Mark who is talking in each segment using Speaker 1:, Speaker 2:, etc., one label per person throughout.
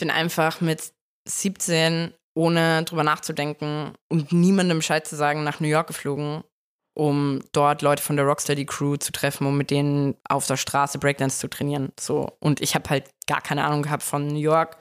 Speaker 1: bin einfach mit 17 ohne drüber nachzudenken und niemandem Bescheid zu sagen nach New York geflogen, um dort Leute von der Rocksteady Crew zu treffen, um mit denen auf der Straße Breakdance zu trainieren. So und ich habe halt gar keine Ahnung gehabt von New York.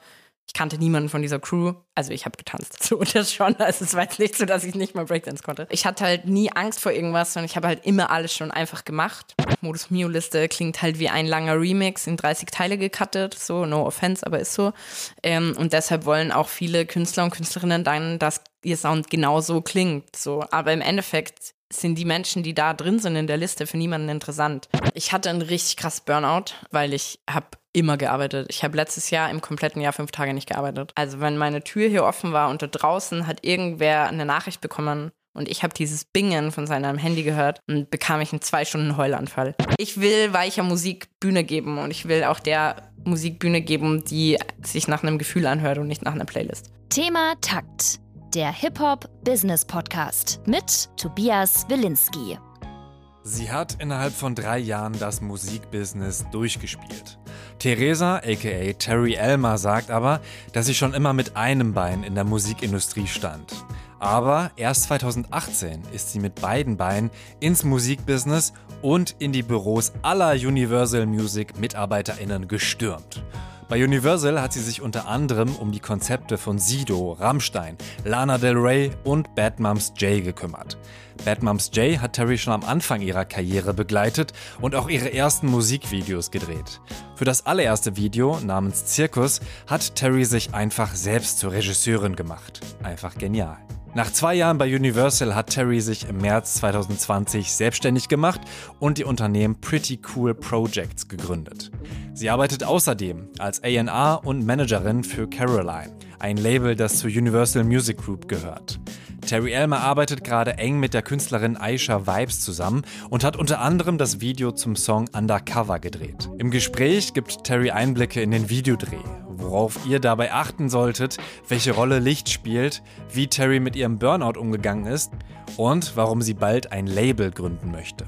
Speaker 1: Ich kannte niemanden von dieser Crew. Also ich habe getanzt. So das schon. Also es war jetzt nicht so, dass ich nicht mal Breakdance konnte. Ich hatte halt nie Angst vor irgendwas, sondern ich habe halt immer alles schon einfach gemacht. Modus Mio Liste klingt halt wie ein langer Remix in 30 Teile gecuttet. So, no offense, aber ist so. Ähm, und deshalb wollen auch viele Künstler und Künstlerinnen dann, dass ihr Sound genauso klingt. So, aber im Endeffekt sind die Menschen, die da drin sind in der Liste, für niemanden interessant. Ich hatte einen richtig krass Burnout, weil ich habe immer gearbeitet. Ich habe letztes Jahr im kompletten Jahr fünf Tage nicht gearbeitet. Also wenn meine Tür hier offen war und da draußen hat irgendwer eine Nachricht bekommen und ich habe dieses Bingen von seinem Handy gehört und bekam ich einen zwei Stunden Heulanfall. Ich will weicher Musik Bühne geben und ich will auch der Musik Bühne geben, die sich nach einem Gefühl anhört und nicht nach einer Playlist.
Speaker 2: Thema Takt der Hip-Hop-Business-Podcast mit Tobias Wilinski.
Speaker 3: Sie hat innerhalb von drei Jahren das Musikbusiness durchgespielt. Theresa, aka Terry Elmer, sagt aber, dass sie schon immer mit einem Bein in der Musikindustrie stand. Aber erst 2018 ist sie mit beiden Beinen ins Musikbusiness und in die Büros aller Universal Music MitarbeiterInnen gestürmt. Bei Universal hat sie sich unter anderem um die Konzepte von Sido, Rammstein, Lana Del Rey und Bad Moms J gekümmert. Bad Moms J hat Terry schon am Anfang ihrer Karriere begleitet und auch ihre ersten Musikvideos gedreht. Für das allererste Video namens Zirkus hat Terry sich einfach selbst zur Regisseurin gemacht. Einfach genial. Nach zwei Jahren bei Universal hat Terry sich im März 2020 selbstständig gemacht und die Unternehmen Pretty Cool Projects gegründet. Sie arbeitet außerdem als A&R und Managerin für Caroline, ein Label, das zur Universal Music Group gehört. Terry Elmer arbeitet gerade eng mit der Künstlerin Aisha Vibes zusammen und hat unter anderem das Video zum Song Undercover gedreht. Im Gespräch gibt Terry Einblicke in den Videodreh, worauf ihr dabei achten solltet, welche Rolle Licht spielt, wie Terry mit ihrem Burnout umgegangen ist und warum sie bald ein Label gründen möchte.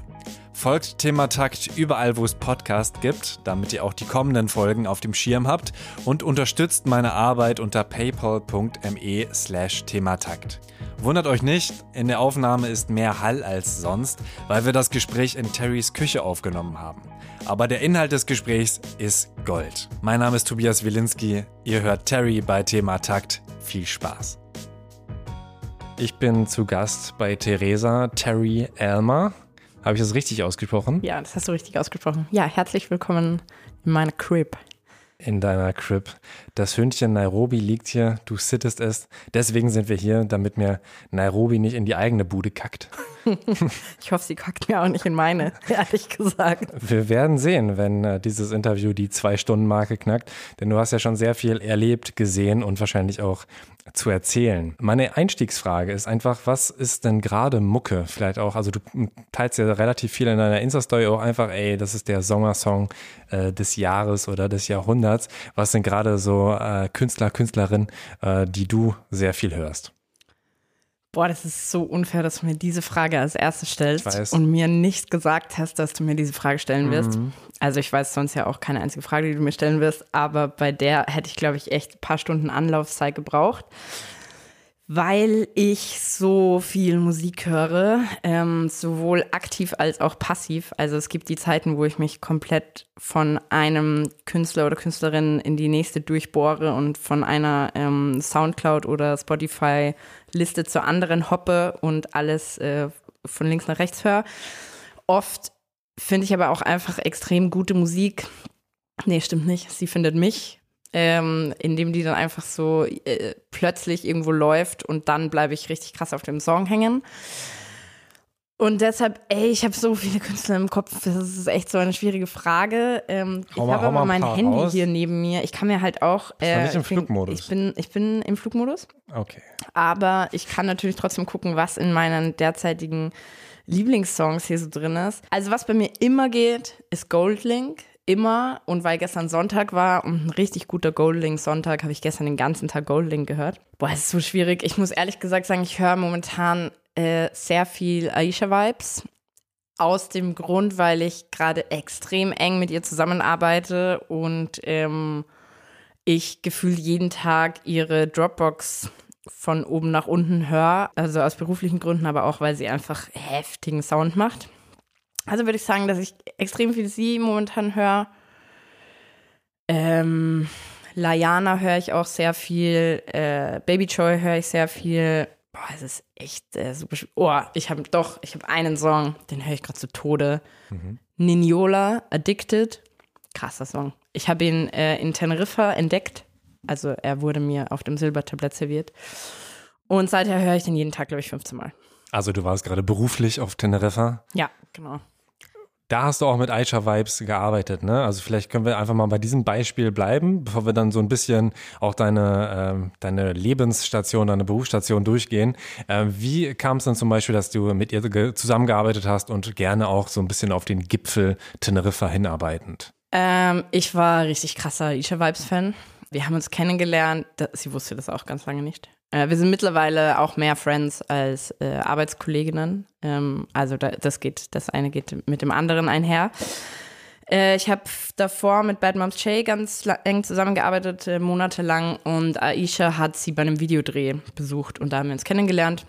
Speaker 3: Folgt Thema Takt überall, wo es Podcast gibt, damit ihr auch die kommenden Folgen auf dem Schirm habt und unterstützt meine Arbeit unter paypal.me slash thematakt. Wundert euch nicht, in der Aufnahme ist mehr Hall als sonst, weil wir das Gespräch in Terrys Küche aufgenommen haben. Aber der Inhalt des Gesprächs ist Gold. Mein Name ist Tobias Wilinski, ihr hört Terry bei Thema Takt. Viel Spaß. Ich bin zu Gast bei Theresa Terry Elmer. Habe ich das richtig ausgesprochen?
Speaker 1: Ja, das hast du richtig ausgesprochen. Ja, herzlich willkommen in meiner Crib.
Speaker 3: In deiner Crib. Das Hündchen Nairobi liegt hier, du sittest es. Deswegen sind wir hier, damit mir Nairobi nicht in die eigene Bude kackt.
Speaker 1: ich hoffe, sie kackt mir auch nicht in meine, ehrlich gesagt.
Speaker 3: Wir werden sehen, wenn äh, dieses Interview die Zwei-Stunden-Marke knackt. Denn du hast ja schon sehr viel erlebt, gesehen und wahrscheinlich auch zu erzählen. Meine Einstiegsfrage ist einfach, was ist denn gerade Mucke? Vielleicht auch, also du teilst ja relativ viel in deiner Insta-Story auch einfach, ey, das ist der Sommersong äh, des Jahres oder des Jahrhunderts. Was sind gerade so äh, Künstler, Künstlerinnen, äh, die du sehr viel hörst?
Speaker 1: Boah, das ist so unfair, dass du mir diese Frage als erstes stellst und mir nicht gesagt hast, dass du mir diese Frage stellen wirst. Mhm. Also ich weiß sonst ja auch keine einzige Frage, die du mir stellen wirst, aber bei der hätte ich, glaube ich, echt ein paar Stunden Anlaufzeit gebraucht weil ich so viel Musik höre, ähm, sowohl aktiv als auch passiv. Also es gibt die Zeiten, wo ich mich komplett von einem Künstler oder Künstlerin in die nächste durchbohre und von einer ähm, Soundcloud oder Spotify-Liste zur anderen hoppe und alles äh, von links nach rechts höre. Oft finde ich aber auch einfach extrem gute Musik. Nee, stimmt nicht. Sie findet mich ähm, indem die dann einfach so äh, plötzlich irgendwo läuft und dann bleibe ich richtig krass auf dem Song hängen. Und deshalb, ey, ich habe so viele Künstler im Kopf, das ist echt so eine schwierige Frage. Ähm, ich habe aber mein Handy aus. hier neben mir. Ich kann mir halt auch.
Speaker 3: Äh, nicht im Flugmodus.
Speaker 1: Ich bin, ich bin im Flugmodus.
Speaker 3: Okay.
Speaker 1: Aber ich kann natürlich trotzdem gucken, was in meinen derzeitigen Lieblingssongs hier so drin ist. Also was bei mir immer geht, ist Goldlink immer und weil gestern Sonntag war und ein richtig guter Goldlink Sonntag, habe ich gestern den ganzen Tag Goldlink gehört. Boah, es ist so schwierig. Ich muss ehrlich gesagt sagen, ich höre momentan äh, sehr viel Aisha Vibes. Aus dem Grund, weil ich gerade extrem eng mit ihr zusammenarbeite und ähm, ich gefühlt jeden Tag ihre Dropbox von oben nach unten höre, also aus beruflichen Gründen, aber auch, weil sie einfach heftigen Sound macht. Also würde ich sagen, dass ich extrem viel sie momentan höre. Ähm, Layana höre ich auch sehr viel, äh, Baby Joy höre ich sehr viel. Boah, es ist echt äh, super. Oh, ich habe doch, ich habe einen Song, den höre ich gerade zu Tode. Mhm. Niniola, Addicted. Krasser Song. Ich habe ihn äh, in Teneriffa entdeckt. Also er wurde mir auf dem Silbertablett serviert. Und seither höre ich den jeden Tag, glaube ich, 15 Mal.
Speaker 3: Also du warst gerade beruflich auf Teneriffa?
Speaker 1: Ja, genau.
Speaker 3: Da hast du auch mit Aisha Vibes gearbeitet, ne? Also vielleicht können wir einfach mal bei diesem Beispiel bleiben, bevor wir dann so ein bisschen auch deine, äh, deine Lebensstation, deine Berufsstation durchgehen. Äh, wie kam es dann zum Beispiel, dass du mit ihr zusammengearbeitet hast und gerne auch so ein bisschen auf den Gipfel Teneriffa hinarbeitend?
Speaker 1: Ähm, ich war richtig krasser Aisha Vibes Fan. Wir haben uns kennengelernt. Sie wusste das auch ganz lange nicht. Äh, wir sind mittlerweile auch mehr Friends als äh, Arbeitskolleginnen. Ähm, also da, das geht, das eine geht mit dem anderen einher. Äh, ich habe davor mit Bad Moms Che ganz eng zusammengearbeitet, äh, monatelang. Und Aisha hat sie bei einem Videodreh besucht und da haben wir uns kennengelernt.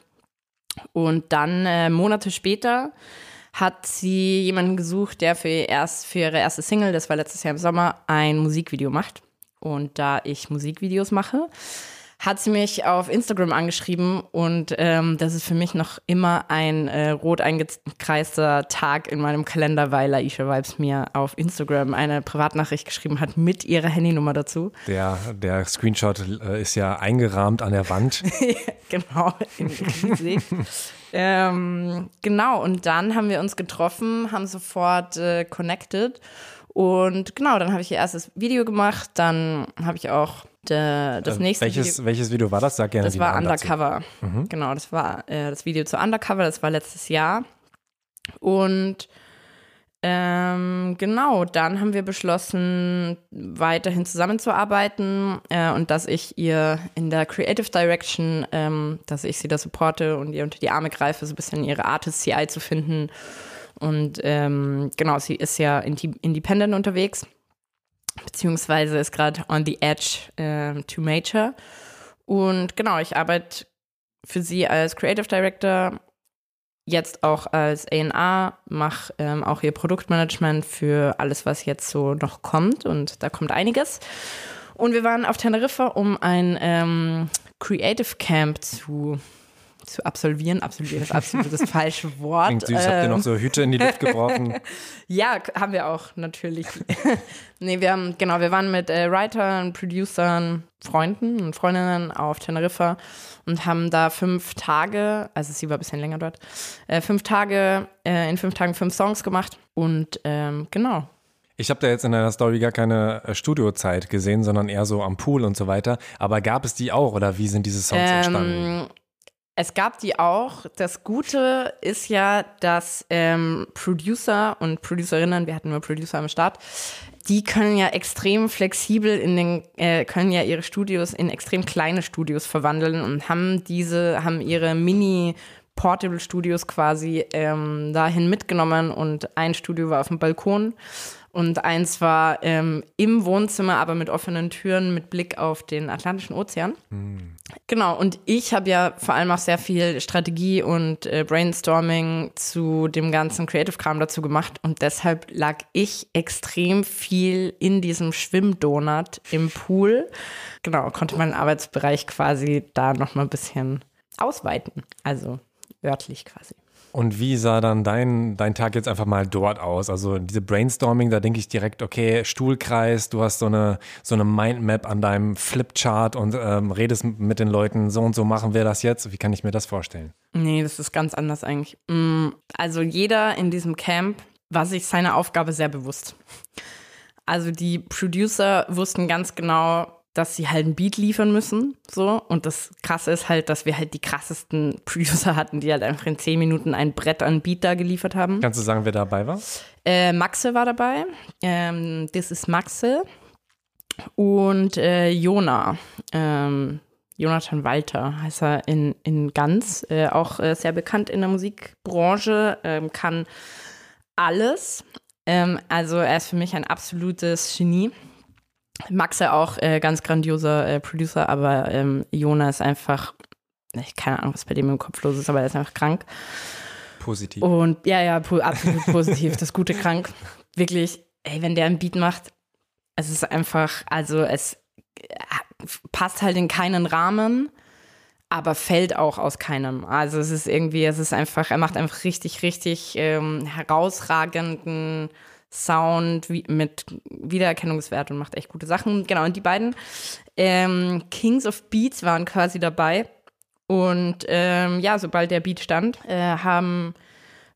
Speaker 1: Und dann äh, Monate später hat sie jemanden gesucht, der für, erst, für ihre erste Single, das war letztes Jahr im Sommer, ein Musikvideo macht. Und da ich Musikvideos mache, hat sie mich auf Instagram angeschrieben und ähm, das ist für mich noch immer ein äh, rot eingekreister Tag in meinem Kalender, weil Aisha Vibes mir auf Instagram eine Privatnachricht geschrieben hat mit ihrer Handynummer dazu.
Speaker 3: Der, der Screenshot äh, ist ja eingerahmt an der Wand.
Speaker 1: genau, in ähm, genau, und dann haben wir uns getroffen, haben sofort äh, connected und genau, dann habe ich ihr erstes Video gemacht, dann habe ich auch de, das äh, nächste
Speaker 3: welches,
Speaker 1: Video.
Speaker 3: Welches Video war das? Sag gerne
Speaker 1: Das war Undercover. Mhm. Genau, das war äh, das Video zu Undercover, das war letztes Jahr. Und ähm, genau, dann haben wir beschlossen, weiterhin zusammenzuarbeiten äh, und dass ich ihr in der Creative Direction, ähm, dass ich sie da supporte und ihr unter die Arme greife, so ein bisschen ihre Artist CI zu finden und ähm, genau, sie ist ja independent unterwegs, beziehungsweise ist gerade on the edge äh, to Major. Und genau, ich arbeite für sie als Creative Director, jetzt auch als A&R, mache ähm, auch ihr Produktmanagement für alles, was jetzt so noch kommt. Und da kommt einiges. Und wir waren auf Teneriffa, um ein ähm, Creative Camp zu zu absolvieren. Absolvieren ist absolut das falsche Wort.
Speaker 3: Klingt süß. Habt ihr noch so Hüte in die Luft geworfen?
Speaker 1: ja, haben wir auch, natürlich. nee, wir haben, genau, wir waren mit äh, Writern, Producern, Freunden und Freundinnen auf Teneriffa und haben da fünf Tage, also sie war ein bisschen länger dort, äh, fünf Tage, äh, in fünf Tagen fünf Songs gemacht und ähm, genau,
Speaker 3: ich habe da jetzt in deiner Story gar keine äh, Studiozeit gesehen, sondern eher so am Pool und so weiter. Aber gab es die auch oder wie sind diese Songs ähm, entstanden?
Speaker 1: Es gab die auch. Das Gute ist ja, dass ähm, Producer und Producerinnen, wir hatten nur Producer am Start, die können ja extrem flexibel in den, äh, können ja ihre Studios in extrem kleine Studios verwandeln und haben diese, haben ihre Mini- Portable Studios quasi ähm, dahin mitgenommen und ein Studio war auf dem Balkon und eins war ähm, im Wohnzimmer, aber mit offenen Türen, mit Blick auf den Atlantischen Ozean. Mhm. Genau, und ich habe ja vor allem auch sehr viel Strategie und äh, Brainstorming zu dem ganzen Creative-Kram dazu gemacht. Und deshalb lag ich extrem viel in diesem Schwimmdonut im Pool. Genau, konnte meinen Arbeitsbereich quasi da nochmal ein bisschen ausweiten. Also örtlich quasi.
Speaker 3: Und wie sah dann dein, dein Tag jetzt einfach mal dort aus? Also diese Brainstorming, da denke ich direkt, okay, Stuhlkreis, du hast so eine, so eine Mindmap an deinem Flipchart und ähm, redest mit den Leuten, so und so machen wir das jetzt. Wie kann ich mir das vorstellen?
Speaker 1: Nee, das ist ganz anders eigentlich. Mm, also jeder in diesem Camp war sich seiner Aufgabe sehr bewusst. Also die Producer wussten ganz genau, dass sie halt ein Beat liefern müssen, so. Und das Krasse ist halt, dass wir halt die krassesten Producer hatten, die halt einfach in zehn Minuten ein Brett an Beat da geliefert haben.
Speaker 3: Kannst du sagen, wer dabei war?
Speaker 1: Äh, Maxe war dabei. Ähm, das ist Maxe. Und äh, Jona. Ähm, Jonathan Walter heißt er in, in Ganz, äh, auch äh, sehr bekannt in der Musikbranche, ähm, kann alles. Ähm, also er ist für mich ein absolutes Genie Maxe auch äh, ganz grandioser äh, Producer, aber ähm, Jona ist einfach, ich keine Ahnung, was bei dem im Kopf los ist, aber er ist einfach krank.
Speaker 3: Positiv.
Speaker 1: Und ja, ja, po absolut positiv, das gute krank. Wirklich, ey, wenn der ein Beat macht, es ist einfach, also es äh, passt halt in keinen Rahmen, aber fällt auch aus keinem. Also es ist irgendwie, es ist einfach, er macht einfach richtig, richtig ähm, herausragenden Sound wie, mit Wiedererkennungswert und macht echt gute Sachen. Genau, und die beiden ähm, Kings of Beats waren quasi dabei. Und ähm, ja, sobald der Beat stand, äh, haben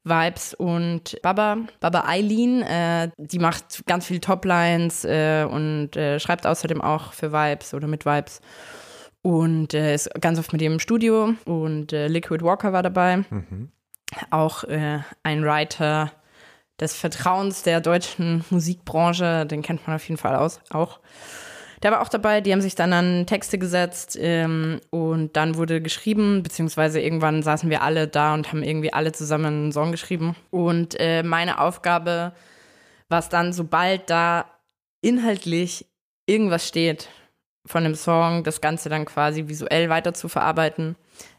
Speaker 1: Vibes und Baba, Baba Eileen, äh, die macht ganz viele Toplines äh, und äh, schreibt außerdem auch für Vibes oder mit Vibes. Und äh, ist ganz oft mit ihm im Studio. Und äh, Liquid Walker war dabei.
Speaker 3: Mhm.
Speaker 1: Auch ein Writer des Vertrauens der deutschen Musikbranche, den kennt man auf jeden Fall aus, auch. Der war auch dabei, die haben sich dann an Texte gesetzt ähm, und dann wurde geschrieben, beziehungsweise irgendwann saßen wir alle da und haben irgendwie alle zusammen einen Song geschrieben. Und äh, meine Aufgabe war es dann, sobald da inhaltlich irgendwas steht von dem Song, das Ganze dann quasi visuell weiter zu verarbeiten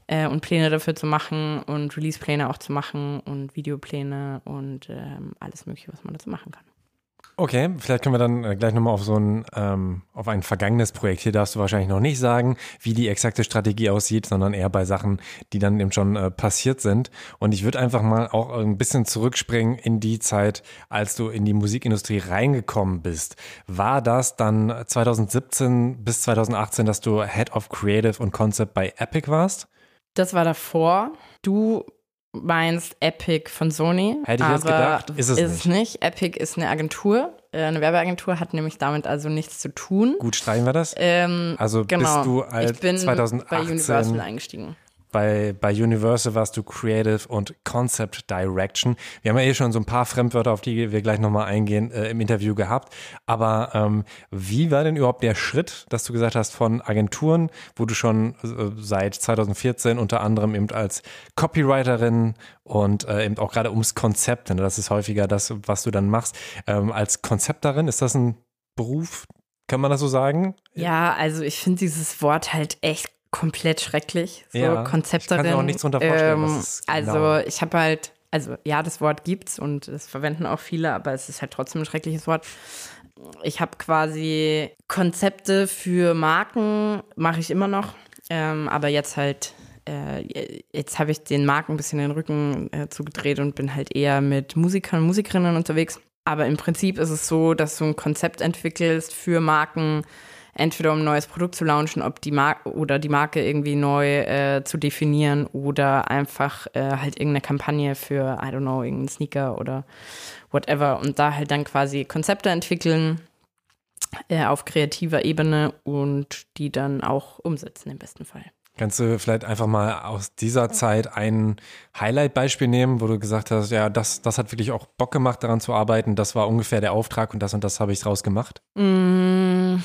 Speaker 1: äh, und Pläne dafür zu machen und Release-Pläne auch zu machen und Videopläne und ähm, alles Mögliche, was man dazu machen kann.
Speaker 3: Okay, vielleicht können wir dann äh, gleich nochmal auf so ein, ähm, auf ein vergangenes Projekt. Hier darfst du wahrscheinlich noch nicht sagen, wie die exakte Strategie aussieht, sondern eher bei Sachen, die dann eben schon äh, passiert sind. Und ich würde einfach mal auch ein bisschen zurückspringen in die Zeit, als du in die Musikindustrie reingekommen bist. War das dann 2017 bis 2018, dass du Head of Creative und Concept bei Epic warst?
Speaker 1: Das war davor. Du meinst Epic von Sony.
Speaker 3: Hätte ich jetzt gedacht, ist es
Speaker 1: ist nicht. nicht. Epic ist eine Agentur. Äh, eine Werbeagentur hat nämlich damit also nichts zu tun.
Speaker 3: Gut, streichen wir das.
Speaker 1: Ähm,
Speaker 3: also
Speaker 1: genau.
Speaker 3: bist du als
Speaker 1: ich bin
Speaker 3: 2018
Speaker 1: bei Universal eingestiegen.
Speaker 3: Bei, bei Universal warst du Creative und Concept Direction. Wir haben ja eh schon so ein paar Fremdwörter, auf die wir gleich nochmal eingehen, äh, im Interview gehabt. Aber ähm, wie war denn überhaupt der Schritt, dass du gesagt hast, von Agenturen, wo du schon äh, seit 2014 unter anderem eben als Copywriterin und äh, eben auch gerade ums Konzept, ne, das ist häufiger das, was du dann machst, ähm, als Konzepterin, ist das ein Beruf, kann man das so sagen?
Speaker 1: Ja, also ich finde dieses Wort halt echt komplett schrecklich. So
Speaker 3: Ja,
Speaker 1: Konzepterin.
Speaker 3: ich kann mir auch nichts drunter vorstellen,
Speaker 1: Ähm,
Speaker 3: es genau-
Speaker 1: Also ich habe halt, also ja, das Wort gibt's und das verwenden auch viele, aber es ist halt trotzdem ein schreckliches Wort. Ich habe quasi Konzepte für Marken, mache ich immer noch, ähm, aber jetzt halt, äh, jetzt habe ich den Marken ein bisschen den Rücken äh, zugedreht und bin halt eher mit Musikern und Musikerinnen unterwegs. Aber im Prinzip ist es so, dass du ein Konzept entwickelst für Marken, entweder um ein neues Produkt zu launchen, ob die Marke oder die Marke irgendwie neu äh, zu definieren oder einfach äh, halt irgendeine Kampagne für, I don't know, irgendeinen Sneaker oder whatever und da halt dann quasi Konzepte entwickeln äh, auf kreativer Ebene und die dann auch umsetzen im besten Fall.
Speaker 3: Kannst du vielleicht einfach mal aus dieser Zeit ein Highlight-Beispiel nehmen, wo du gesagt hast, ja, das, das hat wirklich auch Bock gemacht, daran zu arbeiten, das war ungefähr der Auftrag und das und das habe ich draus gemacht?
Speaker 1: Mm.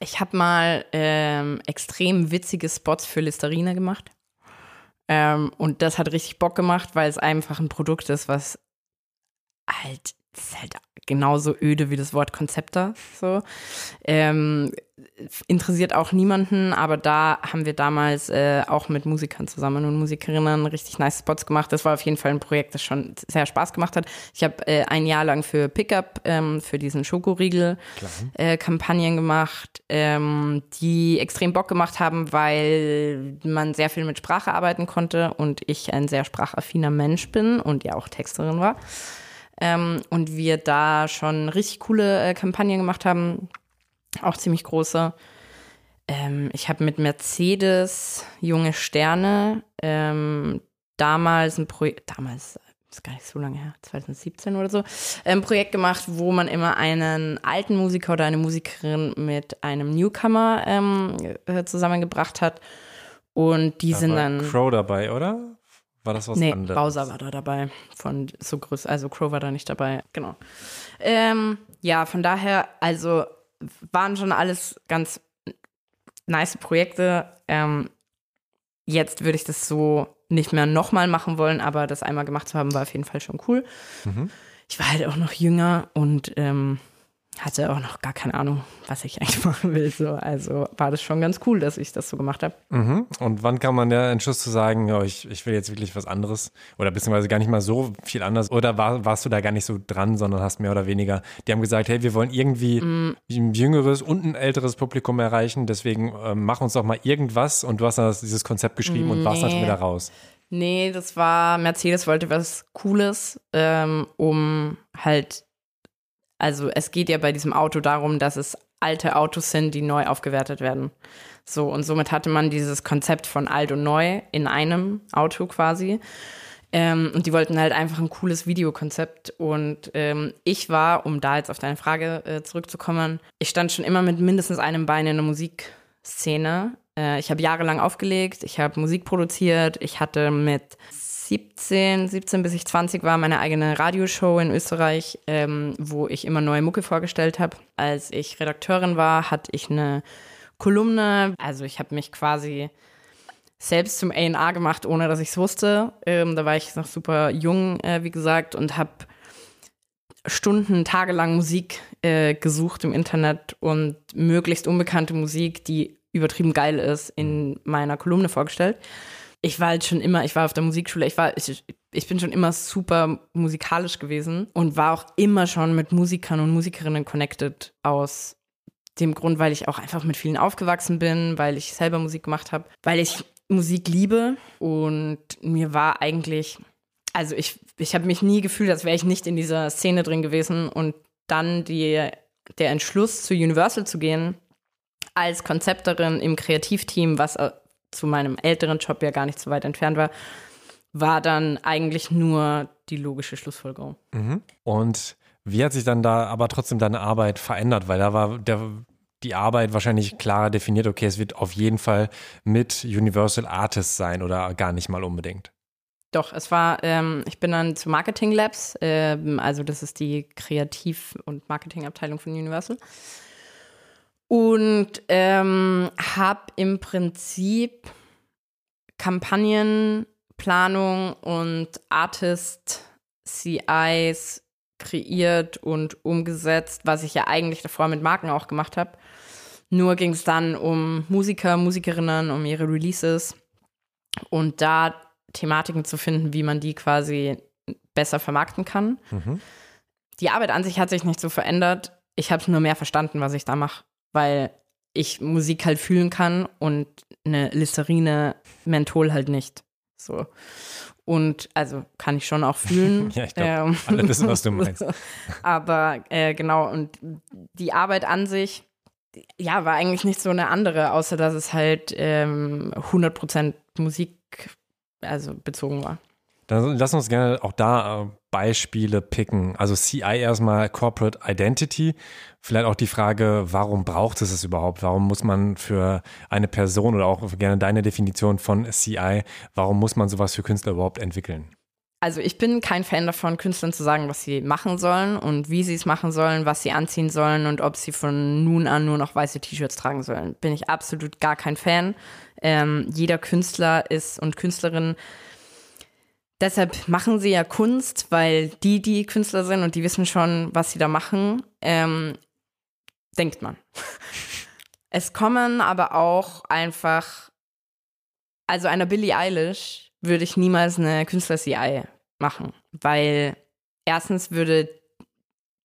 Speaker 1: Ich habe mal ähm, extrem witzige Spots für Listerine gemacht. Ähm, und das hat richtig Bock gemacht, weil es einfach ein Produkt ist, was halt, ist halt genauso öde wie das Wort Konzepter. So. Ähm, interessiert auch niemanden, aber da haben wir damals äh, auch mit Musikern zusammen und Musikerinnen richtig nice Spots gemacht. Das war auf jeden Fall ein Projekt, das schon sehr Spaß gemacht hat. Ich habe äh, ein Jahr lang für Pickup, ähm, für diesen Schokoriegel, äh, Kampagnen gemacht, ähm, die extrem Bock gemacht haben, weil man sehr viel mit Sprache arbeiten konnte und ich ein sehr sprachaffiner Mensch bin und ja auch Texterin war. Ähm, und wir da schon richtig coole äh, Kampagnen gemacht haben, auch ziemlich große. Ähm, ich habe mit Mercedes Junge Sterne ähm, damals ein Projekt, damals ist gar nicht so lange her, 2017 oder so, ein Projekt gemacht, wo man immer einen alten Musiker oder eine Musikerin mit einem Newcomer ähm, äh, zusammengebracht hat. Und die
Speaker 3: Da
Speaker 1: sind
Speaker 3: war
Speaker 1: dann.
Speaker 3: Crow dabei, oder? War das was
Speaker 1: nee,
Speaker 3: anderes?
Speaker 1: Bowser war da dabei. Von so groß, also Crow war da nicht dabei. Genau. Ähm, ja, von daher, also waren schon alles ganz nice Projekte. Ähm, jetzt würde ich das so nicht mehr nochmal machen wollen, aber das einmal gemacht zu haben, war auf jeden Fall schon cool.
Speaker 3: Mhm.
Speaker 1: Ich war halt auch noch jünger und ähm, hatte auch noch gar keine Ahnung, was ich eigentlich machen will. So. Also war das schon ganz cool, dass ich das so gemacht habe.
Speaker 3: Mhm. Und wann kam man der Entschluss zu sagen, ja, ich, ich will jetzt wirklich was anderes oder beziehungsweise gar nicht mal so viel anders? Oder war, warst du da gar nicht so dran, sondern hast mehr oder weniger, die haben gesagt, hey, wir wollen irgendwie mm. ein jüngeres und ein älteres Publikum erreichen, deswegen äh, mach uns doch mal irgendwas und du hast dann dieses Konzept geschrieben nee. und warst dann schon wieder raus.
Speaker 1: Nee, das war, Mercedes wollte was Cooles, ähm, um halt also es geht ja bei diesem Auto darum, dass es alte Autos sind, die neu aufgewertet werden. So, und somit hatte man dieses Konzept von alt und neu in einem Auto quasi. Ähm, und die wollten halt einfach ein cooles Videokonzept. Und ähm, ich war, um da jetzt auf deine Frage äh, zurückzukommen, ich stand schon immer mit mindestens einem Bein in der Musikszene. Äh, ich habe jahrelang aufgelegt, ich habe Musik produziert, ich hatte mit 17, 17 bis ich 20 war, meine eigene Radioshow in Österreich, ähm, wo ich immer neue Mucke vorgestellt habe. Als ich Redakteurin war, hatte ich eine Kolumne. Also ich habe mich quasi selbst zum A&R gemacht, ohne dass ich es wusste. Ähm, da war ich noch super jung, äh, wie gesagt, und habe Stunden, tagelang Musik äh, gesucht im Internet und möglichst unbekannte Musik, die übertrieben geil ist, in meiner Kolumne vorgestellt ich war halt schon immer, ich war auf der Musikschule, ich war, ich, ich bin schon immer super musikalisch gewesen und war auch immer schon mit Musikern und Musikerinnen connected aus dem Grund, weil ich auch einfach mit vielen aufgewachsen bin, weil ich selber Musik gemacht habe, weil ich Musik liebe und mir war eigentlich, also ich, ich habe mich nie gefühlt, als wäre ich nicht in dieser Szene drin gewesen und dann die, der Entschluss zu Universal zu gehen als Konzepterin im Kreativteam, was zu meinem älteren Job ja gar nicht so weit entfernt war, war dann eigentlich nur die logische Schlussfolgerung.
Speaker 3: Mhm. Und wie hat sich dann da aber trotzdem deine Arbeit verändert? Weil da war der, die Arbeit wahrscheinlich klarer definiert, okay, es wird auf jeden Fall mit Universal Artist sein oder gar nicht mal unbedingt.
Speaker 1: Doch, es war, ähm, ich bin dann zu Marketing Labs, ähm, also das ist die Kreativ- und Marketingabteilung von Universal und ähm, habe im Prinzip Kampagnenplanung und Artist CIs kreiert und umgesetzt, was ich ja eigentlich davor mit Marken auch gemacht habe. Nur ging es dann um Musiker, Musikerinnen, um ihre Releases und da Thematiken zu finden, wie man die quasi besser vermarkten kann. Mhm. Die Arbeit an sich hat sich nicht so verändert. Ich habe nur mehr verstanden, was ich da mache weil ich Musik halt fühlen kann und eine Listerine Menthol halt nicht. So. Und also kann ich schon auch fühlen.
Speaker 3: ja, ich glaube, ähm, alle wissen, was du meinst.
Speaker 1: Aber äh, genau, und die Arbeit an sich, ja, war eigentlich nicht so eine andere, außer dass es halt ähm, 100% Musik also bezogen war.
Speaker 3: Dann lass uns gerne auch da äh, Beispiele picken. Also CI erstmal Corporate Identity. Vielleicht auch die Frage, warum braucht es es überhaupt? Warum muss man für eine Person oder auch gerne deine Definition von CI, warum muss man sowas für Künstler überhaupt entwickeln?
Speaker 1: Also ich bin kein Fan davon, Künstlern zu sagen, was sie machen sollen und wie sie es machen sollen, was sie anziehen sollen und ob sie von nun an nur noch weiße T-Shirts tragen sollen. Bin ich absolut gar kein Fan. Ähm, jeder Künstler ist und Künstlerin Deshalb machen sie ja Kunst, weil die, die Künstler sind und die wissen schon, was sie da machen, ähm, denkt man. es kommen aber auch einfach, also einer Billie Eilish würde ich niemals eine Künstler-CI machen, weil erstens würde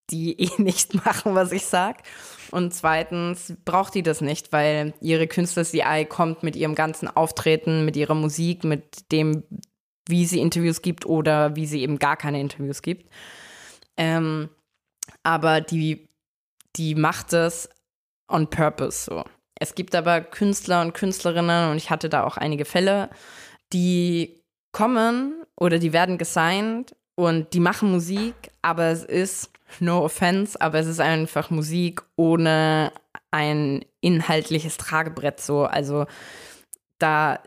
Speaker 1: die eh nicht machen, was ich sag. Und zweitens braucht die das nicht, weil ihre Künstler-CI kommt mit ihrem ganzen Auftreten, mit ihrer Musik, mit dem, wie sie Interviews gibt oder wie sie eben gar keine Interviews gibt. Ähm, aber die, die macht es on purpose so. Es gibt aber Künstler und Künstlerinnen und ich hatte da auch einige Fälle, die kommen oder die werden gesigned und die machen Musik, aber es ist, no offense, aber es ist einfach Musik ohne ein inhaltliches Tragebrett so. Also da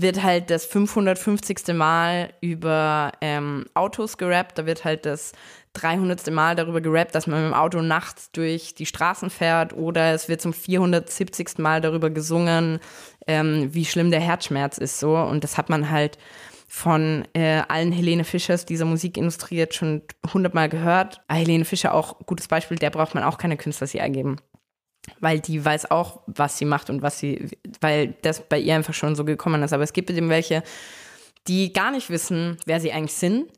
Speaker 1: wird halt das 550. Mal über ähm, Autos gerappt. Da wird halt das 300. Mal darüber gerappt, dass man mit dem Auto nachts durch die Straßen fährt. Oder es wird zum 470. Mal darüber gesungen, ähm, wie schlimm der Herzschmerz ist so. Und das hat man halt von äh, allen Helene Fischers dieser Musikindustrie jetzt schon hundertmal gehört. Ah, Helene Fischer auch gutes Beispiel, der braucht man auch keine Künstler sie ergeben. Weil die weiß auch, was sie macht und was sie, weil das bei ihr einfach schon so gekommen ist. Aber es gibt eben welche, die gar nicht wissen, wer sie eigentlich sind,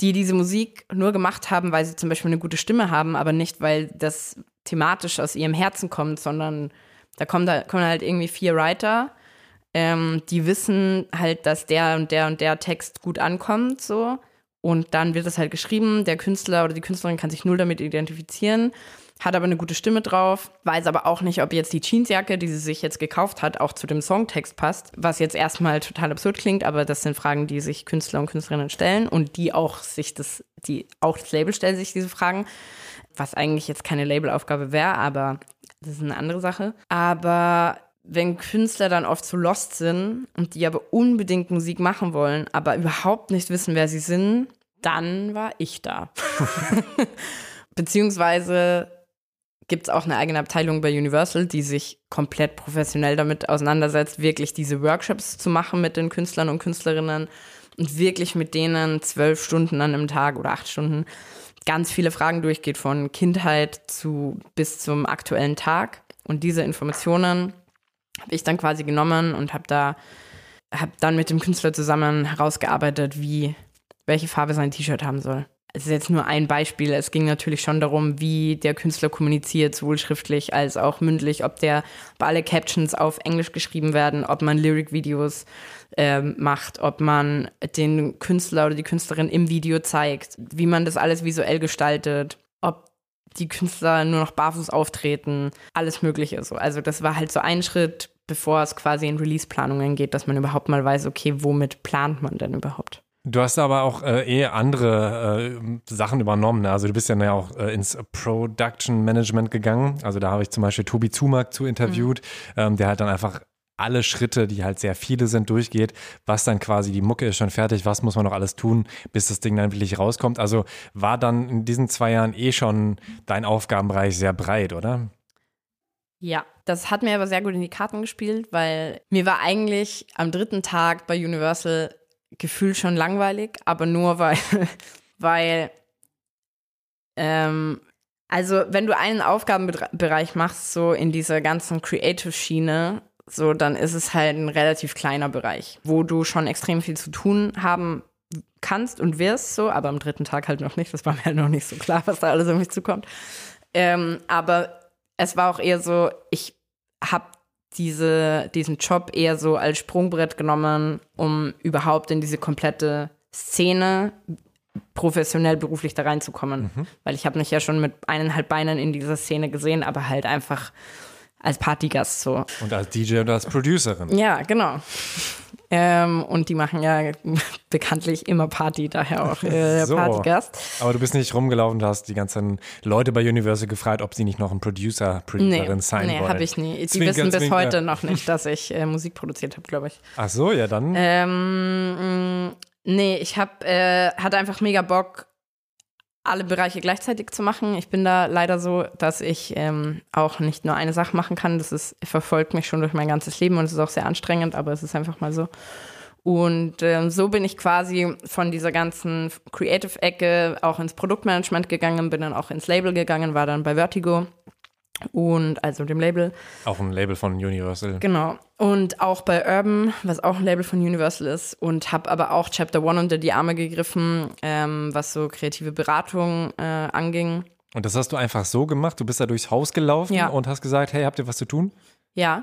Speaker 1: die diese Musik nur gemacht haben, weil sie zum Beispiel eine gute Stimme haben, aber nicht, weil das thematisch aus ihrem Herzen kommt, sondern da kommen, da kommen halt irgendwie vier Writer ähm, die wissen halt, dass der und der und der Text gut ankommt, so. Und dann wird es halt geschrieben, der Künstler oder die Künstlerin kann sich null damit identifizieren, hat aber eine gute Stimme drauf, weiß aber auch nicht, ob jetzt die Jeansjacke, die sie sich jetzt gekauft hat, auch zu dem Songtext passt, was jetzt erstmal total absurd klingt, aber das sind Fragen, die sich Künstler und Künstlerinnen stellen und die auch sich das, die auch das Label stellen sich diese Fragen, was eigentlich jetzt keine Labelaufgabe wäre, aber das ist eine andere Sache. Aber wenn Künstler dann oft so lost sind und die aber unbedingt Musik machen wollen, aber überhaupt nicht wissen, wer sie sind, dann war ich da. Beziehungsweise gibt es auch eine eigene Abteilung bei Universal, die sich komplett professionell damit auseinandersetzt, wirklich diese Workshops zu machen mit den Künstlern und Künstlerinnen und wirklich mit denen zwölf Stunden an einem Tag oder acht Stunden ganz viele Fragen durchgeht, von Kindheit zu bis zum aktuellen Tag. Und diese Informationen habe ich dann quasi genommen und habe da habe dann mit dem Künstler zusammen herausgearbeitet, wie welche Farbe sein T-Shirt haben soll. Es ist jetzt nur ein Beispiel. Es ging natürlich schon darum, wie der Künstler kommuniziert, sowohl schriftlich als auch mündlich, ob der ob alle Captions auf Englisch geschrieben werden, ob man Lyric-Videos äh, macht, ob man den Künstler oder die Künstlerin im Video zeigt, wie man das alles visuell gestaltet, ob die Künstler nur noch barfuß auftreten, alles Mögliche so. Also das war halt so ein Schritt, bevor es quasi in Release-Planungen geht, dass man überhaupt mal weiß, okay, womit plant man denn überhaupt?
Speaker 3: Du hast aber auch äh, eh andere äh, Sachen übernommen. Ne? Also du bist ja, ja auch äh, ins Production Management gegangen. Also da habe ich zum Beispiel Tobi Zumak zu interviewt. Mhm. Ähm, der hat dann einfach alle Schritte, die halt sehr viele sind, durchgeht, was dann quasi die Mucke ist schon fertig, was muss man noch alles tun, bis das Ding dann wirklich rauskommt. Also war dann in diesen zwei Jahren eh schon dein Aufgabenbereich sehr breit, oder?
Speaker 1: Ja, das hat mir aber sehr gut in die Karten gespielt, weil mir war eigentlich am dritten Tag bei Universal gefühlt schon langweilig, aber nur weil, weil ähm, also wenn du einen Aufgabenbereich machst, so in dieser ganzen Creative-Schiene, so, dann ist es halt ein relativ kleiner Bereich, wo du schon extrem viel zu tun haben kannst und wirst so, aber am dritten Tag halt noch nicht. Das war mir halt noch nicht so klar, was da alles auf mich zukommt. Ähm, aber es war auch eher so, ich habe diese, diesen Job eher so als Sprungbrett genommen, um überhaupt in diese komplette Szene professionell beruflich da reinzukommen. Mhm. Weil ich habe mich ja schon mit eineinhalb Beinen in dieser Szene gesehen, aber halt einfach als Partygast so.
Speaker 3: Und als DJ und als Producerin.
Speaker 1: Ja, genau. Ähm, und die machen ja bekanntlich immer Party, daher auch äh, so. Partygast.
Speaker 3: Aber du bist nicht rumgelaufen und hast die ganzen Leute bei Universal gefragt, ob sie nicht noch einen Producer, Producerin nee, sein nee, wollen.
Speaker 1: Nee, habe ich nie. Die zwinker, wissen bis zwinker. heute noch nicht, dass ich äh, Musik produziert habe, glaube ich.
Speaker 3: Ach so, ja dann.
Speaker 1: Ähm, mm, nee, ich habe äh, hatte einfach mega Bock, alle Bereiche gleichzeitig zu machen. Ich bin da leider so, dass ich ähm, auch nicht nur eine Sache machen kann. Das ist, verfolgt mich schon durch mein ganzes Leben und es ist auch sehr anstrengend, aber es ist einfach mal so. Und ähm, so bin ich quasi von dieser ganzen Creative-Ecke auch ins Produktmanagement gegangen, bin dann auch ins Label gegangen, war dann bei Vertigo und also dem Label.
Speaker 3: Auch ein Label von Universal.
Speaker 1: Genau. Und auch bei Urban, was auch ein Label von Universal ist. Und habe aber auch Chapter One unter die Arme gegriffen, ähm, was so kreative Beratung äh, anging.
Speaker 3: Und das hast du einfach so gemacht? Du bist da durchs Haus gelaufen ja. und hast gesagt, hey, habt ihr was zu tun?
Speaker 1: Ja.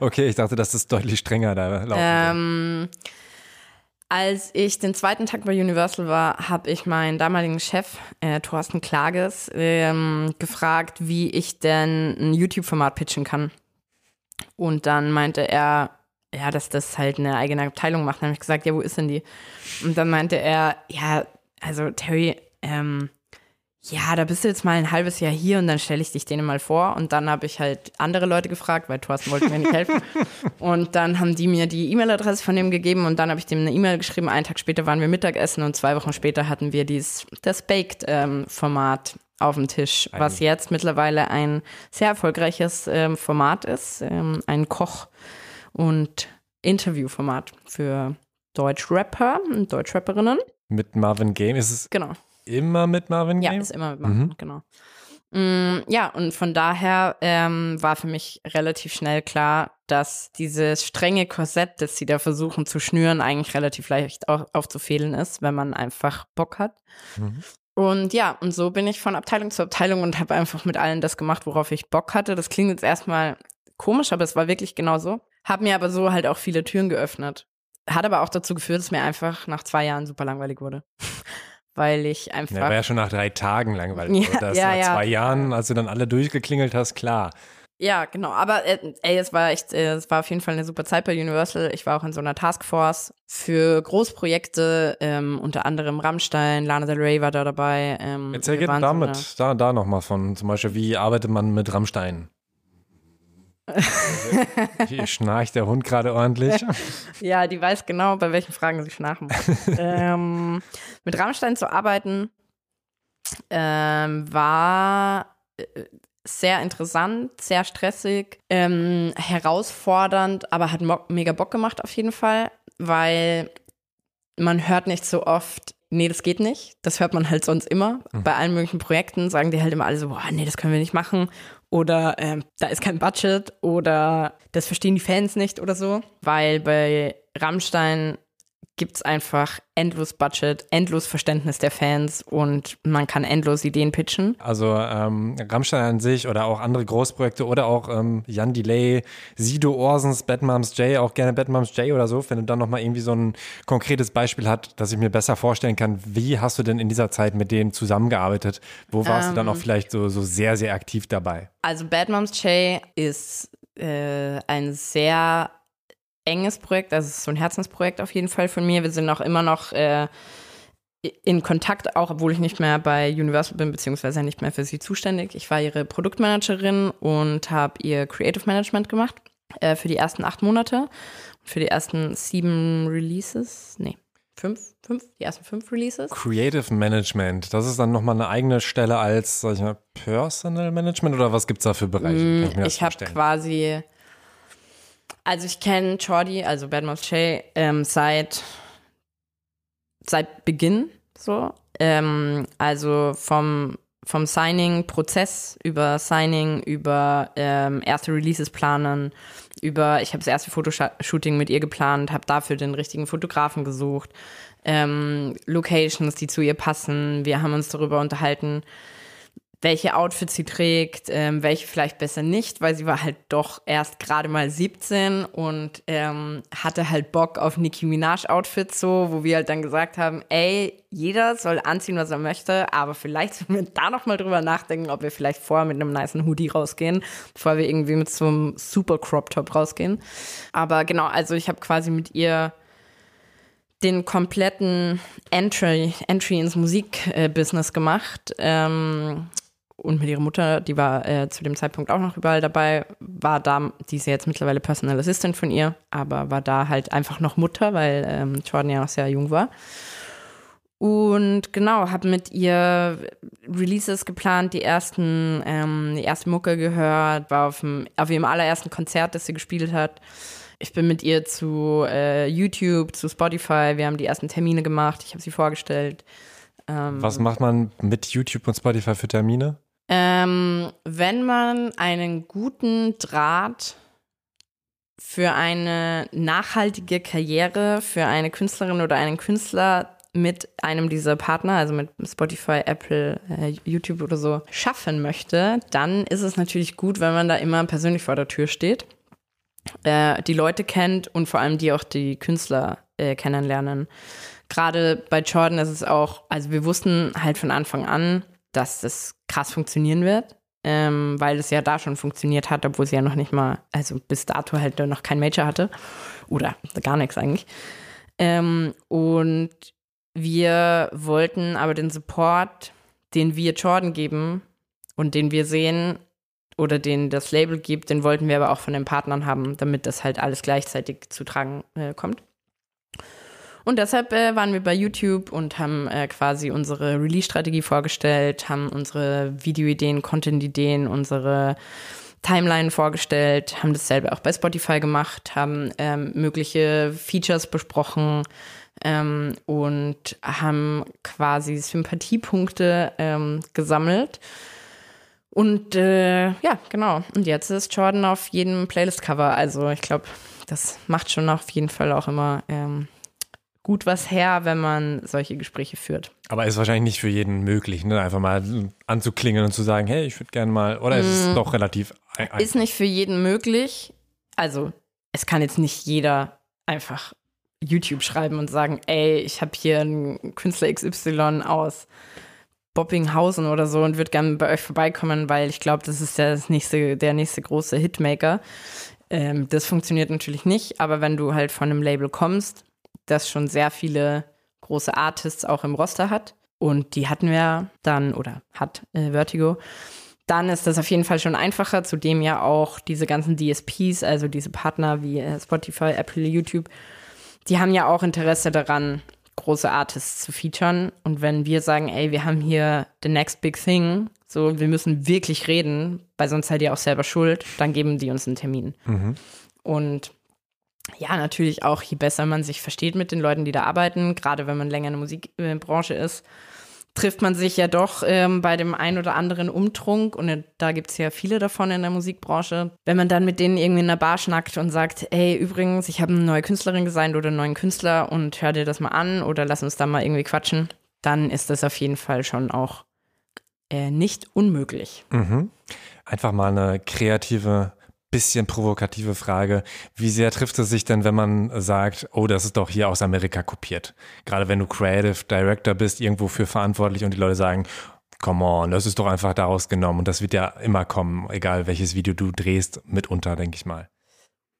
Speaker 3: okay, ich dachte, das ist deutlich strenger da laufen.
Speaker 1: Ähm, als ich den zweiten Tag bei Universal war, habe ich meinen damaligen Chef, äh, Thorsten Klages, ähm, gefragt, wie ich denn ein YouTube-Format pitchen kann. Und dann meinte er, ja, dass das halt eine eigene Abteilung macht. Dann habe ich gesagt, ja, wo ist denn die? Und dann meinte er, ja, also Terry, ähm, ja, da bist du jetzt mal ein halbes Jahr hier und dann stelle ich dich denen mal vor. Und dann habe ich halt andere Leute gefragt, weil Thorsten wollte mir nicht helfen. und dann haben die mir die E-Mail-Adresse von dem gegeben und dann habe ich dem eine E-Mail geschrieben. Einen Tag später waren wir Mittagessen und zwei Wochen später hatten wir dieses, das Baked-Format ähm, auf dem Tisch, was jetzt mittlerweile ein sehr erfolgreiches ähm, Format ist. Ähm, ein Koch- und Interviewformat für Deutschrapper und Deutschrapperinnen.
Speaker 3: Mit Marvin Game ist es
Speaker 1: Genau.
Speaker 3: Immer mit Marvin Game?
Speaker 1: Ja, ist immer mit Marvin,
Speaker 3: Mhm.
Speaker 1: genau. Mm, ja, und von daher ähm, war für mich relativ schnell klar, dass dieses strenge Korsett, das sie da versuchen zu schnüren, eigentlich relativ leicht au aufzufehlen ist, wenn man einfach Bock hat.
Speaker 3: Mhm.
Speaker 1: Und ja, und so bin ich von Abteilung zu Abteilung und habe einfach mit allen das gemacht, worauf ich Bock hatte. Das klingt jetzt erstmal komisch, aber es war wirklich genau so. Hab mir aber so halt auch viele Türen geöffnet. Hat aber auch dazu geführt, dass mir einfach nach zwei Jahren super langweilig wurde. Weil ich einfach.
Speaker 3: Ja, war ja schon nach drei Tagen langweilig.
Speaker 1: Ja,
Speaker 3: das
Speaker 1: ja,
Speaker 3: nach
Speaker 1: ja.
Speaker 3: zwei Jahren, als du dann alle durchgeklingelt hast, klar.
Speaker 1: Ja, genau. Aber äh, ey, es war echt, äh, es war auf jeden Fall eine super Zeit bei Universal. Ich war auch in so einer Taskforce für Großprojekte, ähm, unter anderem Rammstein, Lana Del Rey war da dabei. Ähm,
Speaker 3: Erzähl gerne
Speaker 1: waren so
Speaker 3: damit, da, da nochmal von, zum Beispiel, wie arbeitet man mit Rammstein? Hier schnarcht der Hund gerade ordentlich.
Speaker 1: Ja, die weiß genau, bei welchen Fragen sie schnarchen muss. ähm, mit Rammstein zu arbeiten ähm, war äh, sehr interessant, sehr stressig, ähm, herausfordernd, aber hat mega Bock gemacht auf jeden Fall, weil man hört nicht so oft, nee, das geht nicht. Das hört man halt sonst immer. Bei allen möglichen Projekten sagen die halt immer alle so, boah, nee, das können wir nicht machen. Oder ähm, da ist kein Budget oder das verstehen die Fans nicht oder so. Weil bei Rammstein gibt es einfach endlos Budget, endlos Verständnis der Fans und man kann endlos Ideen pitchen.
Speaker 3: Also ähm, Rammstein an sich oder auch andere Großprojekte oder auch ähm, Jan Delay, Sido Orsens, Bad Moms J, auch gerne Bad Moms J oder so, wenn du dann nochmal irgendwie so ein konkretes Beispiel hat, dass ich mir besser vorstellen kann, wie hast du denn in dieser Zeit mit denen zusammengearbeitet? Wo warst du dann
Speaker 1: Ähm.
Speaker 3: auch vielleicht so, so sehr, sehr aktiv dabei?
Speaker 1: Also Bad Moms J ist äh, ein sehr enges Projekt, also es ist so ein Herzensprojekt auf jeden Fall von mir. Wir sind auch immer noch äh, in Kontakt, auch obwohl ich nicht mehr bei Universal bin, beziehungsweise nicht mehr für sie zuständig. Ich war ihre Produktmanagerin und habe ihr Creative Management gemacht äh, für die ersten acht Monate. Für die ersten sieben Releases, nee, fünf, fünf, die ersten fünf Releases.
Speaker 3: Creative Management, das ist dann nochmal eine eigene Stelle als, sag ich mal, Personal Management oder was gibt es da für Bereiche? Kann ich
Speaker 1: Mm, Ich habe quasi, also ich kenne Jordi, also Bad Moms Shay, ähm, seit seit Beginn so. Ähm, also vom vom Signing-Prozess über Signing, über ähm, erste Releases planen, über, ich habe das erste Fotoshooting mit ihr geplant, habe dafür den richtigen Fotografen gesucht, ähm, Locations, die zu ihr passen. Wir haben uns darüber unterhalten, welche Outfits sie trägt, ähm, welche vielleicht besser nicht, weil sie war halt doch erst gerade mal 17 und ähm, hatte halt Bock auf Nicki Minaj Outfits so, wo wir halt dann gesagt haben, ey, jeder soll anziehen, was er möchte, aber vielleicht sollen wir da noch mal drüber nachdenken, ob wir vielleicht vorher mit einem niceen Hoodie rausgehen, bevor wir irgendwie mit so einem super Crop Top rausgehen. Aber genau, also ich habe quasi mit ihr den kompletten Entry, Entry ins Musikbusiness gemacht. Ähm, und mit ihrer Mutter, die war äh, zu dem Zeitpunkt auch noch überall dabei, war da, die ist ja jetzt mittlerweile Personal Assistant von ihr, aber war da halt einfach noch Mutter, weil ähm, Jordan ja noch sehr jung war. Und genau, habe mit ihr Releases geplant, die ersten, ähm, die erste Mucke gehört, war auf, dem, auf ihrem allerersten Konzert, das sie gespielt hat. Ich bin mit ihr zu äh, YouTube, zu Spotify, wir haben die ersten Termine gemacht, ich habe sie vorgestellt. Ähm,
Speaker 3: Was macht man mit YouTube und Spotify für Termine?
Speaker 1: Ähm, wenn man einen guten Draht für eine nachhaltige Karriere für eine Künstlerin oder einen Künstler mit einem dieser Partner, also mit Spotify, Apple, äh, YouTube oder so, schaffen möchte, dann ist es natürlich gut, wenn man da immer persönlich vor der Tür steht, äh, die Leute kennt und vor allem die auch die Künstler äh, kennenlernen. Gerade bei Jordan ist es auch, also wir wussten halt von Anfang an, dass das krass funktionieren wird, ähm, weil es ja da schon funktioniert hat, obwohl sie ja noch nicht mal, also bis dato halt noch kein Major hatte oder gar nichts eigentlich. Ähm, und wir wollten aber den Support, den wir Jordan geben und den wir sehen oder den das Label gibt, den wollten wir aber auch von den Partnern haben, damit das halt alles gleichzeitig zu tragen äh, kommt. Und deshalb äh, waren wir bei YouTube und haben äh, quasi unsere Release-Strategie vorgestellt, haben unsere Videoideen, Content-Ideen, unsere Timeline vorgestellt, haben dasselbe auch bei Spotify gemacht, haben ähm, mögliche Features besprochen ähm, und haben quasi Sympathiepunkte ähm, gesammelt. Und äh, ja, genau. Und jetzt ist Jordan auf jedem Playlist-Cover. Also ich glaube, das macht schon auf jeden Fall auch immer ähm, gut was her, wenn man solche Gespräche führt.
Speaker 3: Aber ist wahrscheinlich nicht für jeden möglich, ne? Einfach mal anzuklingen und zu sagen, hey, ich würde gerne mal, oder ist es mm. doch relativ
Speaker 1: einfach? Ist nicht für jeden möglich. Also, es kann jetzt nicht jeder einfach YouTube schreiben und sagen, ey, ich habe hier einen Künstler XY aus Bobbinghausen oder so und würde gerne bei euch vorbeikommen, weil ich glaube, das ist das nächste, der nächste große Hitmaker. Ähm, das funktioniert natürlich nicht, aber wenn du halt von einem Label kommst, das schon sehr viele große Artists auch im Roster hat, und die hatten wir dann, oder hat äh, Vertigo, dann ist das auf jeden Fall schon einfacher, zudem ja auch diese ganzen DSPs, also diese Partner wie äh, Spotify, Apple, YouTube, die haben ja auch Interesse daran, große Artists zu featuren. Und wenn wir sagen, ey, wir haben hier the next big thing, so, wir müssen wirklich reden, weil sonst seid ihr auch selber schuld, dann geben die uns einen Termin. Mhm. Und ja, natürlich auch, je besser man sich versteht mit den Leuten, die da arbeiten, gerade wenn man länger in der Musikbranche ist, trifft man sich ja doch ähm, bei dem einen oder anderen Umtrunk und da gibt es ja viele davon in der Musikbranche. Wenn man dann mit denen irgendwie in der Bar schnackt und sagt, ey, übrigens, ich habe eine neue Künstlerin gesigned oder einen neuen Künstler und hör dir das mal an oder lass uns da mal irgendwie quatschen, dann ist das auf jeden Fall schon auch äh, nicht unmöglich.
Speaker 3: Mhm. Einfach mal eine kreative bisschen provokative Frage. Wie sehr trifft es sich denn, wenn man sagt, oh, das ist doch hier aus Amerika kopiert? Gerade wenn du Creative Director bist, irgendwo für verantwortlich und die Leute sagen, come on, das ist doch einfach daraus genommen und das wird ja immer kommen, egal welches Video du drehst, mitunter, denke ich mal.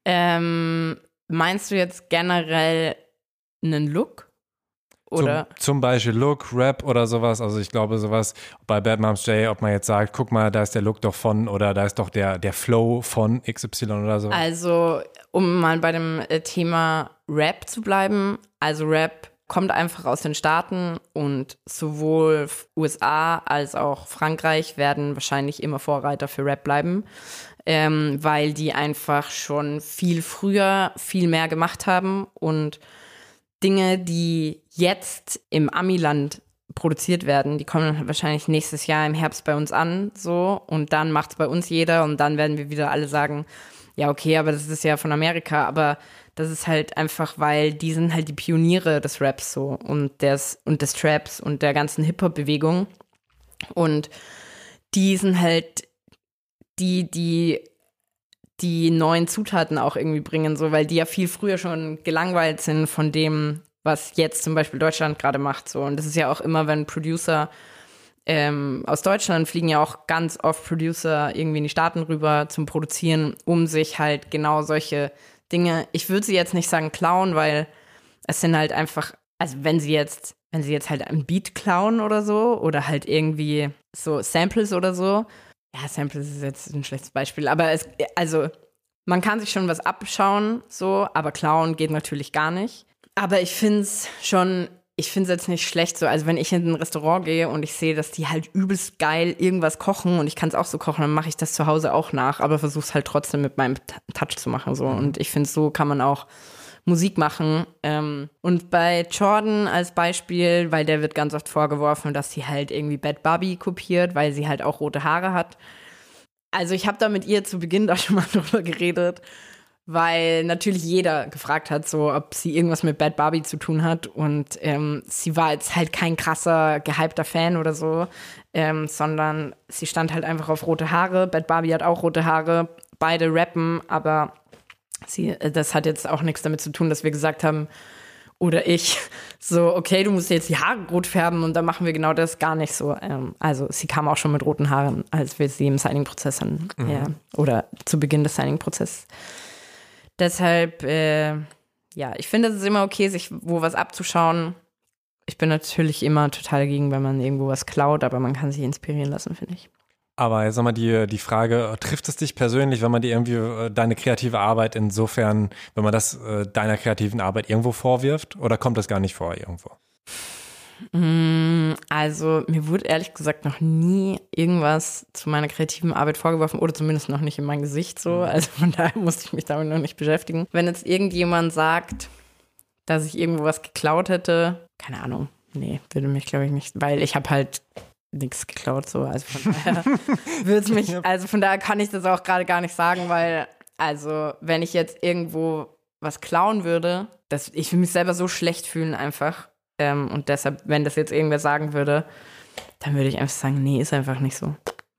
Speaker 1: Ähm, meinst du jetzt generell einen Look? Oder?
Speaker 3: Zum, zum, Beispiel Look, Rap oder sowas. Also ich glaube sowas bei Bad Moms J, ob man jetzt sagt, guck mal, da ist der Look doch von oder da ist doch der, der Flow von XY oder so.
Speaker 1: Also um mal bei dem äh, Thema Rap zu bleiben. Also Rap kommt einfach aus den Staaten und sowohl USA als auch Frankreich werden wahrscheinlich immer Vorreiter für Rap bleiben, ähm, weil die einfach schon viel früher viel mehr gemacht haben und Dinge, die jetzt im Amiland produziert werden, die kommen wahrscheinlich nächstes Jahr im Herbst bei uns an, so. Und dann macht es bei uns jeder und dann werden wir wieder alle sagen, ja okay, aber das ist ja von Amerika, aber das ist halt einfach, weil die sind halt die Pioniere des Raps so. Und des und des Traps und der ganzen Hip Hop Bewegung und die sind halt die die die neuen Zutaten auch irgendwie bringen, so, weil die ja viel früher schon gelangweilt sind von dem, was jetzt zum Beispiel Deutschland gerade macht, so. Und das ist ja auch immer, wenn Producer ähm, aus Deutschland fliegen ja auch ganz oft Producer irgendwie in die Staaten rüber zum Produzieren, um sich halt genau solche Dinge, ich würde sie jetzt nicht sagen klauen, weil es sind halt einfach, also wenn sie jetzt, wenn sie jetzt halt ein Beat klauen oder so, oder halt irgendwie so Samples oder so, ja, Samples ist jetzt ein schlechtes Beispiel, aber es, also man kann sich schon was abschauen, so, aber klauen geht natürlich gar nicht. Aber ich finde es schon, ich finde es jetzt nicht schlecht so. Also wenn ich in ein Restaurant gehe und ich sehe, dass die halt übelst geil irgendwas kochen und ich kann es auch so kochen, dann mache ich das zu Hause auch nach, aber versuche es halt trotzdem mit meinem Touch zu machen. So. Mhm. Und ich finde, so kann man auch Musik machen. Ähm, und bei Jordan als Beispiel, weil der wird ganz oft vorgeworfen, dass sie halt irgendwie Bad Barbie kopiert, weil sie halt auch rote Haare hat. Also ich habe da mit ihr zu Beginn da schon mal drüber geredet, weil natürlich jeder gefragt hat, so ob sie irgendwas mit Bad Barbie zu tun hat. Und ähm, sie war jetzt halt kein krasser, gehypter Fan oder so, ähm, sondern sie stand halt einfach auf rote Haare. Bad Barbie hat auch rote Haare, beide rappen, aber Sie, äh, das hat jetzt auch nichts damit zu tun, dass wir gesagt haben, oder ich, so, okay, du musst jetzt die Haare rot färben und dann machen wir genau das gar nicht so. Ähm, also sie kam auch schon mit roten Haaren, als wir sie im Signing-Prozess hatten. Mhm. Ja, oder zu Beginn des Signing-Prozesses. Deshalb, äh, ja, ich finde, es ist immer okay, sich wo was abzuschauen. Ich bin natürlich immer total dagegen, wenn man irgendwo was klaut, aber man kann sich inspirieren lassen, finde ich.
Speaker 3: Aber sag mal, die, die Frage, trifft es dich persönlich, wenn man dir irgendwie äh, deine kreative Arbeit insofern, wenn man das äh, deiner kreativen Arbeit irgendwo vorwirft oder kommt das gar nicht vor irgendwo?
Speaker 1: Mm, Also, mir wurde ehrlich gesagt noch nie irgendwas zu meiner kreativen Arbeit vorgeworfen oder zumindest noch nicht in mein Gesicht so. Also von daher musste ich mich damit noch nicht beschäftigen. Wenn jetzt irgendjemand sagt, dass ich irgendwo was geklaut hätte, keine Ahnung. Nee, würde mich, glaube ich, nicht, weil ich habe halt nichts geklaut so. Also von daher würde es mich, also von daher kann ich das auch gerade gar nicht sagen, weil, also, wenn ich jetzt irgendwo was klauen würde, das, ich würde mich selber so schlecht fühlen einfach. Ähm, und deshalb, wenn das jetzt irgendwer sagen würde, dann würde ich einfach sagen, nee, ist einfach nicht so.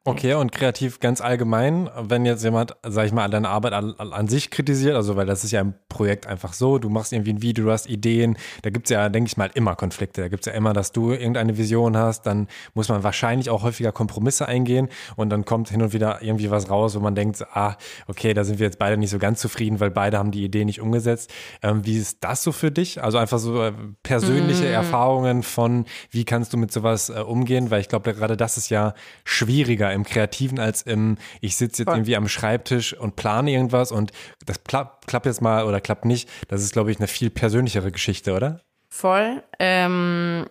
Speaker 3: Okay, und kreativ ganz allgemein, wenn jetzt jemand, sag ich mal, deine Arbeit an, an sich kritisiert, also weil das ist ja im Projekt einfach so, du machst irgendwie ein Video, du hast Ideen, da gibt's ja, denke ich mal, immer Konflikte. Da gibt's ja immer, dass du irgendeine Vision hast, dann muss man wahrscheinlich auch häufiger Kompromisse eingehen und dann kommt hin und wieder irgendwie was raus, wo man denkt, ah, okay, da sind wir jetzt beide nicht so ganz zufrieden, weil beide haben die Idee nicht umgesetzt. Ähm, wie ist das so für dich? Also einfach so äh, persönliche Erfahrungen von, wie kannst du mit sowas äh, umgehen? Weil ich glaube, gerade das ist ja schwieriger im Kreativen als im, ich sitze jetzt
Speaker 1: Voll.
Speaker 3: irgendwie am Schreibtisch und plane irgendwas und das klappt, klappt jetzt mal oder klappt nicht. Das ist, glaube ich, eine viel persönlichere Geschichte, oder?
Speaker 1: Voll. Ähm,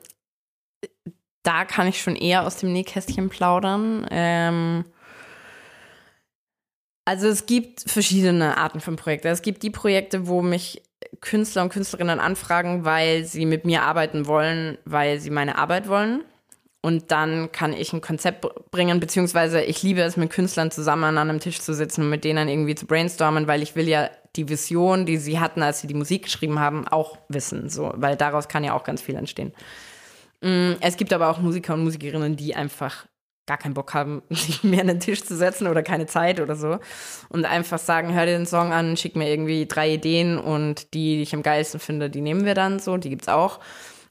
Speaker 1: da kann ich schon eher aus dem Nähkästchen plaudern. Ähm, also es gibt verschiedene Arten von Projekten. Es gibt die Projekte, wo mich Künstler und Künstlerinnen anfragen, weil sie mit mir arbeiten wollen, weil sie meine Arbeit wollen. Und dann kann ich ein Konzept br- bringen, beziehungsweise ich liebe es, mit Künstlern zusammen an einem Tisch zu sitzen und mit denen irgendwie zu brainstormen, weil ich will ja die Vision, die sie hatten, als sie die Musik geschrieben haben, auch wissen. So, weil daraus kann ja auch ganz viel entstehen. Mm, Es gibt aber auch Musiker und Musikerinnen, die einfach gar keinen Bock haben, sich mehr an den Tisch zu setzen oder keine Zeit oder so. Und einfach sagen, hör dir den Song an, schick mir irgendwie drei Ideen und die, die ich am geilsten finde, die nehmen wir dann so, die gibt's auch.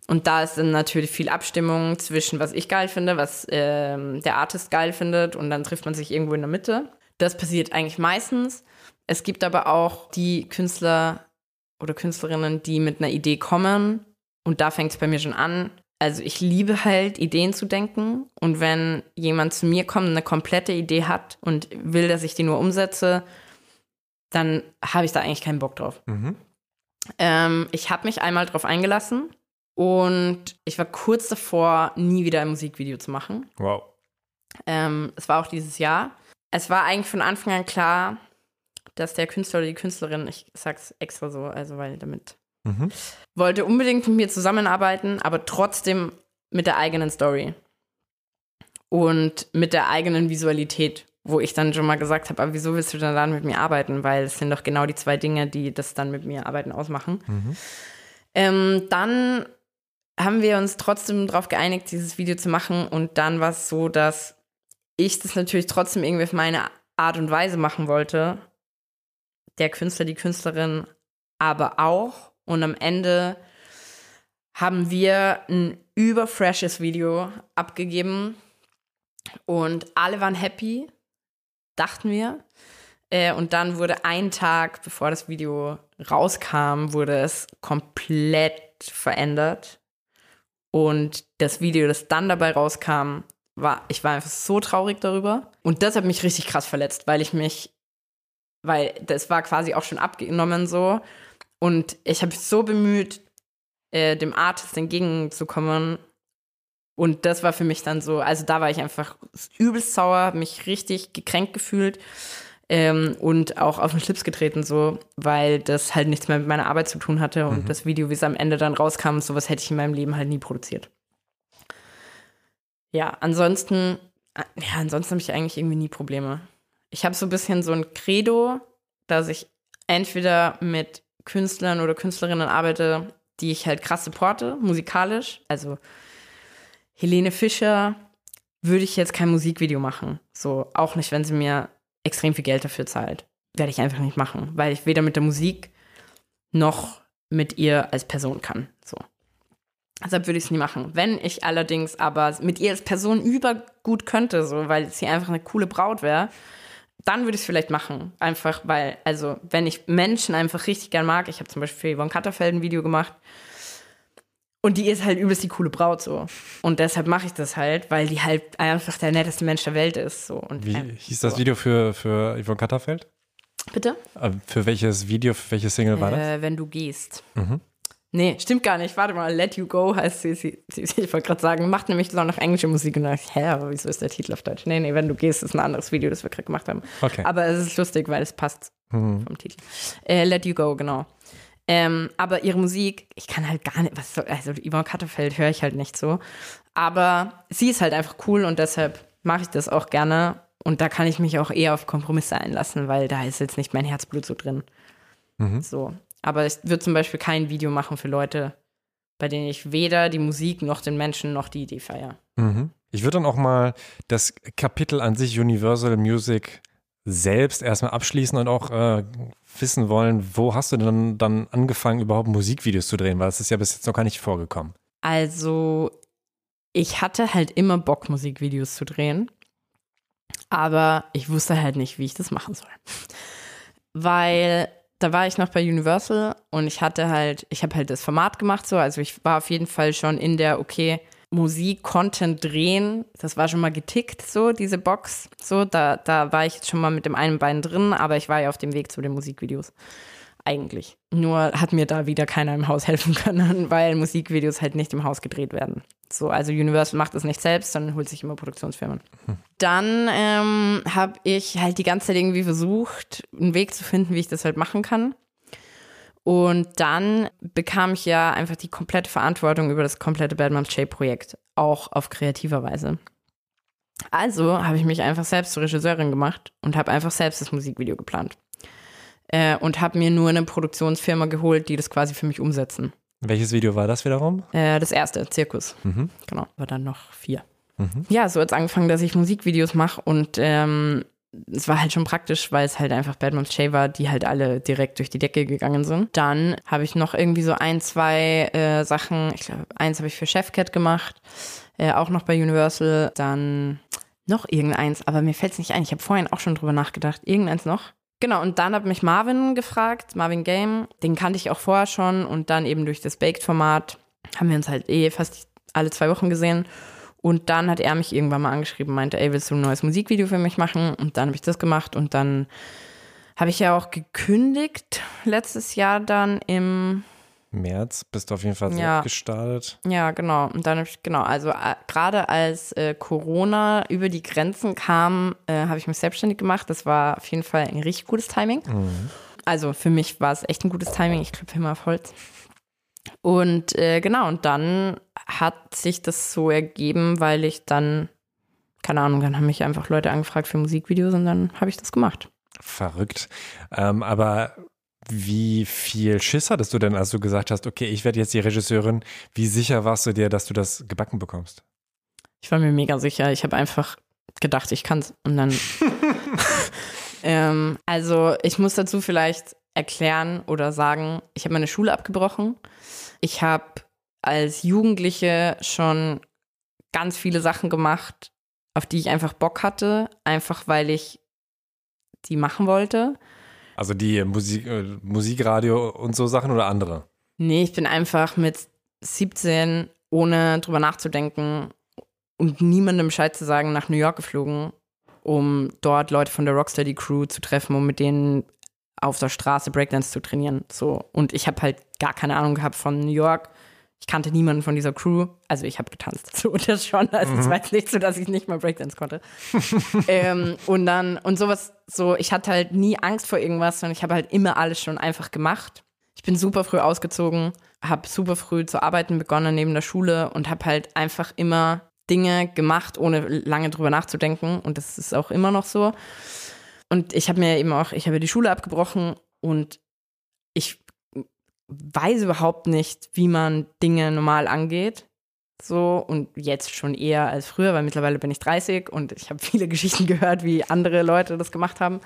Speaker 1: Und da ist dann natürlich viel Abstimmung zwischen, was ich geil finde, was ähm, der Artist geil findet und dann trifft man sich irgendwo in der Mitte. Das passiert eigentlich meistens. Es gibt aber auch die Künstler oder Künstlerinnen, die mit einer Idee kommen und da fängt es bei mir schon an. Also ich liebe halt, Ideen zu denken und wenn jemand zu mir kommt und eine komplette Idee hat und will, dass ich die nur umsetze, dann habe ich da eigentlich keinen Bock drauf.
Speaker 3: Mhm.
Speaker 1: Ähm, ich habe mich einmal drauf eingelassen und ich war kurz davor, nie wieder ein Musikvideo zu machen.
Speaker 3: Wow.
Speaker 1: Ähm, es war auch dieses Jahr. Es war eigentlich von Anfang an klar, dass der Künstler oder die Künstlerin, ich sag's extra so, also weil damit
Speaker 3: Mhm.
Speaker 1: wollte unbedingt mit mir zusammenarbeiten, aber trotzdem mit der eigenen Story und mit der eigenen Visualität, wo ich dann schon mal gesagt habe, aber wieso willst du denn dann mit mir arbeiten? Weil es sind doch genau die zwei Dinge, die das dann mit mir arbeiten ausmachen.
Speaker 3: Mhm.
Speaker 1: Ähm, dann haben wir uns trotzdem darauf geeinigt, dieses Video zu machen. Und dann war es so, dass ich das natürlich trotzdem irgendwie auf meine Art und Weise machen wollte. Der Künstler, die Künstlerin aber auch. Und am Ende haben wir ein überfreshes Video abgegeben. Und alle waren happy, dachten wir. Äh, und dann wurde ein Tag, bevor das Video rauskam, wurde es komplett verändert. Und das Video, das dann dabei rauskam, war, ich war einfach so traurig darüber. Und das hat mich richtig krass verletzt, weil ich mich, weil das war quasi auch schon abgenommen so. Und ich habe mich so bemüht, äh, dem Artist entgegenzukommen. Und das war für mich dann so, also da war ich einfach übelst sauer, mich richtig gekränkt gefühlt ähm, und auch auf den Schlips getreten, so, weil das halt nichts mehr mit meiner Arbeit zu tun hatte und das Video, wie es am Ende dann rauskam, sowas hätte ich in meinem Leben halt nie produziert. Ja, ansonsten, äh, ja, ansonsten habe ich eigentlich irgendwie nie Probleme. Ich habe so ein bisschen so ein Credo, dass ich entweder mit Künstlern oder Künstlerinnen arbeite, die ich halt krass supporte, musikalisch. Also Helene Fischer würde ich jetzt kein Musikvideo machen. So, auch nicht, wenn sie mir extrem viel Geld dafür zahlt. Werde ich einfach nicht machen, weil ich weder mit der Musik noch mit ihr als Person kann. So. Deshalb würde ich es nie machen. Wenn ich allerdings aber mit ihr als Person übergut könnte, so, weil sie einfach eine coole Braut wäre, dann würde ich es vielleicht machen. Einfach weil, also, wenn ich Menschen einfach richtig gern mag, ich habe zum Beispiel für Yvonne Katterfeld ein Video gemacht und die ist halt übelst die coole Braut so. Und deshalb mache ich das halt, weil die halt einfach der netteste Mensch der Welt ist. So. Und
Speaker 3: Wie
Speaker 1: ähm,
Speaker 3: hieß das
Speaker 1: so.
Speaker 3: Video für, für Yvonne Katterfeld?
Speaker 1: Bitte?
Speaker 3: Äh, Für welches Video, für welche Single war das?
Speaker 1: Äh, wenn du gehst.
Speaker 3: Mhm.
Speaker 1: Nee, stimmt gar nicht. Warte mal, Let You Go heißt sie. sie, sie ich wollte gerade sagen, macht nämlich so noch englische Musik. Und dann dachte ich, hä, aber wieso ist der Titel auf Deutsch? Nee, nee, wenn du gehst, ist ein anderes Video, das wir gerade gemacht haben.
Speaker 3: Okay.
Speaker 1: Aber es ist lustig, weil es passt vom Titel. Äh, Let You Go, genau. Ähm, aber ihre Musik, ich kann halt gar nicht, was soll, also Yvonne Kattefeld höre ich halt nicht so. Aber sie ist halt einfach cool und deshalb mache ich das auch gerne. Und da kann ich mich auch eher auf Kompromisse einlassen, weil da ist jetzt nicht mein Herzblut so drin. So. Aber ich würde zum Beispiel kein Video machen für Leute, bei denen ich weder die Musik noch den Menschen noch die Idee feiere.
Speaker 3: Mhm. Ich würde dann auch mal das Kapitel an sich Universal Music selbst erstmal abschließen und auch äh, wissen wollen, wo hast du denn dann angefangen, überhaupt Musikvideos zu drehen? Weil das ist ja bis jetzt noch gar nicht vorgekommen.
Speaker 1: Also, ich hatte halt immer Bock, Musikvideos zu drehen. Aber ich wusste halt nicht, wie ich das machen soll. Weil da war ich noch bei Universal und ich hatte halt, ich habe halt das Format gemacht so. Also ich war auf jeden Fall schon in der, okay, Musik, Content drehen, das war schon mal getickt, so, diese Box. So, da, da war ich jetzt schon mal mit dem einen Bein drin, aber ich war ja auf dem Weg zu den Musikvideos. Eigentlich. Nur hat mir da wieder keiner im Haus helfen können, weil Musikvideos halt nicht im Haus gedreht werden. So, also Universal macht das nicht selbst, sondern holt sich immer Produktionsfirmen. Dann ähm, habe ich halt die ganze Zeit irgendwie versucht, einen Weg zu finden, wie ich das halt machen kann. Und dann bekam ich ja einfach die komplette Verantwortung über das komplette Bad Moms J-Projekt, auch auf kreativer Weise. Also habe ich mich einfach selbst zur Regisseurin gemacht und habe einfach selbst das Musikvideo geplant. Äh, und habe mir nur eine Produktionsfirma geholt, die das quasi für mich umsetzen.
Speaker 3: Welches Video war das wiederum?
Speaker 1: Äh, das erste, Zirkus.
Speaker 3: Mhm.
Speaker 1: Genau, aber dann noch vier. Ja, so hat es angefangen, dass ich Musikvideos mache und ähm, es war halt schon praktisch, weil es halt einfach Bad Moms J war, die halt alle direkt durch die Decke gegangen sind. Dann habe ich noch irgendwie so ein, zwei äh, Sachen, ich glaube, eins habe ich für Chefcat gemacht, äh, auch noch bei Universal. Dann noch irgendeins, aber mir fällt es nicht ein. Ich habe vorhin auch schon drüber nachgedacht. Irgendeins noch. Genau, und dann hat mich Marvin gefragt, Marvin Game. Den kannte ich auch vorher schon und dann eben durch das Baked-Format haben wir uns halt eh fast alle zwei Wochen gesehen. Und dann hat er mich irgendwann mal angeschrieben, meinte, ey, willst du ein neues Musikvideo für mich machen? Und dann habe ich das gemacht und dann habe ich ja auch gekündigt letztes Jahr dann im,
Speaker 3: März bist du auf jeden Fall
Speaker 1: Ja.
Speaker 3: gestartet.
Speaker 1: ja genau, und dann habe ich, genau, also äh, gerade als äh, Corona über die Grenzen kam, äh, habe ich mich selbstständig gemacht. Das war auf jeden Fall ein richtig gutes Timing. Also für mich war es echt ein gutes Timing. Ich klopfe immer auf Holz. Und äh, genau, und dann hat sich das so ergeben, weil ich dann, keine Ahnung, dann haben mich einfach Leute angefragt für Musikvideos und dann habe ich das gemacht.
Speaker 3: Verrückt. Ähm, aber wie viel Schiss hattest du denn, als du gesagt hast, okay, ich werde jetzt die Regisseurin? Wie sicher warst du dir, dass du das gebacken bekommst?
Speaker 1: Ich war mir mega sicher. Ich habe einfach gedacht, ich kann's. Und dann. ähm, also, ich muss dazu vielleicht erklären oder sagen, ich habe meine Schule abgebrochen. Ich habe als Jugendliche schon ganz viele Sachen gemacht, auf die ich einfach Bock hatte, einfach weil ich die machen wollte.
Speaker 3: Also die Musik, äh, Musikradio und so Sachen oder andere?
Speaker 1: Nee, ich bin einfach mit 17, ohne drüber nachzudenken und niemandem Bescheid zu sagen, nach New York geflogen, um dort Leute von der Rocksteady Crew zu treffen, um mit denen auf der Straße Breakdance zu trainieren. So. Und ich habe halt gar keine Ahnung gehabt von New York. Ich kannte niemanden von dieser Crew. Also ich habe getanzt. So, das schon. Also es war jetzt nicht so, dass ich nicht mal Breakdance konnte. ähm, und dann, und sowas, so, ich hatte halt nie Angst vor irgendwas, sondern ich habe halt immer alles schon einfach gemacht. Ich bin super früh ausgezogen, habe super früh zu arbeiten begonnen neben der Schule und habe halt einfach immer Dinge gemacht, ohne lange drüber nachzudenken. Und das ist auch immer noch so. Und ich habe mir eben auch, ich habe die Schule abgebrochen und ich weiß überhaupt nicht, wie man Dinge normal angeht. So und jetzt schon eher als früher, weil mittlerweile bin ich 30 und ich habe viele Geschichten gehört, wie andere Leute das gemacht haben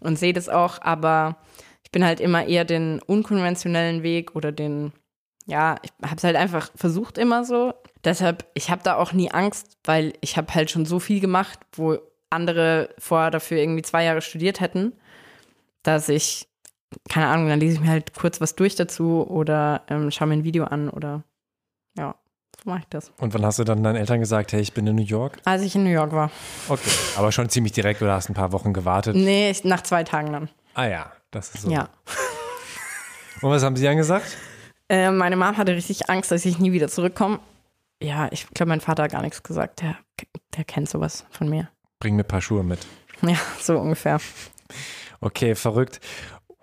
Speaker 1: und sehe das auch. Aber ich bin halt immer eher den unkonventionellen Weg oder den, ja, ich habe es halt einfach versucht immer so. Deshalb, ich habe da auch nie Angst, weil ich habe halt schon so viel gemacht, wo andere vorher dafür irgendwie zwei Jahre studiert hätten, dass ich, keine Ahnung, dann lese ich mir halt kurz was durch dazu oder ähm, schaue mir ein Video an oder ja, so mache ich das.
Speaker 3: Und wann hast du dann deinen Eltern gesagt, hey, ich bin in New York?
Speaker 1: Als ich in New York war.
Speaker 3: Okay. Aber schon ziemlich direkt oder hast ein paar Wochen gewartet?
Speaker 1: Nee, ich, nach zwei Tagen dann.
Speaker 3: Ah ja, das ist so.
Speaker 1: Ja.
Speaker 3: Und was haben sie dann gesagt?
Speaker 1: Äh, meine Mom hatte richtig Angst, dass ich nie wieder zurückkomme. Ja, ich glaube, mein Vater hat gar nichts gesagt. Der, der kennt sowas von mir.
Speaker 3: Bring mir ein paar Schuhe mit.
Speaker 1: Ja, so ungefähr.
Speaker 3: Okay, verrückt.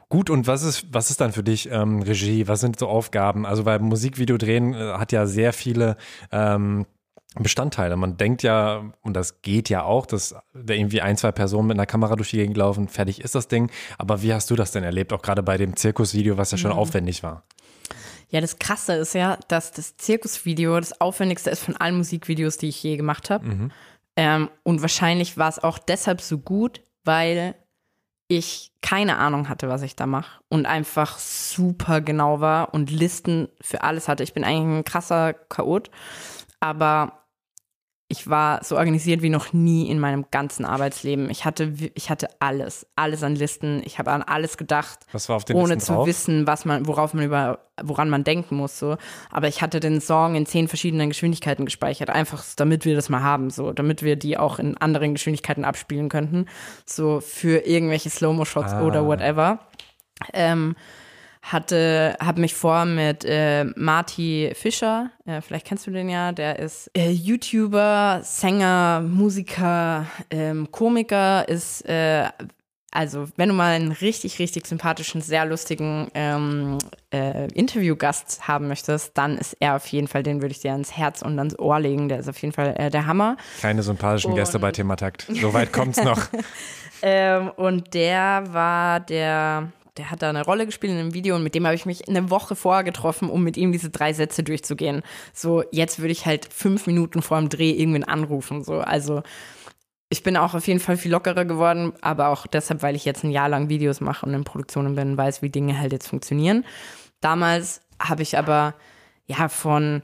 Speaker 3: Gut, und was ist, was ist dann für dich ähm, Regie? Was sind so Aufgaben? Also, weil Musikvideo drehen äh, hat ja sehr viele ähm, Bestandteile. Man denkt ja, und das geht ja auch, dass da irgendwie ein, zwei Personen mit einer Kamera durch die Gegend laufen, fertig ist das Ding. Aber wie hast du das denn erlebt? Auch gerade bei dem Zirkusvideo, was ja schon mhm. aufwendig war.
Speaker 1: Ja, das Krasse ist ja, dass das Zirkusvideo das aufwendigste ist von allen Musikvideos, die ich je gemacht habe. Mhm. Ähm, und wahrscheinlich war es auch deshalb so gut, weil ich keine Ahnung hatte, was ich da mache und einfach super genau war und Listen für alles hatte. Ich bin eigentlich ein krasser Chaot, aber ich war so organisiert wie noch nie in meinem ganzen Arbeitsleben. Ich hatte, ich hatte alles, alles an Listen. Ich habe an alles gedacht, ohne
Speaker 3: Listen
Speaker 1: zu
Speaker 3: drauf?
Speaker 1: wissen, was man, worauf man über, woran man denken muss. So, aber ich hatte den Song in zehn verschiedenen Geschwindigkeiten gespeichert, einfach damit wir das mal haben, so, damit wir die auch in anderen Geschwindigkeiten abspielen könnten, so für irgendwelche Slow-Mo-Shots ah. oder whatever. Ähm, hatte, habe mich vor mit äh, Marty Fischer, äh, vielleicht kennst du den ja, der ist äh, YouTuber, Sänger, Musiker, ähm, Komiker, ist äh, also wenn du mal einen richtig, richtig sympathischen, sehr lustigen ähm, äh, Interviewgast haben möchtest, dann ist er auf jeden Fall, den würde ich dir ans Herz und ans Ohr legen. Der ist auf jeden Fall äh, der Hammer.
Speaker 3: Keine sympathischen und Gäste bei Thematakt. Soweit kommt's noch.
Speaker 1: ähm, und der war der der hat da eine Rolle gespielt in einem Video und mit dem habe ich mich eine Woche vorher getroffen, um mit ihm diese drei Sätze durchzugehen. So, jetzt würde ich halt fünf Minuten vor dem Dreh irgendwen anrufen. So, also ich bin auch auf jeden Fall viel lockerer geworden, aber auch deshalb, weil ich jetzt ein Jahr lang Videos mache und in Produktionen bin, weiß, wie Dinge halt jetzt funktionieren. Damals habe ich aber ja von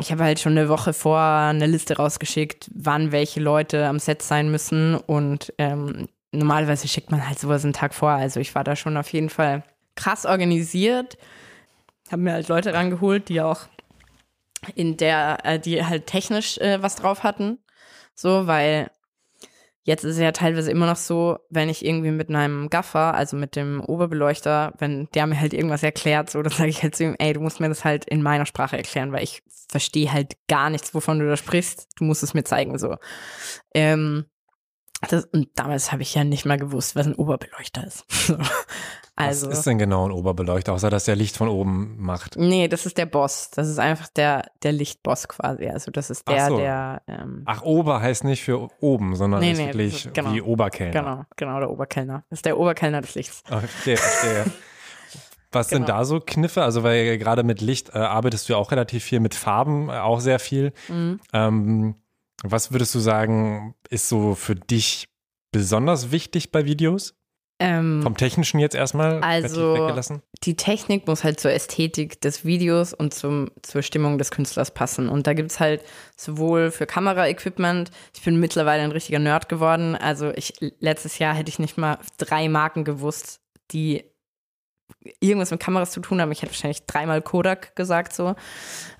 Speaker 1: ich habe halt schon eine Woche vor eine Liste rausgeschickt, wann welche Leute am Set sein müssen und ähm, normalerweise schickt man halt sowas einen Tag vor. Also ich war da schon auf jeden Fall krass organisiert. Habe mir halt Leute rangeholt, die auch in der, äh, die halt technisch äh, was drauf hatten. So, weil jetzt ist es ja teilweise immer noch so, wenn ich irgendwie mit einem Gaffer, also mit dem Oberbeleuchter, wenn der mir halt irgendwas erklärt, so, dann sage ich halt zu ihm, ey, du musst mir das halt in meiner Sprache erklären, weil ich verstehe halt gar nichts, wovon du da sprichst. Du musst es mir zeigen, so. Ähm, das, und damals habe ich ja nicht mal gewusst, was ein Oberbeleuchter ist.
Speaker 3: also, was ist denn genau ein Oberbeleuchter, außer dass der Licht von oben macht?
Speaker 1: Nee, das ist der Boss. Das ist einfach der, der Lichtboss quasi. Also das ist der, Ach so. der. Ähm,
Speaker 3: Ach, Ober heißt nicht für oben, sondern nee, ist nee, wirklich ist, genau, wie Oberkellner.
Speaker 1: Genau, genau, der Oberkellner. Das ist der Oberkellner des Lichts.
Speaker 3: Okay, verstehe. Was genau. sind da so Kniffe? Also, weil gerade mit Licht äh, arbeitest du ja auch relativ viel, mit Farben äh, auch sehr viel. Mhm. Ähm, was würdest du sagen, ist so für dich besonders wichtig bei Videos? Ähm, Vom Technischen jetzt erstmal
Speaker 1: also weggelassen? Die Technik muss halt zur Ästhetik des Videos und zum, zur Stimmung des Künstlers passen. Und da gibt es halt sowohl für Kameraequipment, ich bin mittlerweile ein richtiger Nerd geworden. Also ich letztes Jahr hätte ich nicht mal drei Marken gewusst, die irgendwas mit Kameras zu tun haben. Ich hätte wahrscheinlich dreimal Kodak gesagt so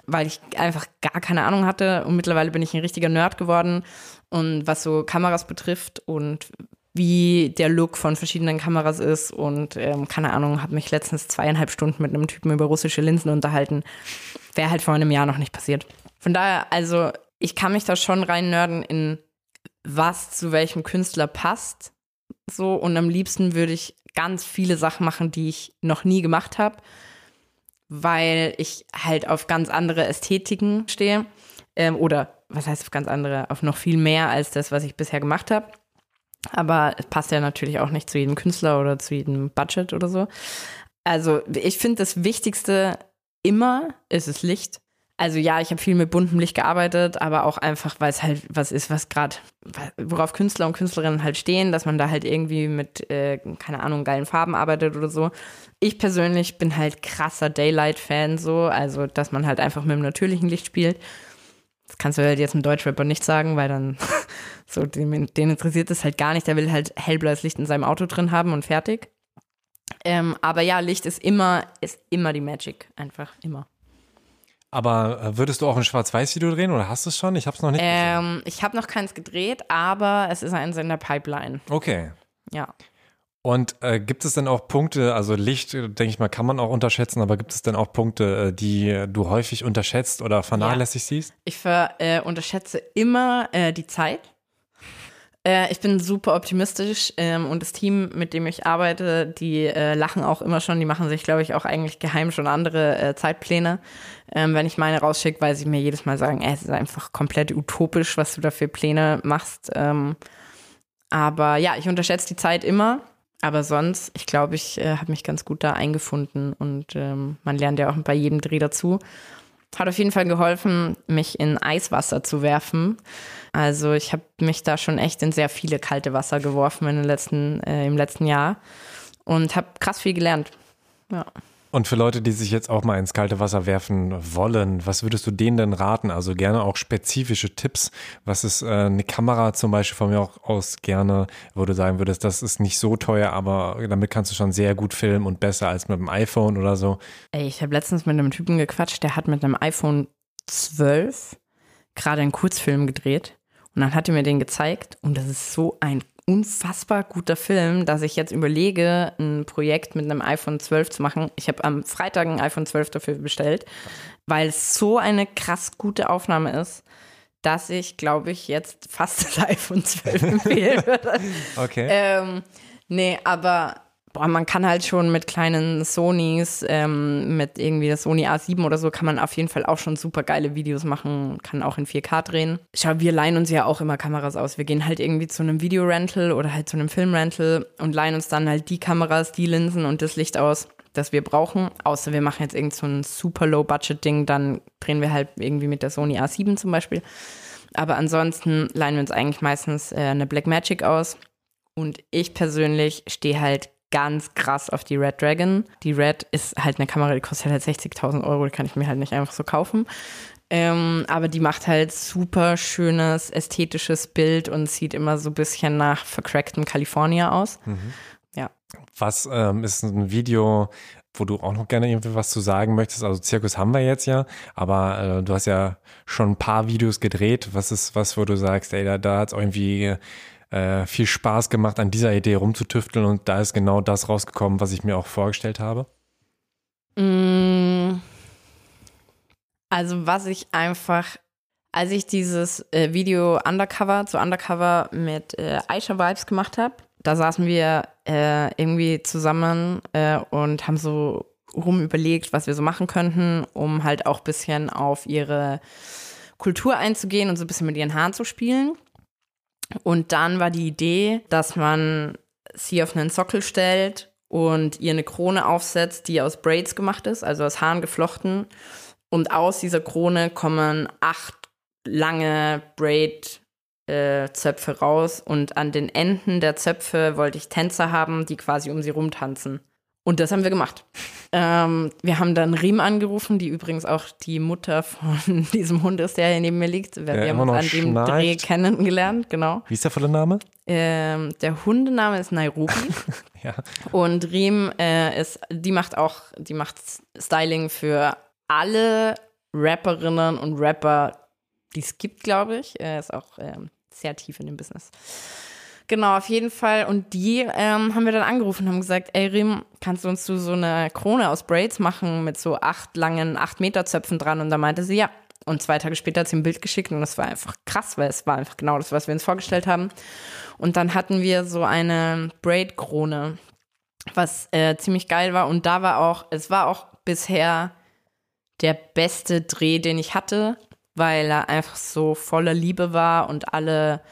Speaker 1: weil ich einfach gar keine Ahnung hatte und mittlerweile bin ich ein richtiger Nerd geworden und was so Kameras betrifft und wie der Look von verschiedenen Kameras ist und ähm, keine Ahnung, habe mich letztens zweieinhalb Stunden mit einem Typen über russische Linsen unterhalten. Wäre halt vor einem Jahr noch nicht passiert. Von daher, also ich kann mich da schon rein nörden in was zu welchem Künstler passt. So und am liebsten würde ich ganz viele Sachen machen, die ich noch nie gemacht habe weil ich halt auf ganz andere Ästhetiken stehe. Ähm, oder was heißt auf ganz andere? Auf noch viel mehr als das, was ich bisher gemacht habe. Aber es passt ja natürlich auch nicht zu jedem Künstler oder zu jedem Budget oder so. Also ich finde das Wichtigste immer ist das Licht. Also ja, ich habe viel mit buntem Licht gearbeitet, aber auch einfach, weil es halt was ist, was gerade, worauf Künstler und Künstlerinnen halt stehen, dass man da halt irgendwie mit, äh, keine Ahnung, geilen Farben arbeitet oder so. Ich persönlich bin halt krasser Daylight-Fan so, also dass man halt einfach mit dem natürlichen Licht spielt. Das kannst du halt jetzt einem Deutschrapper nicht sagen, weil dann so, den, den interessiert es halt gar nicht. Der will halt hellblaues Licht in seinem Auto drin haben und fertig. Ähm, aber ja, Licht ist immer, ist immer die Magic, einfach immer.
Speaker 3: Aber äh, würdest du auch ein Schwarz-Weiß-Video drehen oder hast du es schon? Ich habe es noch nicht
Speaker 1: ähm, Ich habe noch keins gedreht, aber es ist eins in der Pipeline.
Speaker 3: Okay.
Speaker 1: Ja.
Speaker 3: Und äh, gibt es denn auch Punkte, also Licht, denke ich mal, kann man auch unterschätzen, aber gibt es denn auch Punkte, äh, die du häufig unterschätzt oder vernachlässigt ja. siehst?
Speaker 1: Ich ver, äh, unterschätze immer äh, die Zeit. Äh, ich bin super optimistisch ähm, und das Team, mit dem ich arbeite, die äh, lachen auch immer schon. Die machen sich, glaube ich, auch eigentlich geheim schon andere äh, Zeitpläne. Ähm, wenn ich meine rausschicke, weil sie mir jedes Mal sagen, es ist einfach komplett utopisch, was du da für Pläne machst. Ähm, aber ja, ich unterschätze die Zeit immer. Aber sonst, ich glaube, ich äh, habe mich ganz gut da eingefunden und ähm, man lernt ja auch bei jedem Dreh dazu. Hat auf jeden Fall geholfen, mich in Eiswasser zu werfen. Also ich habe mich da schon echt in sehr viele kalte Wasser geworfen in den letzten, äh, im letzten Jahr und habe krass viel gelernt. Ja.
Speaker 3: Und für Leute, die sich jetzt auch mal ins kalte Wasser werfen wollen, was würdest du denen denn raten? Also gerne auch spezifische Tipps. Was ist äh, eine Kamera zum Beispiel von mir auch aus gerne, wo du sagen würdest, das ist nicht so teuer, aber damit kannst du schon sehr gut filmen und besser als mit dem iPhone oder so?
Speaker 1: Ey, ich habe letztens mit einem Typen gequatscht, der hat mit einem iPhone 12 gerade einen Kurzfilm gedreht. Und dann hat er mir den gezeigt und das ist so ein unfassbar guter Film, dass ich jetzt überlege, ein Projekt mit einem iPhone 12 zu machen. Ich habe am Freitag ein iPhone 12 dafür bestellt, weil es so eine krass gute Aufnahme ist, dass ich, glaube ich, jetzt fast das iPhone 12 empfehlen würde.
Speaker 3: okay.
Speaker 1: Ähm, nee, aber boah, man kann halt schon mit kleinen Sonys, ähm, mit irgendwie der Sony A7 oder so, kann man auf jeden Fall auch schon super geile Videos machen, kann auch in 4K drehen. Schau, wir leihen uns ja auch immer Kameras aus. Wir gehen halt irgendwie zu einem Videorental oder halt zu einem Filmrental und leihen uns dann halt die Kameras, die Linsen und das Licht aus, das wir brauchen. Außer wir machen jetzt irgend so ein super Low-Budget-Ding, dann drehen wir halt irgendwie mit der Sony A7 zum Beispiel. Aber ansonsten leihen wir uns eigentlich meistens äh, eine Blackmagic aus. Und ich persönlich stehe halt ganz krass auf die Red Dragon. Die Red ist halt eine Kamera, die kostet halt 60.000 Euro, die kann ich mir halt nicht einfach so kaufen. Ähm, aber die macht halt super schönes, ästhetisches Bild und sieht immer so ein bisschen nach vercracktem California aus. Mhm. Ja.
Speaker 3: Was ähm, ist ein Video, wo du auch noch gerne irgendwie was zu sagen möchtest? Also Zirkus haben wir jetzt ja, aber äh, du hast ja schon ein paar Videos gedreht. Was ist was, wo du sagst, ey, da, da hat es irgendwie äh, viel Spaß gemacht, an dieser Idee rumzutüfteln und da ist genau das rausgekommen, was ich mir auch vorgestellt habe?
Speaker 1: Mm. Also was ich einfach, als ich dieses äh, Video Undercover zu Undercover mit äh, Aisha Vibes gemacht habe, da saßen wir äh, irgendwie zusammen äh, und haben so rum überlegt, was wir so machen könnten, um halt auch ein bisschen auf ihre Kultur einzugehen und so ein bisschen mit ihren Haaren zu spielen. Und dann war die Idee, dass man sie auf einen Sockel stellt und ihr eine Krone aufsetzt, die aus Braids gemacht ist, also aus Haaren geflochten. Und aus dieser Krone kommen acht lange Braid-Zöpfe äh, raus. Und an den Enden der Zöpfe wollte ich Tänzer haben, die quasi um sie rumtanzen. Und das haben wir gemacht. Ähm, wir haben dann Riem angerufen, die übrigens auch die Mutter von diesem Hund ist, der hier neben mir liegt. Wir, wir haben uns an dem Dreh kennengelernt, genau.
Speaker 3: Wie ist der volle Name?
Speaker 1: Ähm, der Hundename ist Nairobi. ja. Und Riem äh, ist, die macht auch, die macht Styling für alle Rapperinnen und Rapper, die es gibt, glaube ich. Er ist auch ähm, sehr tief in dem Business. Genau, auf jeden Fall. Und die ähm, haben wir dann angerufen und haben gesagt, ey Rim, kannst du uns so, eine Krone aus Braids machen mit so acht langen, acht Meter Zöpfen dran? Und da meinte sie, ja. Und zwei Tage später hat sie ein Bild geschickt und das war einfach krass, weil es war einfach genau das, was wir uns vorgestellt haben. Und dann hatten wir so eine Braid-Krone, was äh, ziemlich geil war. Und da war auch, es war auch bisher der beste Dreh, den ich hatte, weil er einfach so voller Liebe war und alle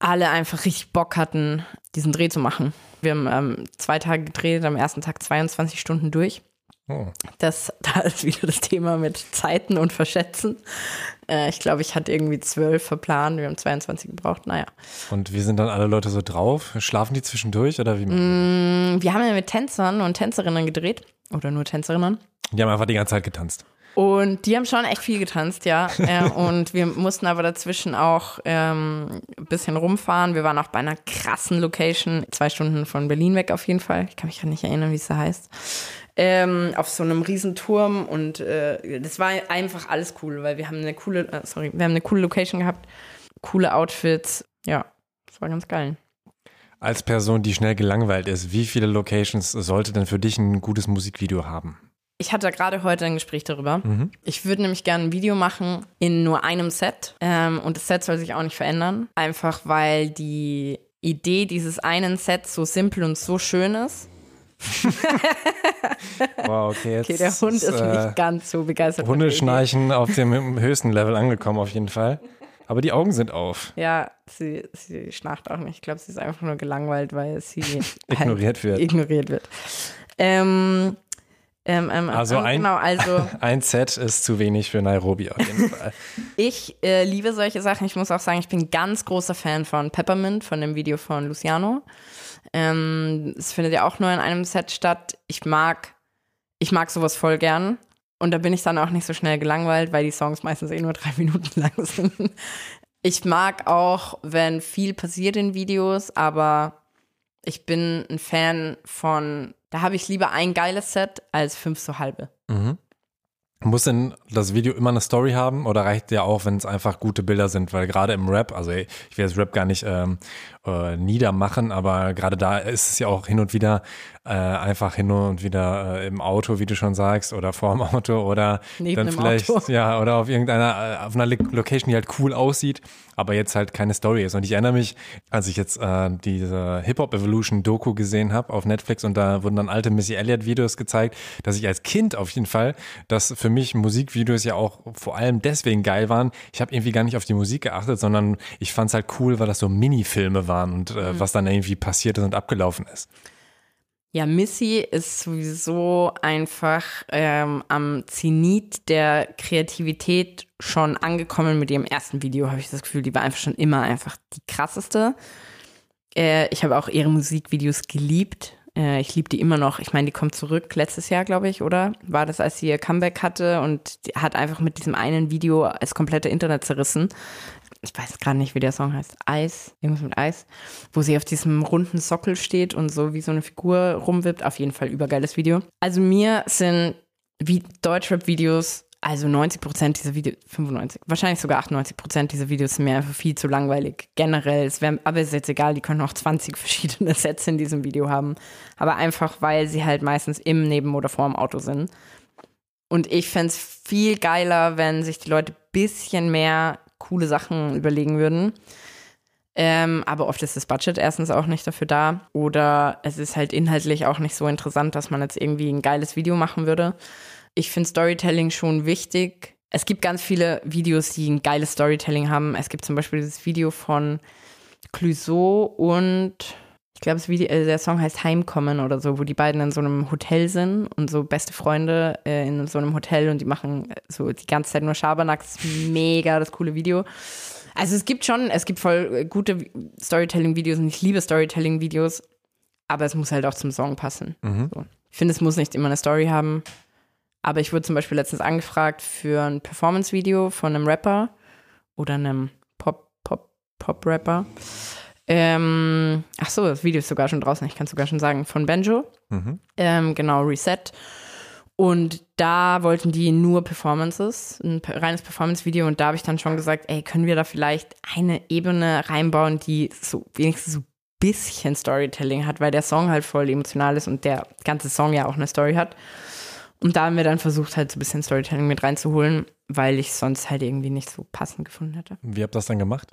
Speaker 1: alle einfach richtig Bock hatten, diesen Dreh zu machen. Wir haben ähm, zwei Tage gedreht, am ersten Tag 22 Stunden durch. Oh. Das, da ist wieder das Thema mit Zeiten und Verschätzen. Äh, ich glaube, ich hatte irgendwie zwölf verplant, wir haben 22 gebraucht, naja.
Speaker 3: Und wie sind dann alle Leute so drauf? Schlafen die zwischendurch oder wie?
Speaker 1: Mm, wir haben ja mit Tänzern und Tänzerinnen gedreht. Oder nur Tänzerinnen.
Speaker 3: Die haben einfach die ganze Zeit getanzt.
Speaker 1: Und die haben schon echt viel getanzt, ja. äh, und wir mussten aber dazwischen auch ähm, ein bisschen rumfahren. Wir waren auch bei einer krassen Location, zwei Stunden von Berlin weg auf jeden Fall. Ich kann mich gar nicht erinnern, wie es da heißt. Ähm, auf so einem Riesenturm und äh, das war einfach alles cool, weil wir haben eine coole, äh, sorry, wir haben eine coole Location gehabt, coole Outfits. Ja, das war ganz geil.
Speaker 3: Als Person, die schnell gelangweilt ist, wie viele Locations sollte denn für dich ein gutes Musikvideo haben?
Speaker 1: Ich hatte gerade heute ein Gespräch darüber.
Speaker 3: Mhm.
Speaker 1: Ich würde nämlich gerne ein Video machen in nur einem Set. Ähm, und das Set soll sich auch nicht verändern. Einfach weil die Idee dieses einen Sets so simpel und so schön ist.
Speaker 3: Wow, okay, jetzt
Speaker 1: Okay, der Hund ist
Speaker 3: äh,
Speaker 1: nicht ganz so begeistert.
Speaker 3: Hundeschnarchen auf dem höchsten Level angekommen, auf jeden Fall. Aber die Augen sind auf.
Speaker 1: Ja, sie, sie schnarcht auch nicht. Ich glaube, sie ist einfach nur gelangweilt, weil sie
Speaker 3: Ignoriert wird.
Speaker 1: ignoriert wird. Ähm, ähm, ähm,
Speaker 3: Also
Speaker 1: ähm,
Speaker 3: ein-
Speaker 1: genau, also
Speaker 3: Ein Set ist zu wenig für Nairobi auf jeden Fall.
Speaker 1: ich äh, liebe solche Sachen. Ich muss auch sagen, ich bin ein ganz großer Fan von Peppermint, von dem Video von Luciano. Ähm, es findet ja auch nur in einem Set statt. Ich mag, ich mag sowas voll gern. Und da bin ich dann auch nicht so schnell gelangweilt, weil die Songs meistens eh nur drei Minuten lang sind. Ich mag auch, wenn viel passiert in Videos, aber ich bin ein Fan von, da habe ich lieber ein geiles Set als fünf so halbe.
Speaker 3: Mhm. Muss denn das Video immer eine Story haben oder reicht ja auch, wenn es einfach gute Bilder sind? Weil gerade im Rap, also ich will das Rap gar nicht ähm, äh, niedermachen, aber gerade da ist es ja auch hin und wieder äh, einfach hin und wieder äh, im Auto, wie du schon sagst, oder vor dem Auto oder
Speaker 1: Neben
Speaker 3: dann vielleicht,
Speaker 1: Auto.
Speaker 3: ja, oder auf irgendeiner, äh, auf einer Lo- Location, die halt cool aussieht, aber jetzt halt keine Story ist. Und ich erinnere mich, als ich jetzt äh, diese Hip-Hop Evolution Doku gesehen habe auf Netflix und da wurden dann alte Missy Elliott Videos gezeigt, dass ich als Kind auf jeden Fall, dass für mich Musikvideos ja auch vor allem deswegen geil waren. Ich habe irgendwie gar nicht auf die Musik geachtet, sondern ich fand es halt cool, weil das so Minifilme waren und äh, was dann irgendwie passiert ist und abgelaufen ist.
Speaker 1: Ja, Missy ist sowieso einfach ähm, am Zenit der Kreativität schon angekommen mit ihrem ersten Video, habe ich das Gefühl. Die war einfach schon immer einfach die krasseste. Äh, ich habe auch ihre Musikvideos geliebt. Äh, ich liebe die immer noch. Ich meine, die kommt zurück letztes Jahr, glaube ich, oder? War das, als sie ihr Comeback hatte und hat einfach mit diesem einen Video das komplette Internet zerrissen. Ich weiß gerade nicht, wie der Song heißt. Eis, irgendwas mit Eis, wo sie auf diesem runden Sockel steht und so wie so eine Figur rumwippt. Auf jeden Fall übergeiles Video. Also mir sind wie Deutschrap-Videos, also 90 Prozent dieser Videos, 95, wahrscheinlich sogar 98 Prozent dieser Videos sind mir einfach viel zu langweilig. Generell, es wär, aber ist jetzt egal, die können auch 20 verschiedene Sets in diesem Video haben. Aber einfach, weil sie halt meistens im, neben oder vor dem Auto sind. Und ich fände es viel geiler, wenn sich die Leute ein bisschen mehr coole Sachen überlegen würden. Ähm, aber oft ist das Budget erstens auch nicht dafür da. Oder es ist halt inhaltlich auch nicht so interessant, dass man jetzt irgendwie ein geiles Video machen würde. Ich finde Storytelling schon wichtig. Es gibt ganz viele Videos, die ein geiles Storytelling haben. Es gibt zum Beispiel dieses Video von Clouseau und ich glaube, äh, der Song heißt Heimkommen oder so, wo die beiden in so einem Hotel sind und so beste Freunde äh, in so einem Hotel und die machen äh, so die ganze Zeit nur Schabernack. Das ist mega das coole Video. Also es gibt schon, es gibt voll äh, gute Storytelling-Videos und ich liebe Storytelling-Videos, aber es muss halt auch zum Song passen.
Speaker 3: Mhm.
Speaker 1: So. Ich finde, es muss nicht immer eine Story haben. Aber ich wurde zum Beispiel letztens angefragt für ein Performance-Video von einem Rapper oder einem Pop, Pop, Pop-Rapper. Ähm, ach so, das Video ist sogar schon draußen, ich kann es sogar schon sagen, von Benjo.
Speaker 3: Mhm.
Speaker 1: Ähm, genau, Reset. Und da wollten die nur Performances, ein reines Performance-Video. Und da habe ich dann schon gesagt, ey, können wir da vielleicht eine Ebene reinbauen, die so wenigstens so ein bisschen Storytelling hat, weil der Song halt voll emotional ist und der ganze Song ja auch eine Story hat. Und da haben wir dann versucht, halt so ein bisschen Storytelling mit reinzuholen, weil ich sonst halt irgendwie nicht so passend gefunden hätte.
Speaker 3: Wie habt ihr das dann gemacht?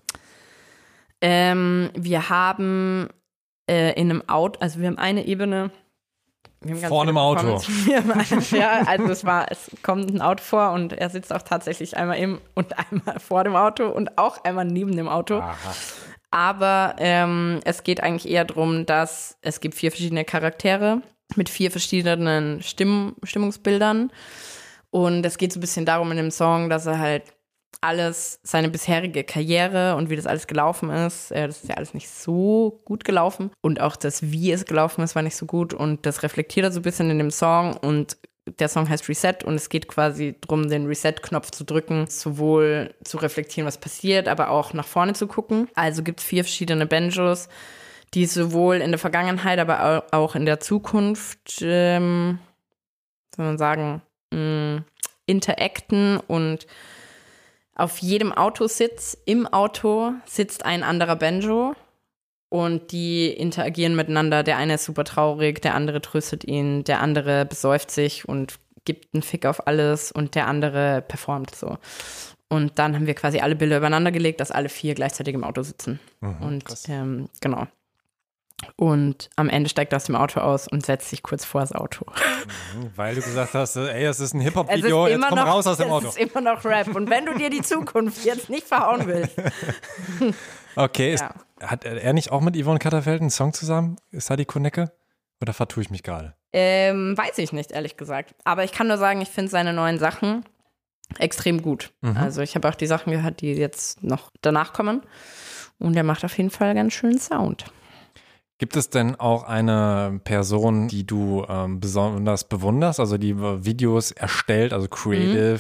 Speaker 1: Ähm, wir haben äh, in einem Auto, also wir haben eine Ebene. Wir haben
Speaker 3: Vor einem Auto.
Speaker 1: Ja, also es war, es kommt ein Auto vor und er sitzt auch tatsächlich einmal im und einmal vor dem Auto und auch einmal neben dem Auto.
Speaker 3: Aha.
Speaker 1: Aber ähm, es geht eigentlich eher darum, dass es gibt vier verschiedene Charaktere mit vier verschiedenen Stimm Stimmungsbildern. Und es geht so ein bisschen darum in dem Song, dass er halt alles, seine bisherige Karriere und wie das alles gelaufen ist, das ist ja alles nicht so gut gelaufen. Und auch das, wie es gelaufen ist, war nicht so gut. Und das reflektiert er so ein bisschen in dem Song. Und der Song heißt Reset und es geht quasi darum, den Reset-Knopf zu drücken, sowohl zu reflektieren, was passiert, aber auch nach vorne zu gucken. Also gibt es vier verschiedene Banjos, die sowohl in der Vergangenheit, aber au- auch in der Zukunft, ähm, soll man sagen, mh, interacten und auf jedem Autositz im Auto sitzt ein anderer Banjo Und die interagieren miteinander. Der eine ist super traurig, der andere tröstet ihn, der andere besäuft sich und gibt einen Fick auf alles und der andere performt so. Und dann haben wir quasi alle Bilder übereinander gelegt, dass alle vier gleichzeitig im Auto sitzen.
Speaker 3: Mhm,
Speaker 1: und ähm, genau. Und am Ende steigt er aus dem Auto aus und setzt sich kurz vor das Auto.
Speaker 3: Mhm, weil du gesagt hast, ey, es ist ein
Speaker 1: Es
Speaker 3: Hip-Hop-Video,
Speaker 1: ist
Speaker 3: jetzt
Speaker 1: immer
Speaker 3: komm
Speaker 1: noch,
Speaker 3: raus aus dem
Speaker 1: es
Speaker 3: Auto.
Speaker 1: ist immer noch Rap. Und wenn du dir die Zukunft jetzt nicht verhauen willst,
Speaker 3: Okay, ist,
Speaker 1: Ja.
Speaker 3: hat er nicht auch mit Yvonne Katterfeld einen Song zusammen? Ist da die Konecke? Oder vertue ich mich gerade?
Speaker 1: ähm, weiß ich nicht, ehrlich gesagt. Aber ich kann nur sagen, ich finde seine neuen Sachen extrem gut.
Speaker 3: Mhm.
Speaker 1: Also ich habe auch die Sachen gehört, die jetzt noch danach kommen. Und er macht auf jeden Fall ganz schönen Sound.
Speaker 3: Gibt es denn auch eine Person, die du ähm, besonders bewunderst, also die Videos erstellt, also creative?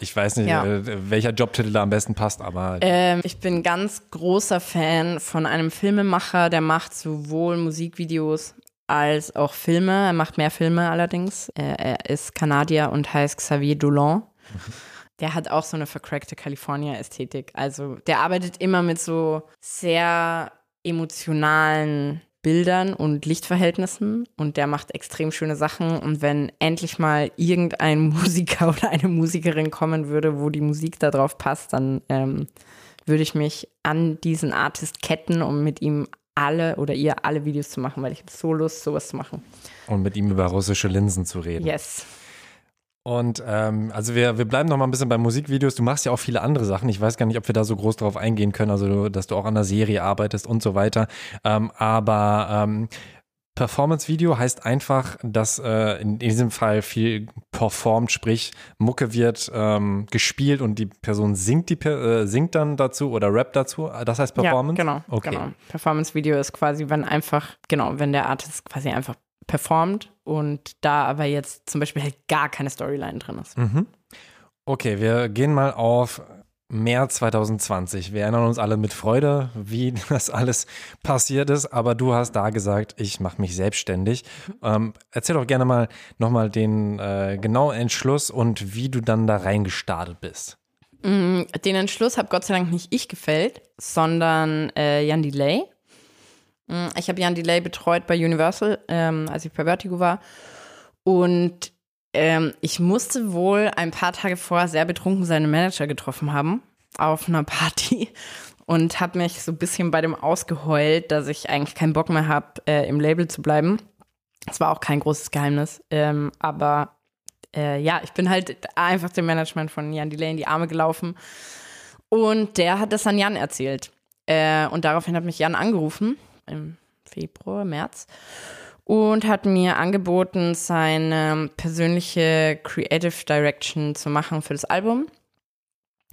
Speaker 3: Ich weiß nicht,
Speaker 1: Mhm. Ja.
Speaker 3: äh, welcher Jobtitel da am besten passt, aber
Speaker 1: Ähm, ich bin ganz großer Fan von einem Filmemacher, der macht sowohl Musikvideos als auch Filme. Er macht mehr Filme allerdings. Er, er ist Kanadier und heißt Xavier Dolan. Der hat auch so eine vercrackte California-Ästhetik. Also der arbeitet immer mit so sehr emotionalen Bildern und Lichtverhältnissen und der macht extrem schöne Sachen. Und wenn endlich mal irgendein Musiker oder eine Musikerin kommen würde, wo die Musik da drauf passt, dann ähm, würde ich mich an diesen Artist ketten, um mit ihm alle oder ihr alle Videos zu machen, weil ich habe so Lust, sowas zu machen.
Speaker 3: und mit ihm über russische Linsen zu reden.
Speaker 1: Yes.
Speaker 3: Und ähm, also wir, wir bleiben noch mal ein bisschen bei Musikvideos. Du machst ja auch viele andere Sachen. Ich weiß gar nicht, ob wir da so groß drauf eingehen können, also du, dass du auch an der Serie arbeitest und so weiter. Ähm, aber ähm, Performance-Video heißt einfach, dass äh, in diesem Fall viel performt, sprich Mucke wird ähm, gespielt und die Person singt, die, äh, singt dann dazu oder rappt dazu. Das heißt Performance?
Speaker 1: Ja, genau.
Speaker 3: Okay.
Speaker 1: genau. Performance-Video ist quasi, wenn einfach, genau, wenn der Artist quasi einfach performt und da aber jetzt zum Beispiel halt gar keine Storyline drin ist.
Speaker 3: Mhm. Okay, wir gehen mal auf März 2020. Wir erinnern uns alle mit Freude, wie das alles passiert ist, aber du hast da gesagt, ich mache mich selbstständig. Ähm, erzähl doch gerne mal nochmal den äh, genauen Entschluss und wie du dann da reingestartet bist.
Speaker 1: Mm, Den Entschluss habe Gott sei Dank nicht ich gefällt, sondern äh, Jan Delay. Mm, Ich habe Jan Delay betreut bei Universal, ähm, als ich bei Vertigo war. Und ähm, ich musste wohl ein paar Tage vorher sehr betrunken seinen Manager getroffen haben auf einer Party und habe mich so ein bisschen bei dem ausgeheult, dass ich eigentlich keinen Bock mehr habe, äh, im Label zu bleiben. Das war auch kein großes Geheimnis, ähm, aber äh, ja, ich bin halt einfach dem Management von Jan Delay in die Arme gelaufen und der hat das an Jan erzählt. Äh, und daraufhin hat mich Jan angerufen im Februar, März und hat mir angeboten, seine persönliche Creative Direction zu machen für das Album,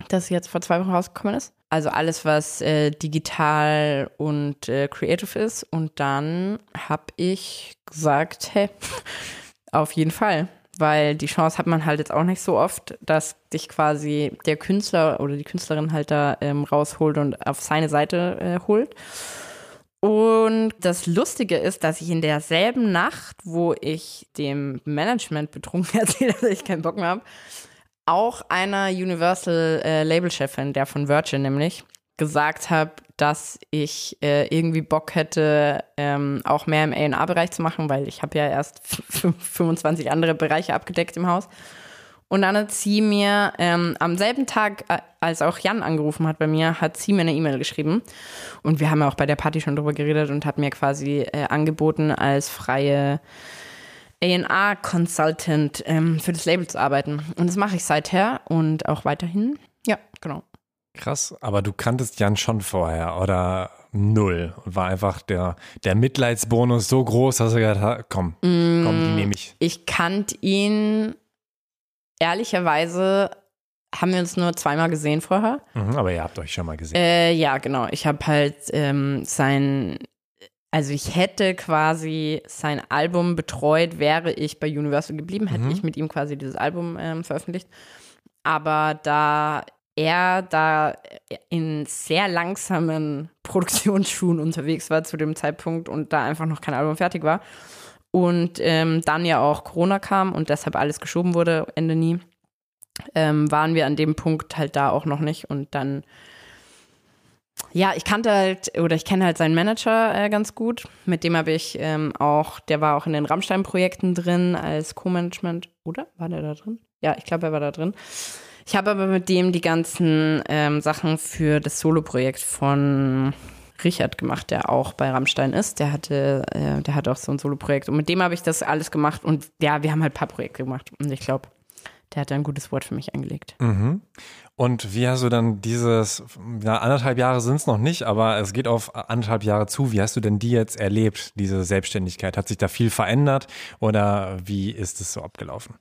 Speaker 1: das jetzt vor zwei Wochen rausgekommen ist. Also alles, was äh, digital und äh, creative ist. Und dann habe ich gesagt, hey, auf jeden Fall. Weil die Chance hat man halt jetzt auch nicht so oft, dass dich quasi der Künstler oder die Künstlerin halt da ähm, rausholt und auf seine Seite äh, holt. Und das Lustige ist, dass ich in derselben Nacht, wo ich dem Management betrunken erzählt habe, dass ich keinen Bock mehr habe, auch einer Universal äh, der von Virgin nämlich, gesagt habe, dass ich äh, irgendwie Bock hätte, ähm, auch mehr im A&R-Bereich zu machen, weil ich habe ja erst 25 andere Bereiche abgedeckt im Haus. Und dann hat sie mir ähm, am selben Tag, äh, als auch Jan angerufen hat bei mir, hat sie mir eine E-Mail geschrieben. Und wir haben ja auch bei der Party schon drüber geredet und hat mir quasi äh, angeboten, als freie A&R-Consultant ähm, für das Label zu arbeiten. Und das mache ich seither und auch weiterhin. Ja, genau.
Speaker 3: Krass, aber du kanntest Jan schon vorher oder null und war einfach der, der Mitleidsbonus so groß, dass er gesagt hat, komm, komm, die nehme ich.
Speaker 1: Ich kannte ihn, ehrlicherweise haben wir uns nur zweimal gesehen vorher.
Speaker 3: Mhm, aber ihr habt euch schon mal gesehen.
Speaker 1: Äh, ja, genau. Ich habe halt ähm, sein, also ich hätte quasi sein Album betreut, wäre ich bei Universal geblieben, hätte
Speaker 3: Mhm.
Speaker 1: ich mit ihm quasi dieses Album ähm, veröffentlicht. Aber da er da in sehr langsamen Produktionsschuhen unterwegs war zu dem Zeitpunkt und da einfach noch kein Album fertig war und ähm, dann ja auch Corona kam und deshalb alles geschoben wurde, Ende nie, ähm, waren wir an dem Punkt halt da auch noch nicht und dann ja, ich kannte halt oder ich kenne halt seinen Manager äh, ganz gut. Mit dem habe ich ähm, auch, der war auch in den Rammstein-Projekten drin als Co-Management, oder? War der da drin? Ja, ich glaube, er war da drin. Ich habe aber mit dem die ganzen ähm, Sachen für das Solo-Projekt von Richard gemacht, der auch bei Rammstein ist. Der hatte, äh, der hat auch so ein Solo-Projekt. Und mit dem habe ich das alles gemacht. Und ja, wir haben halt ein paar Projekte gemacht. Und ich glaube, der hat da ein gutes Wort für mich eingelegt.
Speaker 3: Mhm. Und wie hast du dann dieses, ja, anderthalb Jahre sind es noch nicht, aber es geht auf anderthalb Jahre zu. Wie hast du denn die jetzt erlebt, diese Selbstständigkeit? Hat sich da viel verändert oder wie ist es so abgelaufen?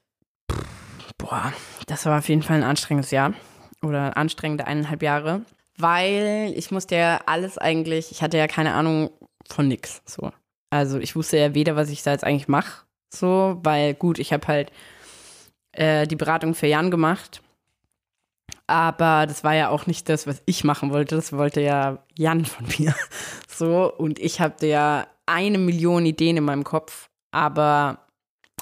Speaker 1: Boah, das war auf jeden Fall ein anstrengendes Jahr oder anstrengende eineinhalb Jahre, weil ich musste ja alles eigentlich, ich hatte ja keine Ahnung von nix, so. Also ich wusste ja weder, was ich da jetzt eigentlich mache, so, weil gut, ich habe halt äh, die Beratung für Jan gemacht, aber das war ja auch nicht das, was ich machen wollte, das wollte ja Jan von mir, so, und ich hatte ja eine Million Ideen in meinem Kopf, aber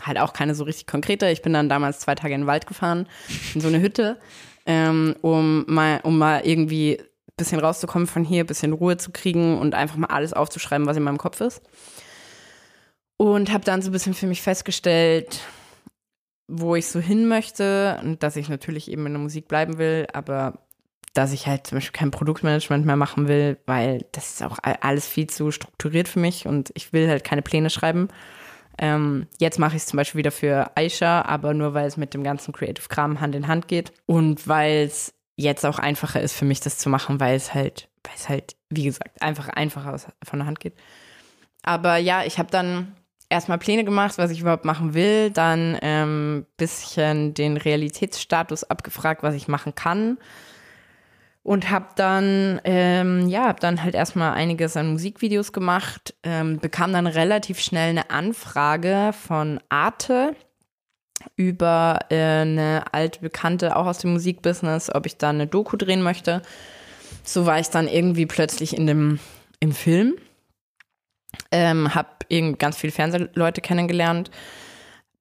Speaker 1: halt auch keine so richtig konkrete. Ich bin dann damals zwei Tage in den Wald gefahren, in so eine Hütte, ähm, um, mal, um mal irgendwie bisschen rauszukommen von hier, ein bisschen Ruhe zu kriegen und einfach mal alles aufzuschreiben, was in meinem Kopf ist. Und habe dann so ein bisschen für mich festgestellt, wo ich so hin möchte und dass ich natürlich eben in der Musik bleiben will, aber dass ich halt zum Beispiel kein Produktmanagement mehr machen will, weil das ist auch alles viel zu strukturiert für mich und ich will halt keine Pläne schreiben. Ähm, jetzt mache ich es zum Beispiel wieder für Aisha, aber nur weil es mit dem ganzen Creative Kram Hand in Hand geht und weil es jetzt auch einfacher ist für mich, das zu machen, weil es halt, weil es halt, wie gesagt, einfach einfacher von der Hand geht. Aber ja, ich habe dann erstmal Pläne gemacht, was ich überhaupt machen will, dann ähm, bisschen den Realitätsstatus abgefragt, was ich machen kann und habe dann ähm, ja habe dann halt erstmal einiges an Musikvideos gemacht ähm, bekam dann relativ schnell eine Anfrage von Arte über äh, eine alte Bekannte auch aus dem Musikbusiness ob ich da eine Doku drehen möchte. So war ich dann irgendwie plötzlich in dem im Film. Ähm, habe ganz viele Fernsehleute kennengelernt.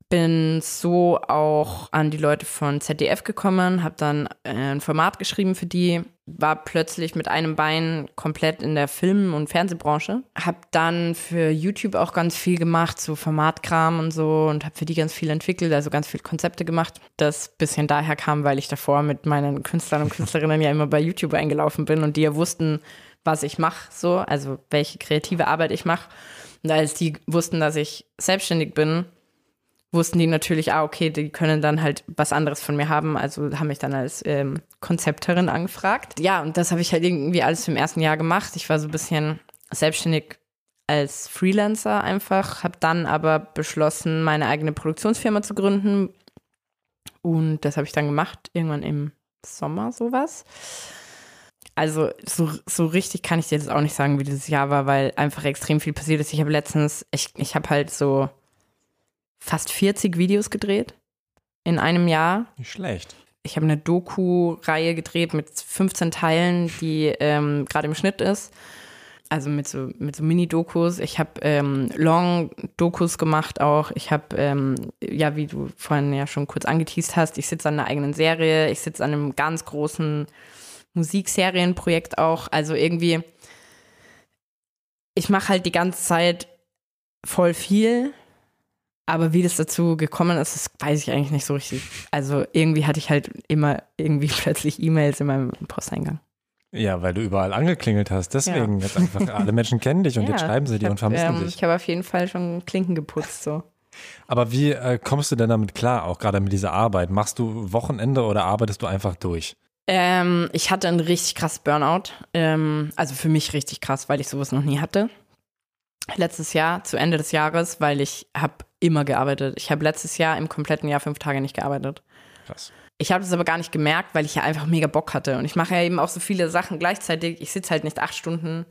Speaker 1: Bin so auch an die Leute von ZDF gekommen, habe dann äh, ein Format geschrieben für die, war plötzlich mit einem Bein komplett in der Film- und Fernsehbranche, habe dann für YouTube auch ganz viel gemacht, so Formatkram und so und habe für die ganz viel entwickelt, also ganz viele Konzepte gemacht. Das bisschen daher kam, weil ich davor mit meinen Künstlern und Künstlerinnen ja immer bei YouTube eingelaufen bin und die ja wussten, was ich mache, so, also welche kreative Arbeit ich mache. Und als die wussten, dass ich selbstständig bin, wussten die natürlich, ah, okay, die können dann halt was anderes von mir haben. Also haben mich dann als ähm, Konzepterin angefragt. Ja, und das habe ich halt irgendwie alles im ersten Jahr gemacht. Ich war so ein bisschen selbstständig als Freelancer einfach, habe dann aber beschlossen, meine eigene Produktionsfirma zu gründen. Und das habe ich dann gemacht, irgendwann im Sommer sowas. Also so, so richtig kann ich dir jetzt auch nicht sagen, wie dieses Jahr war, weil einfach extrem viel passiert ist. Ich habe letztens, ich, ich habe halt so fast 40 Videos gedreht in einem Jahr.
Speaker 3: Nicht schlecht.
Speaker 1: Ich habe eine Doku-Reihe gedreht mit 15 Teilen, die ähm, gerade im Schnitt ist. Also mit so, mit so Mini-Dokus. Ich habe ähm, Long-Dokus gemacht auch. Ich habe, ähm, ja, wie du vorhin ja schon kurz angeteased hast, ich sitze an einer eigenen Serie. Ich sitze an einem ganz großen Musikserienprojekt auch. Also irgendwie, ich mache halt die ganze Zeit voll viel aber wie das dazu gekommen ist, das weiß ich eigentlich nicht so richtig. Also irgendwie hatte ich halt immer irgendwie plötzlich E-Mails in meinem Posteingang.
Speaker 3: Ja, weil du überall angeklingelt hast. Deswegen ja. jetzt einfach alle Menschen kennen dich und ja, jetzt schreiben sie dir und vermissen ähm, dich.
Speaker 1: Ich habe auf jeden Fall schon Klinken geputzt so.
Speaker 3: Aber wie äh, kommst du denn damit klar, auch gerade mit dieser Arbeit? Machst du Wochenende oder arbeitest du einfach durch?
Speaker 1: Ähm, ich hatte einen richtig krass Burnout. Ähm, also für mich richtig krass, weil ich sowas noch nie hatte letztes Jahr zu Ende des Jahres, weil ich habe immer gearbeitet. Ich habe letztes Jahr im kompletten Jahr fünf Tage nicht gearbeitet. Krass. Ich habe das aber gar nicht gemerkt, weil ich ja einfach mega Bock hatte. Und ich mache ja eben auch so viele Sachen gleichzeitig. Ich sitze halt nicht acht Stunden,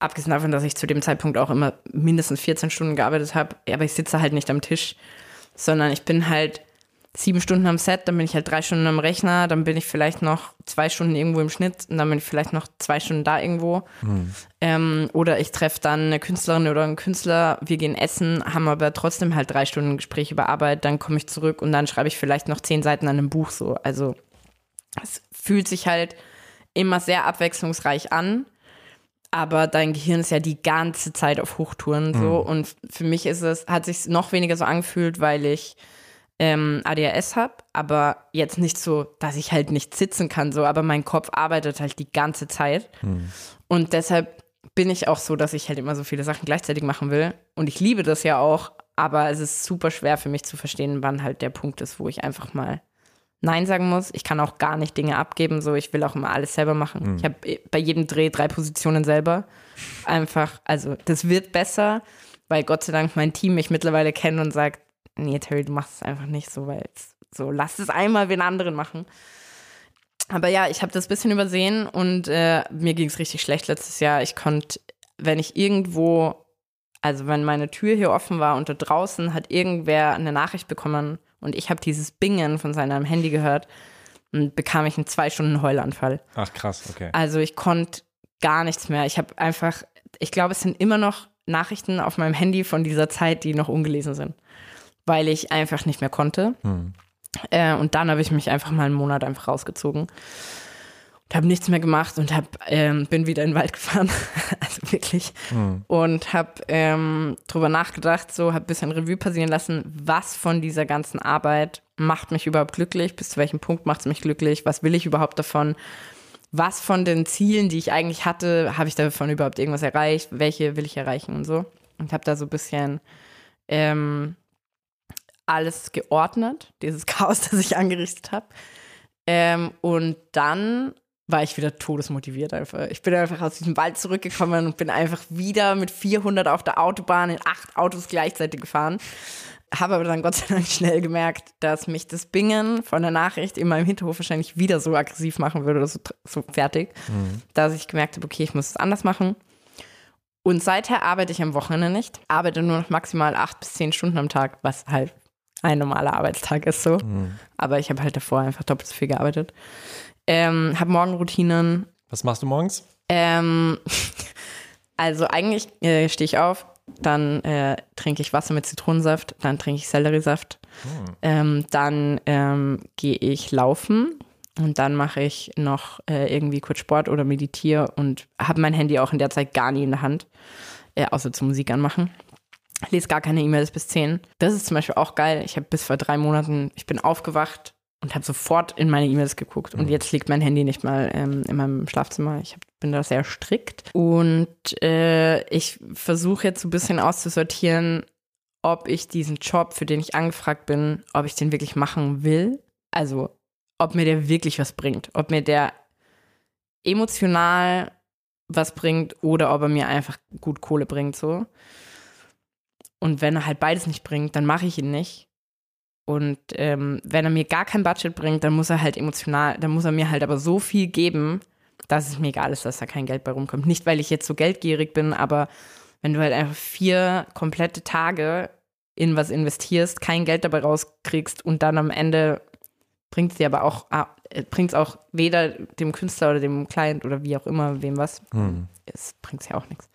Speaker 1: abgesehen davon, dass ich zu dem Zeitpunkt auch immer mindestens 14 Stunden gearbeitet habe. Aber ich sitze halt nicht am Tisch, sondern ich bin halt sieben Stunden am Set, dann bin ich halt drei Stunden am Rechner, dann bin ich vielleicht noch zwei Stunden irgendwo im Schnitt und dann bin ich vielleicht noch zwei Stunden da irgendwo. Mhm. Ähm, oder ich treffe dann eine Künstlerin oder einen Künstler, wir gehen essen, haben aber trotzdem halt drei Stunden Gespräch über Arbeit, dann komme ich zurück und dann schreibe ich vielleicht noch zehn Seiten an einem Buch so. Also es fühlt sich halt immer sehr abwechslungsreich an, aber dein Gehirn ist ja die ganze Zeit auf Hochtouren so.
Speaker 3: Mhm.
Speaker 1: Und für mich ist es, hat sich noch weniger so angefühlt, weil ich ähm, ADHS habe, aber jetzt nicht so, dass ich halt nicht sitzen kann, so, aber mein Kopf arbeitet halt die ganze Zeit.
Speaker 3: Mhm.
Speaker 1: Und deshalb bin ich auch so, dass ich halt immer so viele Sachen gleichzeitig machen will. Und ich liebe das ja auch, aber es ist super schwer für mich zu verstehen, wann halt der Punkt ist, wo ich einfach mal Nein sagen muss. Ich kann auch gar nicht Dinge abgeben, so ich will auch immer alles selber machen. Ich habe bei jedem Dreh drei Positionen selber. Einfach, also das wird besser, weil Gott sei Dank mein Team mich mittlerweile kennt und sagt, nee, Terry, du machst es einfach nicht so, weil so lass es einmal wen anderen machen. Aber ja, ich habe das bisschen übersehen und äh, mir ging es richtig schlecht letztes Jahr. Ich konnte, wenn ich irgendwo, also wenn meine Tür hier offen war und da draußen hat irgendwer eine Nachricht bekommen und ich habe dieses Bingen von seinem Handy gehört, und bekam ich einen zwei Stunden Heulanfall.
Speaker 3: Ach krass, okay.
Speaker 1: Also ich konnte gar nichts mehr. Ich habe einfach, ich glaube, es sind immer noch Nachrichten auf meinem Handy von dieser Zeit, die noch ungelesen sind, weil ich einfach nicht mehr konnte.
Speaker 3: Hm.
Speaker 1: Äh, und dann habe ich mich einfach mal einen Monat einfach rausgezogen und habe nichts mehr gemacht und hab, ähm, bin wieder in den Wald gefahren, also wirklich, und habe ähm, drüber nachgedacht, so habe ein bisschen Revue passieren lassen, was von dieser ganzen Arbeit macht mich überhaupt glücklich, bis zu welchem Punkt macht es mich glücklich, was will ich überhaupt davon, was von den Zielen, die ich eigentlich hatte, habe ich davon überhaupt irgendwas erreicht, welche will ich erreichen und so. Und habe da so ein bisschen ähm, alles geordnet, dieses Chaos, das ich angerichtet habe. Ähm, und dann war ich wieder todesmotiviert einfach. Ich bin einfach aus diesem Wald zurückgekommen und bin einfach wieder mit 400 auf der Autobahn in acht Autos gleichzeitig gefahren. Habe aber dann Gott sei Dank schnell gemerkt, dass mich das Bingen von der Nachricht in meinem Hinterhof wahrscheinlich wieder so aggressiv machen würde oder so, so fertig, dass ich gemerkt habe, okay, ich muss es anders machen. Und seither arbeite ich am Wochenende nicht, arbeite nur noch maximal acht bis zehn Stunden am Tag, was halt ein normaler Arbeitstag ist so. Aber ich habe halt davor einfach doppelt so viel gearbeitet. Ähm, habe Morgenroutinen.
Speaker 3: Was machst du morgens?
Speaker 1: Ähm, also eigentlich äh, stehe ich auf, dann äh, trinke ich Wasser mit Zitronensaft, dann trinke ich Selleriesaft, ähm, dann ähm, gehe ich laufen und dann mache ich noch äh, irgendwie kurz Sport oder meditiere und habe mein Handy auch in der Zeit gar nie in der Hand, äh, außer zur Musik anmachen. Lese gar keine E-Mails bis 10. Das ist zum Beispiel auch geil. Ich habe bis vor drei Monaten, ich bin aufgewacht und habe sofort in meine E-Mails geguckt. Und jetzt liegt mein Handy nicht mal ähm, in meinem Schlafzimmer. Ich hab, bin da sehr strikt. Und äh, ich versuche jetzt so ein bisschen auszusortieren, ob ich diesen Job, für den ich angefragt bin, ob ich den wirklich machen will. Also, ob mir der wirklich was bringt. Ob mir der emotional was bringt oder ob er mir einfach gut Kohle bringt, so. Und wenn er halt beides nicht bringt, dann mache ich ihn nicht. Und ähm, wenn er mir gar kein Budget bringt, dann muss er halt emotional, dann muss er mir halt aber so viel geben, dass es mir egal ist, dass da kein Geld bei rumkommt. Nicht, weil ich jetzt so geldgierig bin, aber wenn du halt einfach vier komplette Tage in was investierst, kein Geld dabei rauskriegst und dann am Ende bringt es dir aber auch, ah, bringt es auch weder dem Künstler oder dem Client oder wie auch immer, wem was, es bringt es ja auch nichts.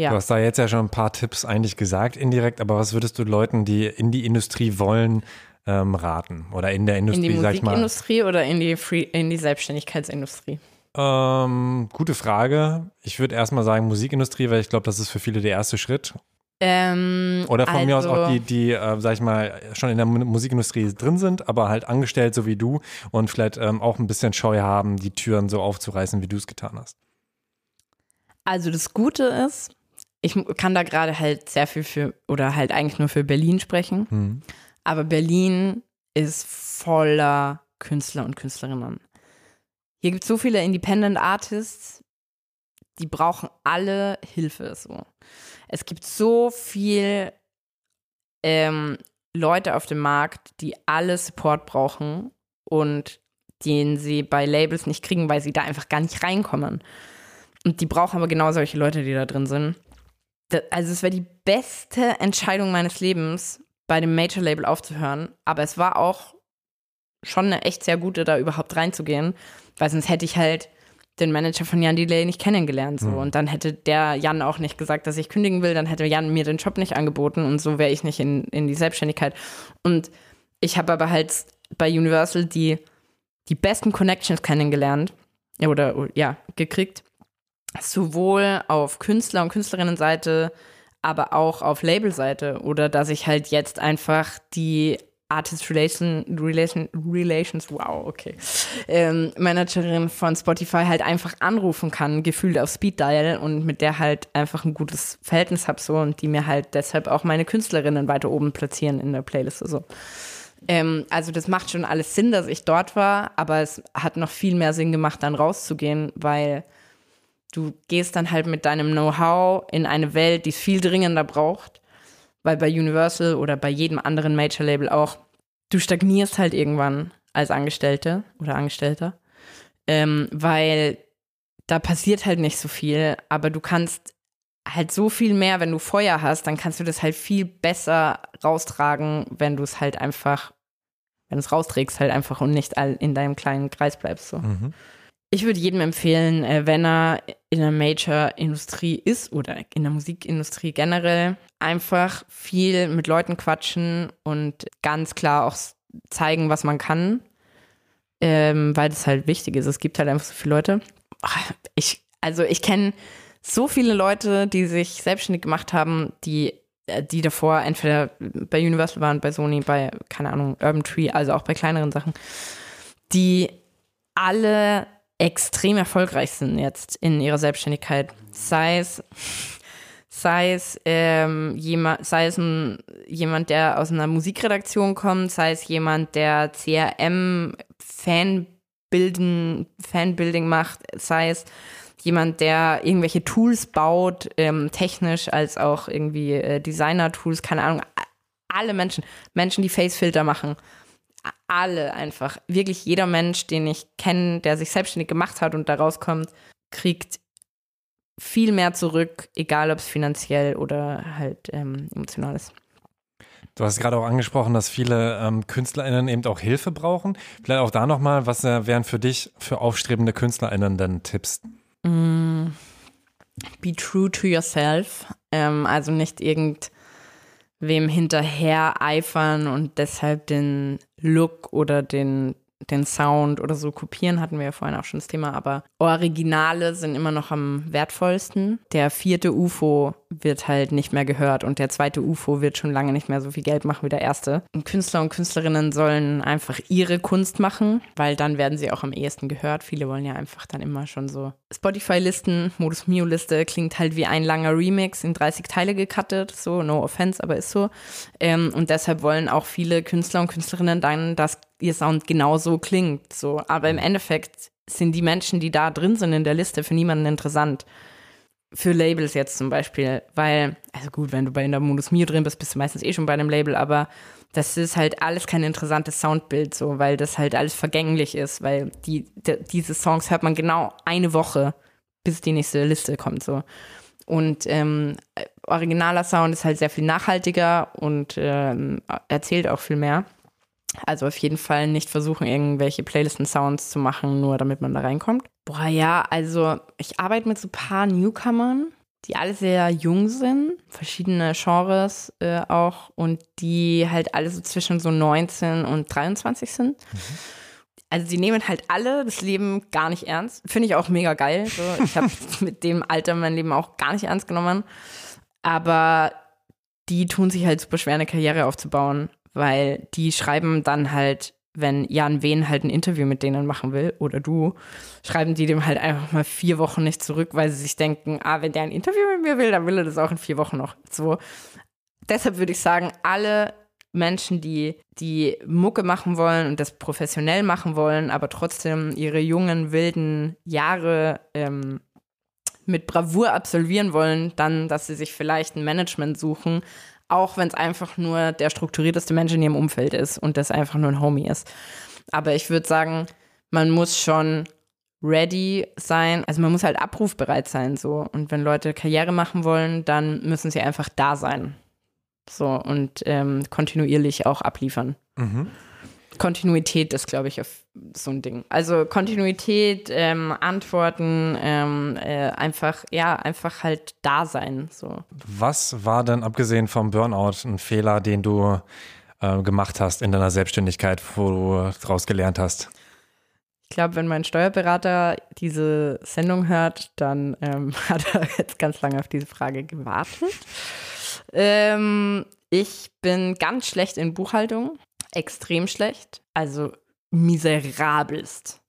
Speaker 1: Ja.
Speaker 3: Du hast da jetzt ja schon ein paar Tipps eigentlich gesagt, indirekt, aber was würdest du Leuten, die in die Industrie wollen, ähm, raten? Oder in der
Speaker 1: In
Speaker 3: Industrie,
Speaker 1: die
Speaker 3: sag ich mal.
Speaker 1: Musikindustrie oder in die, Free, in die Selbstständigkeitsindustrie?
Speaker 3: Ähm, gute Frage. Ich würde erstmal sagen Musikindustrie, weil ich glaube, das ist für viele der erste Schritt.
Speaker 1: Ähm,
Speaker 3: Oder von mir aus
Speaker 1: also-
Speaker 3: auch die, die, äh, sag ich mal, schon in der Mu- Musikindustrie drin sind, aber halt angestellt, so wie du und vielleicht ähm, auch ein bisschen Scheu haben, die Türen so aufzureißen, wie du es getan hast.
Speaker 1: Also das Gute ist, ich kann da gerade halt sehr viel für, oder halt eigentlich nur für Berlin sprechen.
Speaker 3: Mhm.
Speaker 1: Aber Berlin ist voller Künstler und Künstlerinnen. Hier gibt es so viele Independent Artists, die brauchen alle Hilfe. So. Es gibt so viel ähm, Leute auf dem Markt, die alle Support brauchen und den sie bei Labels nicht kriegen, weil sie da einfach gar nicht reinkommen. Und die brauchen aber genau solche Leute, die da drin sind. Da- Also es wäre die beste Entscheidung meines Lebens, bei dem Major-Label aufzuhören. Aber es war auch schon eine echt sehr gute, da überhaupt reinzugehen, weil sonst hätte ich halt den Manager von Jan Delay nicht kennengelernt. So. Und dann hätte der Jan auch nicht gesagt, dass ich kündigen will, dann hätte Jan mir den Job nicht angeboten und so wäre ich nicht in, in die Selbstständigkeit. Und ich habe aber halt bei Universal die, die besten Connections kennengelernt. oder ja, gekriegt. Sowohl auf Künstler- und Künstlerinnenseite, aber auch auf Labelseite. Oder dass ich halt jetzt einfach die Artist Relation, Relation, Relations, wow, okay, ähm, Managerin von Spotify halt einfach anrufen kann, gefühlt auf Speed Dial und mit der halt einfach ein gutes Verhältnis habe so und die mir halt deshalb auch meine Künstlerinnen weiter oben platzieren in der Playlist so. Ähm, also das macht schon alles Sinn, dass ich dort war, aber es hat noch viel mehr Sinn gemacht, dann rauszugehen, weil du gehst dann halt mit deinem Know-how in eine Welt, die es viel dringender braucht, weil bei Universal oder bei jedem anderen Major-Label auch, du stagnierst halt irgendwann als Angestellte oder Angestellter, ähm, weil da passiert halt nicht so viel, aber du kannst halt so viel mehr, wenn du Feuer hast, dann kannst du das halt viel besser raustragen, wenn du es halt einfach, wenn du es rausträgst halt einfach und nicht in deinem kleinen Kreis bleibst. So. Mhm. Ich würde jedem empfehlen, äh, wenn er in der Major-Industrie ist oder in der Musikindustrie generell, einfach viel mit Leuten quatschen und ganz klar auch zeigen, was man kann, ähm, weil das halt wichtig ist. Es gibt halt einfach so viele Leute. Ich, also ich kenne so viele Leute, die sich selbstständig gemacht haben, die, äh, die davor entweder bei Universal waren, bei Sony, bei, keine Ahnung, Urban Tree, also auch bei kleineren Sachen, die alle extrem erfolgreich sind jetzt in ihrer Selbstständigkeit. Sei es, sei es, ähm, jemand, sei es ein, jemand, der aus einer Musikredaktion kommt, sei es jemand, der CRM Fanbilden, Fanbuilding macht, sei es jemand, der irgendwelche Tools baut, ähm, technisch als auch irgendwie äh, Designer-Tools, keine Ahnung. Alle Menschen, Menschen, die Facefilter machen, alle einfach. Wirklich jeder Mensch, den ich kenne, der sich selbstständig gemacht hat und da rauskommt, kriegt viel mehr zurück, egal ob es finanziell oder halt ähm, emotional ist.
Speaker 3: Du hast gerade auch angesprochen, dass viele ähm, KünstlerInnen eben auch Hilfe brauchen. Vielleicht auch da nochmal, was äh, wären für dich, für aufstrebende KünstlerInnen denn Tipps? Mm,
Speaker 1: be true to yourself. Ähm, also nicht irgendwem hinterher eifern und deshalb den Look oder den den Sound oder so kopieren, hatten wir ja vorhin auch schon das Thema, aber Originale sind immer noch am wertvollsten. Der vierte UFO wird halt nicht mehr gehört und der zweite UFO wird schon lange nicht mehr so viel Geld machen wie der erste. Und Künstler und Künstlerinnen sollen einfach ihre Kunst machen, weil dann werden sie auch am ehesten gehört. Viele wollen ja einfach dann immer schon so Spotify-Listen, Modus Mio-Liste klingt halt wie ein langer Remix in 30 Teile gecuttet, so no offense, aber ist so. Ähm, und deshalb wollen auch viele Künstler und Künstlerinnen dann, dass ihr Sound genauso klingt. So. Aber im Endeffekt sind die Menschen, die da drin sind in der Liste, für niemanden interessant. Für Labels jetzt zum Beispiel, weil, also gut, wenn du bei der Modus Mio drin bist, bist du meistens eh schon bei einem Label, aber das ist halt alles kein interessantes Soundbild, so, weil das halt alles vergänglich ist, weil die, die diese Songs hört man genau eine Woche, bis die nächste Liste kommt, so. Und ähm, originaler Sound ist halt sehr viel nachhaltiger und ähm, erzählt auch viel mehr. Also auf jeden Fall nicht versuchen, irgendwelche Playlisten-Sounds zu machen, nur damit man da reinkommt. Boah, ja, also ich arbeite mit so ein paar Newcomern, die alle sehr jung sind, verschiedene Genres äh, auch und die halt alle so zwischen so 19 und 23 sind. Mhm. Also die nehmen halt alle das Leben gar nicht ernst. Finde ich auch mega geil. So. Ich habe mit dem Alter mein Leben auch gar nicht ernst genommen. Aber die tun sich halt super schwer, eine Karriere aufzubauen weil die schreiben dann halt, wenn Jan Wehn halt ein Interview mit denen machen will oder du, schreiben die dem halt einfach mal vier Wochen nicht zurück, weil sie sich denken, ah, wenn der ein Interview mit mir will, dann will er das auch in vier Wochen noch. So. Deshalb würde ich sagen, alle Menschen, die die Mucke machen wollen und das professionell machen wollen, aber trotzdem ihre jungen, wilden Jahre ähm, mit Bravour absolvieren wollen, dann, dass sie sich vielleicht ein Management suchen, auch wenn es einfach nur der strukturierteste Mensch in ihrem Umfeld ist und das einfach nur ein Homie ist. Aber ich würde sagen, man muss schon ready sein. Also man muss halt abrufbereit sein so. Und wenn Leute Karriere machen wollen, dann müssen sie einfach da sein. So und ähm, kontinuierlich auch abliefern. Mhm. Kontinuität ist, glaube ich, so ein Ding. Also Kontinuität, ähm, Antworten, ähm, äh, einfach, ja, einfach halt da sein. So.
Speaker 3: Was war denn, abgesehen vom Burnout, ein Fehler, den du äh, gemacht hast in deiner Selbstständigkeit, wo du daraus gelernt hast?
Speaker 1: Ich glaube, wenn mein Steuerberater diese Sendung hört, dann ähm, hat er jetzt ganz lange auf diese Frage gewartet. Ähm, ich bin ganz schlecht in Buchhaltung, extrem schlecht, also miserabelst.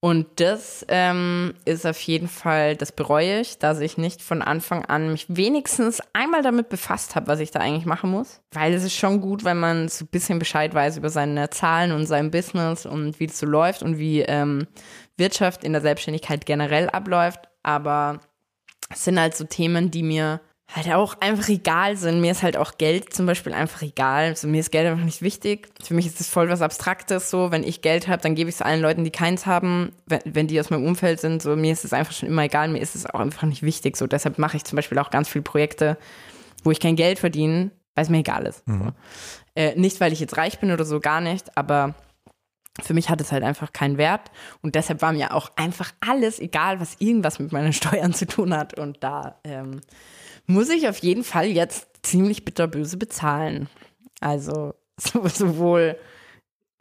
Speaker 1: Und das ähm, ist auf jeden Fall, das bereue ich, dass ich nicht von Anfang an mich wenigstens einmal damit befasst habe, was ich da eigentlich machen muss. Weil es ist schon gut, wenn man so ein bisschen Bescheid weiß über seine Zahlen und sein Business und wie es so läuft und wie ähm, Wirtschaft in der Selbstständigkeit generell abläuft. Aber es sind halt so Themen, die mir halt auch einfach egal sind. Mir ist halt auch Geld zum Beispiel einfach egal. Also mir ist Geld einfach nicht wichtig. Für mich ist das voll was Abstraktes so. Wenn ich Geld habe, dann gebe ich es allen Leuten, die keins haben. Wenn, wenn die aus meinem Umfeld sind, so mir ist es einfach schon immer egal. Mir ist es auch einfach nicht wichtig. So deshalb mache ich zum Beispiel auch ganz viele Projekte, wo ich kein Geld verdiene, weil es mir egal ist. Mhm. So. Äh, nicht, weil ich jetzt reich bin oder so, gar nicht. Aber für mich hat es halt einfach keinen Wert und deshalb war mir auch einfach alles egal, was irgendwas mit meinen Steuern zu tun hat und da ähm, muss ich auf jeden Fall jetzt ziemlich bitterböse bezahlen. Also sowohl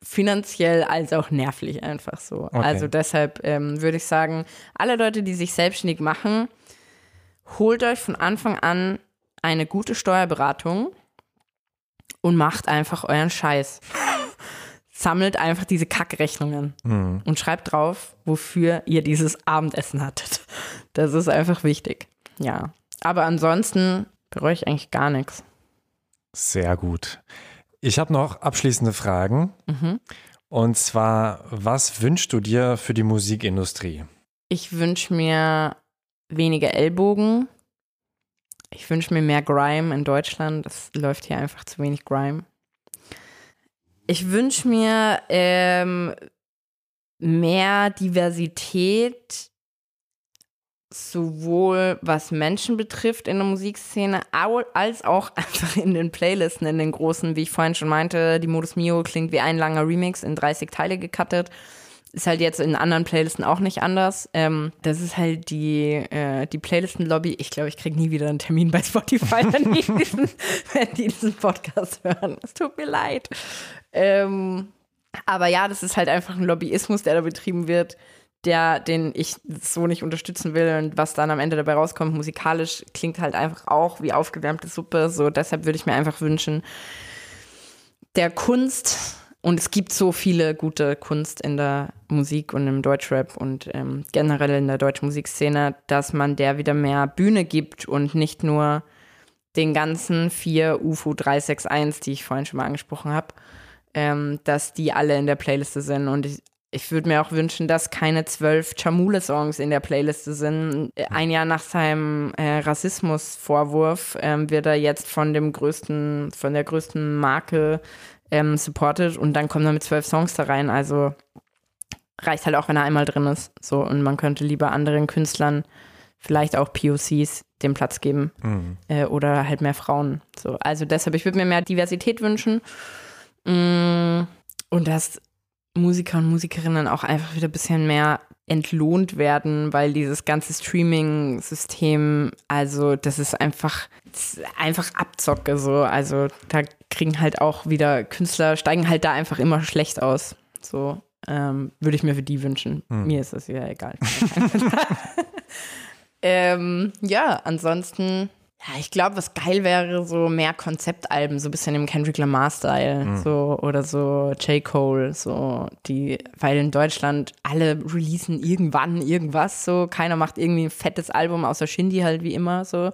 Speaker 1: finanziell als auch nervlich einfach so. Okay. Also deshalb ähm, würde ich sagen, alle Leute, die sich selbstständig machen, holt euch von Anfang an eine gute Steuerberatung und macht einfach euren Scheiß. Sammelt einfach diese Kackrechnungen mhm. und schreibt drauf, wofür ihr dieses Abendessen hattet. Das ist einfach wichtig. Ja. Aber ansonsten bereue ich eigentlich gar nichts.
Speaker 3: Sehr gut. Ich habe noch abschließende Fragen. Mhm. Und zwar, was wünschst du dir für die Musikindustrie?
Speaker 1: Ich wünsche mir weniger Ellbogen. Ich wünsche mir mehr Grime in Deutschland. Es läuft hier einfach zu wenig Grime. Ich wünsche mir ähm, mehr Diversität sowohl was Menschen betrifft in der Musikszene, als auch einfach in den Playlisten, in den großen, wie ich vorhin schon meinte, die Modus Mio klingt wie ein langer Remix in 30 Teile gecuttet. Ist halt jetzt in anderen Playlisten auch nicht anders. Ähm, das ist halt die, äh, die Playlisten-Lobby. Ich glaube, ich kriege nie wieder einen Termin bei Spotify, wenn die diesen, wenn die diesen Podcast hören. Es tut mir leid. Ähm, aber ja, das ist halt einfach ein Lobbyismus, der da betrieben wird der, den ich so nicht unterstützen will und was dann am Ende dabei rauskommt, musikalisch klingt halt einfach auch wie aufgewärmte Suppe. So, deshalb würde ich mir einfach wünschen, der Kunst, und es gibt so viele gute Kunst in der Musik und im Deutschrap und ähm, generell in der deutschen Musikszene, dass man der wieder mehr Bühne gibt und nicht nur den ganzen vier UFO 361, die ich vorhin schon mal angesprochen habe, ähm, dass die alle in der Playliste sind. Und ich, ich würde mir auch wünschen, dass keine zwölf Chamule-Songs in der Playliste sind. Ein Jahr nach seinem äh, Rassismusvorwurf ähm, wird er jetzt von dem größten, von der größten Marke ähm, supported und dann kommen da mit zwölf Songs da rein. Also reicht halt auch, wenn er einmal drin ist. So und man könnte lieber anderen Künstlern, vielleicht auch POCs, den Platz geben mhm. äh, oder halt mehr Frauen. So also deshalb, ich würde mir mehr Diversität wünschen. Mm, und das Musiker und Musikerinnen auch einfach wieder ein bisschen mehr entlohnt werden, weil dieses ganze Streaming-System, also das ist einfach, das ist einfach Abzocke so. Also da kriegen halt auch wieder Künstler, steigen halt da einfach immer schlecht aus. So ähm, würde ich mir für die wünschen. Hm. Mir ist das ja egal. ähm, ja, ansonsten ja, ich glaube, was geil wäre, so mehr Konzeptalben, so ein bisschen im Kendrick Lamar-Style, mhm. so oder so J. Cole, so die, weil in Deutschland alle releasen irgendwann irgendwas, so keiner macht irgendwie ein fettes Album, außer Shindy halt wie immer, so.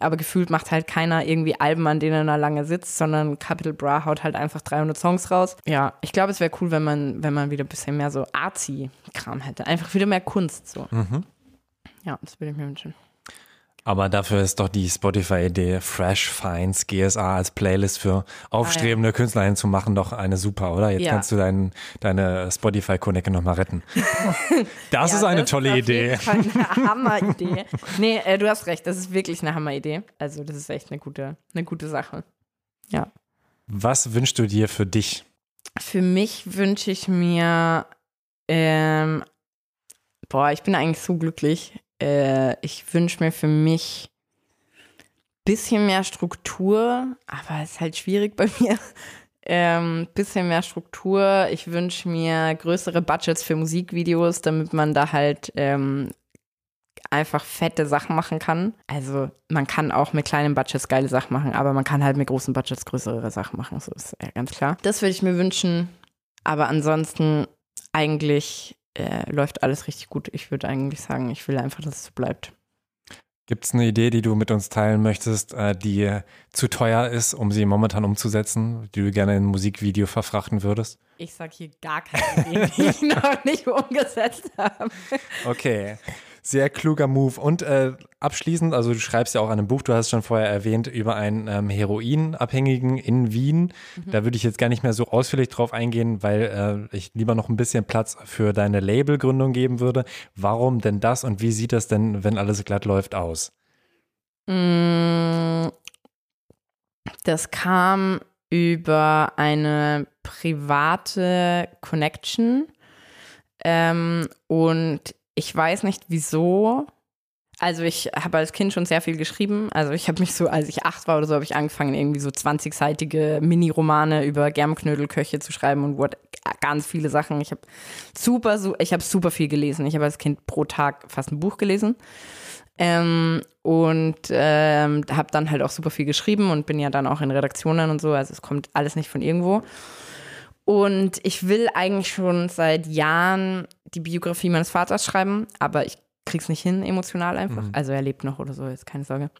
Speaker 1: Aber gefühlt macht halt keiner irgendwie Alben, an denen er lange sitzt, sondern Capital Bra haut halt einfach 300 Songs raus. Ja, ich glaube, es wäre cool, wenn man, wenn man wieder ein bisschen mehr so Artsy-Kram hätte. Einfach wieder mehr Kunst, so. Mhm. Ja, das würde ich mir wünschen.
Speaker 3: Aber dafür ist doch die Spotify-Idee, Fresh Finds GSA als Playlist für aufstrebende ah, ja. KünstlerInnen zu machen, doch eine super, oder? Jetzt ja. kannst du dein, deine Spotify-Connecte nochmal retten. Das ja, ist eine das tolle ist Idee.
Speaker 1: eine Hammer-Idee. Nee, äh, du hast recht, das ist wirklich eine Hammer-Idee. Also, das ist echt eine gute, eine gute Sache. Ja.
Speaker 3: Was wünschst du dir für dich?
Speaker 1: Für mich wünsche ich mir, ähm, boah, ich bin eigentlich so glücklich äh, ich wünsche mir für mich ein bisschen mehr Struktur, aber es ist halt schwierig bei mir. Ähm, bisschen mehr Struktur. Ich wünsche mir größere Budgets für Musikvideos, damit man da halt ähm, einfach fette Sachen machen kann. Also man kann auch mit kleinen Budgets geile Sachen machen, aber man kann halt mit großen Budgets größere Sachen machen. So ist ja ganz klar. Das würde ich mir wünschen. Aber ansonsten eigentlich äh, läuft alles richtig gut. Ich würde eigentlich sagen, ich will einfach, dass es so bleibt.
Speaker 3: Gibt es eine Idee, die du mit uns teilen möchtest, äh, die zu teuer ist, um sie momentan umzusetzen, die du gerne in ein Musikvideo verfrachten würdest?
Speaker 1: Ich sage hier gar keine Idee, die ich noch nicht umgesetzt habe.
Speaker 3: Okay. Sehr kluger Move. Und äh, abschließend, also du schreibst ja auch an einem Buch, du hast es schon vorher erwähnt, über einen ähm, Heroinabhängigen in Wien. Mhm. Da würde ich jetzt gar nicht mehr so ausführlich drauf eingehen, weil äh, ich lieber noch ein bisschen Platz für deine Labelgründung geben würde. Warum denn das und wie sieht das denn, wenn alles glatt läuft, aus?
Speaker 1: Mm, das kam über eine private Connection. Ähm, und ich weiß nicht wieso. Also ich habe als Kind schon sehr viel geschrieben. Also ich habe mich so, als ich acht war oder so, habe ich angefangen, irgendwie so 20-seitige Mini-Romane über Germknödelköche zu schreiben und what, ganz viele Sachen. Ich habe super, ich habe super viel gelesen. Ich habe als Kind pro Tag fast ein Buch gelesen. Ähm, und ähm, habe dann halt auch super viel geschrieben und bin ja dann auch in Redaktionen und so. Also es kommt alles nicht von irgendwo. Und ich will eigentlich schon seit Jahren die Biografie meines Vaters schreiben, aber ich krieg's nicht hin, emotional einfach. Mhm. Also er lebt noch oder so, ist keine Sorge.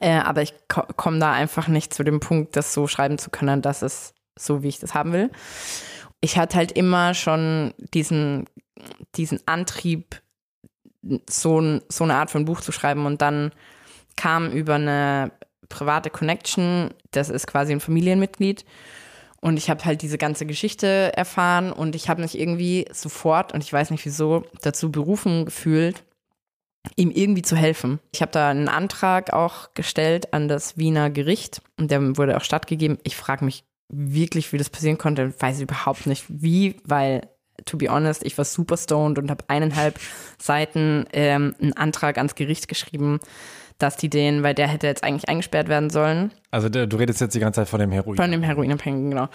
Speaker 1: Äh, aber ich ko komme da einfach nicht zu dem Punkt, das so schreiben zu können, dass es so, wie ich das haben will. Ich hatte halt immer schon diesen, diesen Antrieb, so, ein, so eine Art von Buch zu schreiben und dann kam über eine private Connection, das ist quasi ein Familienmitglied und ich habe halt diese ganze Geschichte erfahren und ich habe mich irgendwie sofort, und ich weiß nicht wieso, dazu berufen gefühlt, ihm irgendwie zu helfen. Ich habe da einen Antrag auch gestellt an das Wiener Gericht und der wurde auch stattgegeben. Ich frage mich wirklich, wie das passieren konnte. Ich weiß überhaupt nicht wie, weil, to be honest, ich war super stoned und habe eineinhalb Seiten ähm, einen Antrag ans Gericht geschrieben dass die den, weil der hätte jetzt eigentlich eingesperrt werden sollen.
Speaker 3: Also du redest jetzt die ganze Zeit von dem Heroin.
Speaker 1: Von dem Heroinabhängigen, genau.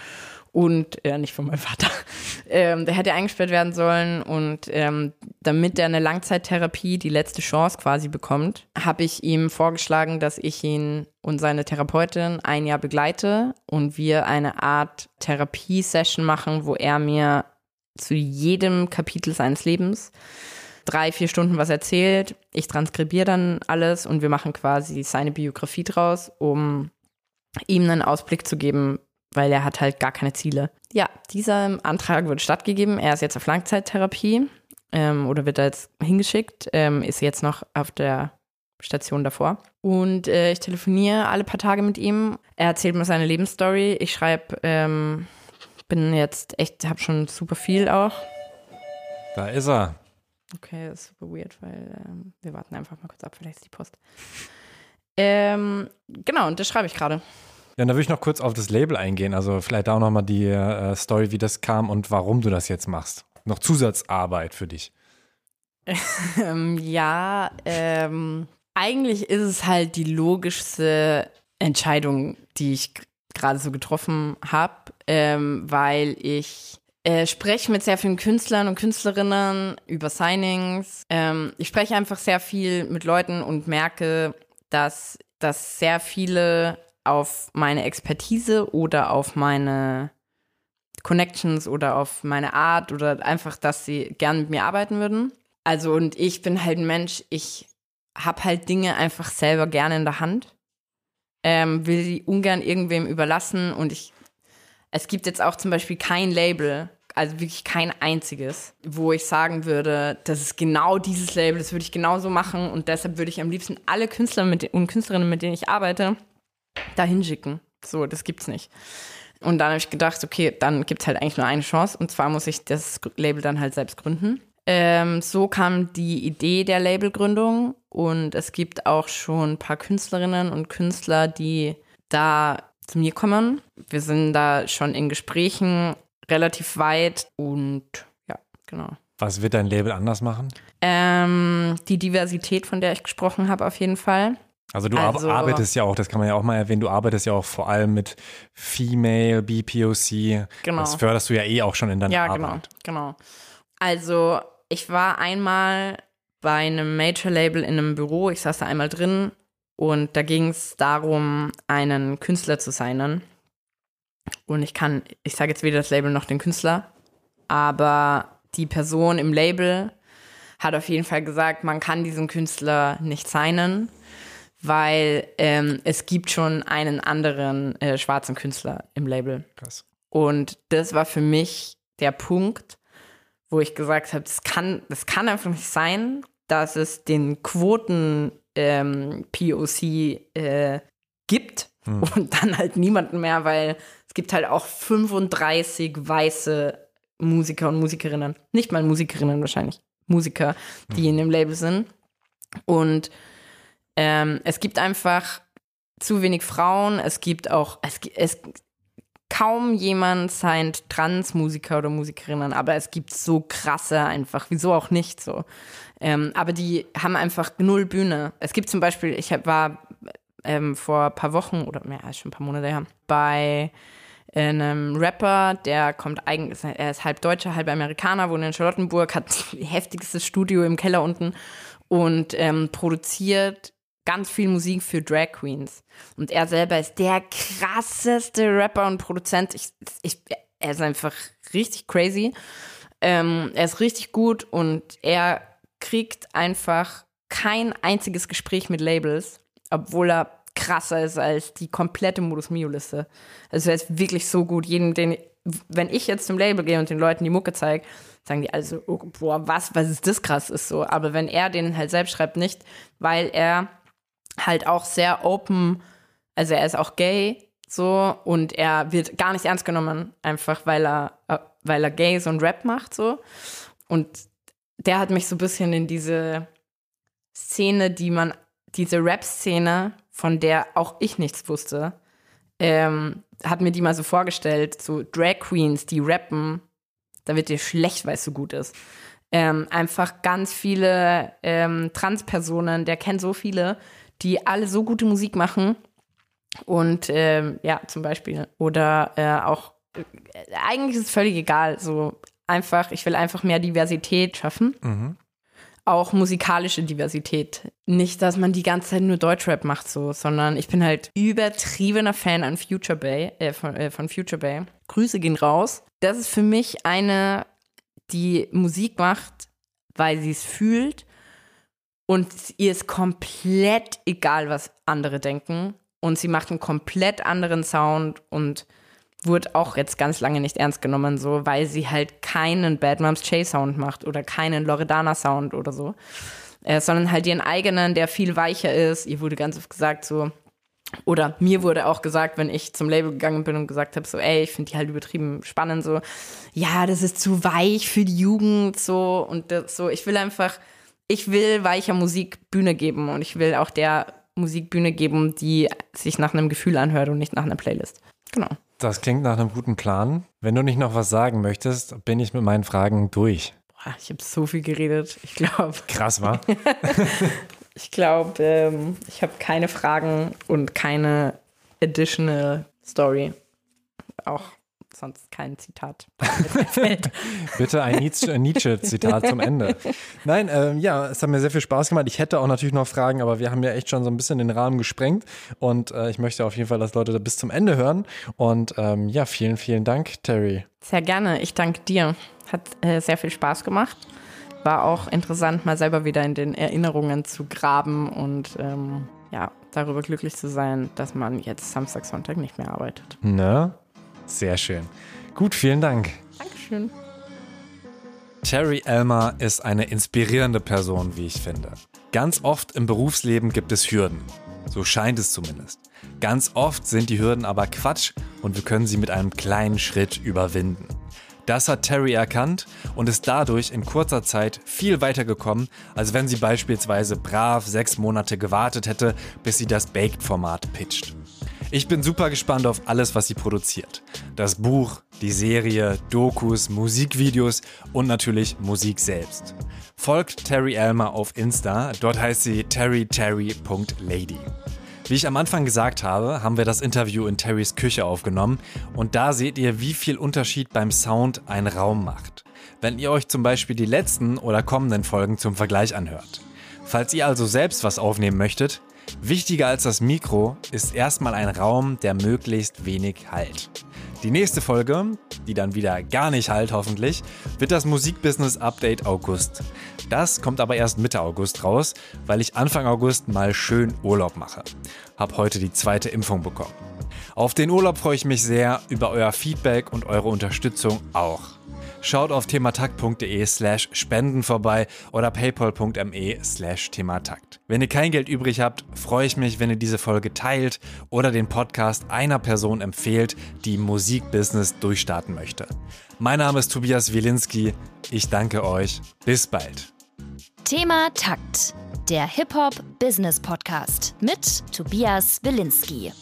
Speaker 1: Und äh, nicht von meinem Vater. Ähm, der hätte eingesperrt werden sollen und ähm, damit er eine Langzeittherapie, die letzte Chance quasi bekommt, habe ich ihm vorgeschlagen, dass ich ihn und seine Therapeutin ein Jahr begleite und wir eine Art Therapiesession machen, wo er mir zu jedem Kapitel seines Lebens drei, vier Stunden was erzählt. Ich transkribiere dann alles und wir machen quasi seine Biografie draus, um ihm einen Ausblick zu geben, weil er hat halt gar keine Ziele. Ja, dieser Antrag wird stattgegeben. Er ist jetzt auf Langzeittherapie ähm, oder wird da jetzt hingeschickt, ähm, ist jetzt noch auf der Station davor. Und äh, ich telefoniere alle paar Tage mit ihm. Er erzählt mir seine Lebensstory. Ich schreibe, ähm, bin jetzt echt, habe schon super viel auch.
Speaker 3: Da ist er.
Speaker 1: Okay, das ist super weird, weil ähm, wir warten einfach mal kurz ab, vielleicht ist die Post. Ähm, genau, und das schreibe ich gerade.
Speaker 3: Ja, da würde ich noch kurz auf das Label eingehen. Also vielleicht auch nochmal die äh, Story, wie das kam und warum du das jetzt machst. Noch Zusatzarbeit für dich.
Speaker 1: ähm, ja, ähm, eigentlich ist es halt die logischste Entscheidung, die ich gerade so getroffen habe, ähm, weil ich äh, spreche mit sehr vielen Künstlern und Künstlerinnen über Signings. Ähm, ich spreche einfach sehr viel mit Leuten und merke, dass, dass sehr viele auf meine Expertise oder auf meine Connections oder auf meine Art oder einfach, dass sie gern mit mir arbeiten würden. Also und ich bin halt ein Mensch, ich habe halt Dinge einfach selber gerne in der Hand, ähm, will sie ungern irgendwem überlassen und ich es gibt jetzt auch zum Beispiel kein Label, also wirklich kein einziges, wo ich sagen würde, das ist genau dieses Label, das würde ich genauso machen und deshalb würde ich am liebsten alle Künstler mit, und Künstlerinnen, mit denen ich arbeite, dahin schicken. So, das gibt's nicht. Und dann habe ich gedacht, okay, dann gibt es halt eigentlich nur eine Chance und zwar muss ich das Label dann halt selbst gründen. Ähm, so kam die Idee der Labelgründung und es gibt auch schon ein paar Künstlerinnen und Künstler, die da zu mir kommen. Wir sind da schon in Gesprächen relativ weit und ja, genau.
Speaker 3: Was wird dein Label anders machen?
Speaker 1: Ähm, die Diversität, von der ich gesprochen habe, auf jeden Fall.
Speaker 3: Also du
Speaker 1: Also-
Speaker 3: arbeitest ja auch, das kann man ja auch mal erwähnen, du arbeitest ja auch vor allem mit Female, BPOC.
Speaker 1: Genau.
Speaker 3: Das förderst du ja eh auch schon in deiner
Speaker 1: Ja,
Speaker 3: Arbeit.
Speaker 1: genau, genau. Also, ich war einmal bei einem Major-Label in einem Büro, ich saß da einmal drin und da ging es darum, einen Künstler zu signen. Und ich kann, ich sage jetzt weder das Label noch den Künstler, aber die Person im Label hat auf jeden Fall gesagt, man kann diesen Künstler nicht signen, weil ähm, es gibt schon einen anderen äh, schwarzen Künstler im Label.
Speaker 3: Krass.
Speaker 1: Und das war für mich der Punkt, wo ich gesagt habe, das kann, das kann einfach nicht sein, dass es den Quoten ähm, POC äh, gibt und dann halt niemanden mehr, weil es gibt halt auch 35 weiße Musiker und Musikerinnen. Nicht mal Musikerinnen wahrscheinlich. Musiker, die in dem Label sind. Und ähm, es gibt einfach zu wenig Frauen. Es gibt auch, es, es kaum jemand signed Trans-Musiker oder Musikerinnen, aber es gibt so krasse einfach, wieso auch nicht so. Ähm, aber die haben einfach null Bühne. Es gibt zum Beispiel, ich hab, war ähm, vor ein paar Wochen oder mehr als schon ein paar Monate her bei einem Rapper, der kommt eigentlich, er ist halb Deutscher, halb Amerikaner, wohnt in Charlottenburg, hat heftigstes Studio im Keller unten und ähm, produziert ganz viel Musik für Drag Queens. Und er selber ist der krasseste Rapper und Produzent. Ich, ich, er ist einfach richtig crazy. Ähm, er ist richtig gut und er kriegt einfach kein einziges Gespräch mit Labels, obwohl er krasser ist als die komplette Modus Mio-Liste. Also er ist wirklich so gut. Jeden, den, wenn ich jetzt zum Label gehe und den Leuten die Mucke zeige, sagen die also, oh, boah, was, was ist das krass ist so. Aber wenn er den halt selbst schreibt, nicht, weil er halt auch sehr open, also er ist auch gay, so, und er wird gar nicht ernst genommen, einfach weil er, äh, weil er gay ist und Rap macht, so. Und der hat mich so ein bisschen in diese Szene, die man, diese Rap-Szene, von der auch ich nichts wusste, ähm, hat mir die mal so vorgestellt, so Drag Queens, die rappen, da wird dir schlecht, weil es so gut ist. Ähm, einfach ganz viele ähm, Transpersonen, der kennt so viele, die alle so gute Musik machen. Und ähm, ja, zum Beispiel. Oder äh, auch, äh, eigentlich ist es völlig egal. So einfach, ich will einfach mehr Diversität schaffen. Auch musikalische Diversität. Nicht, dass man die ganze Zeit nur Deutschrap macht, so, sondern ich bin halt übertriebener Fan an Future Bay, äh, von, äh, von Future Bay. Grüße gehen raus. Das ist für mich eine, die Musik macht, weil sie es fühlt und ihr ist komplett egal, was andere denken. Und sie macht einen komplett anderen Sound und wurde auch jetzt ganz lange nicht ernst genommen, so, weil sie halt keinen Bad Moms J Sound macht oder keinen Loredana Sound oder so, äh, sondern halt ihren eigenen, der viel weicher ist. Ihr wurde ganz oft gesagt, so, oder mir wurde auch gesagt, wenn ich zum Label gegangen bin und gesagt habe, so, ey, ich finde die halt übertrieben spannend, so, ja, das ist zu weich für die Jugend, so, und das, so, ich will einfach, ich will weicher Musik Bühne geben und ich will auch der Musik Bühne geben, die sich nach einem Gefühl anhört und nicht nach einer Playlist. Genau.
Speaker 3: Das klingt nach einem guten Plan. Wenn du nicht noch was sagen möchtest, bin ich mit meinen Fragen durch.
Speaker 1: Boah, ich habe so viel geredet. Ich glaube,
Speaker 3: Krass, war?
Speaker 1: ich glaube, ähm, ich habe keine Fragen und keine additional Story. Auch sonst kein Zitat.
Speaker 3: Bitte ein Nietzsche- ein Nietzsche-Zitat zum Ende. Nein, ähm, ja, es hat mir sehr viel Spaß gemacht. Ich hätte auch natürlich noch Fragen, aber wir haben ja echt schon so ein bisschen den Rahmen gesprengt. Und äh, ich möchte auf jeden Fall, dass Leute da bis zum Ende hören. Und ähm, ja, vielen, vielen Dank, Terry.
Speaker 1: Sehr gerne. Ich danke dir. Hat äh, sehr viel Spaß gemacht. War auch interessant, mal selber wieder in den Erinnerungen zu graben und ähm, ja, darüber glücklich zu sein, dass man jetzt Samstag, Sonntag nicht mehr arbeitet.
Speaker 3: Ne? Sehr schön. Gut, vielen Dank.
Speaker 1: Dankeschön.
Speaker 3: Terry Elmer ist eine inspirierende Person, wie ich finde. Ganz oft im Berufsleben gibt es Hürden. So scheint es zumindest. Ganz oft sind die Hürden aber Quatsch und wir können sie mit einem kleinen Schritt überwinden. Das hat Terry erkannt und ist dadurch in kurzer Zeit viel weiter gekommen, als wenn sie beispielsweise brav sechs Monate gewartet hätte, bis sie das Baked-Format pitcht. Ich bin super gespannt auf alles, was sie produziert. Das Buch, die Serie, Dokus, Musikvideos und natürlich Musik selbst. Folgt Terry Elmer auf Insta, dort heißt sie terryterry.lady. Wie ich am Anfang gesagt habe, haben wir das Interview in Terrys Küche aufgenommen und da seht ihr, wie viel Unterschied beim Sound ein Raum macht. Wenn ihr euch zum Beispiel die letzten oder kommenden Folgen zum Vergleich anhört. Falls ihr also selbst was aufnehmen möchtet, wichtiger als das Mikro ist erstmal ein Raum, der möglichst wenig halt. Die nächste Folge, die dann wieder gar nicht halt hoffentlich, wird das Musikbusiness Update August. Das kommt aber erst Mitte August raus, weil ich Anfang August mal schön Urlaub mache. Hab heute die zweite Impfung bekommen. Auf den Urlaub freue ich mich sehr, über euer Feedback und eure Unterstützung auch. Schaut auf thematakt.de slash spenden vorbei oder paypal.me slash thematakt. Wenn ihr kein Geld übrig habt, freue ich mich, wenn ihr diese Folge teilt oder den Podcast einer Person empfehlt, die Musikbusiness durchstarten möchte. Mein Name ist Tobias Wilinski. Ich danke euch. Bis bald.
Speaker 2: Thema Takt. Der Hip-Hop Business Podcast mit Tobias Wilinski.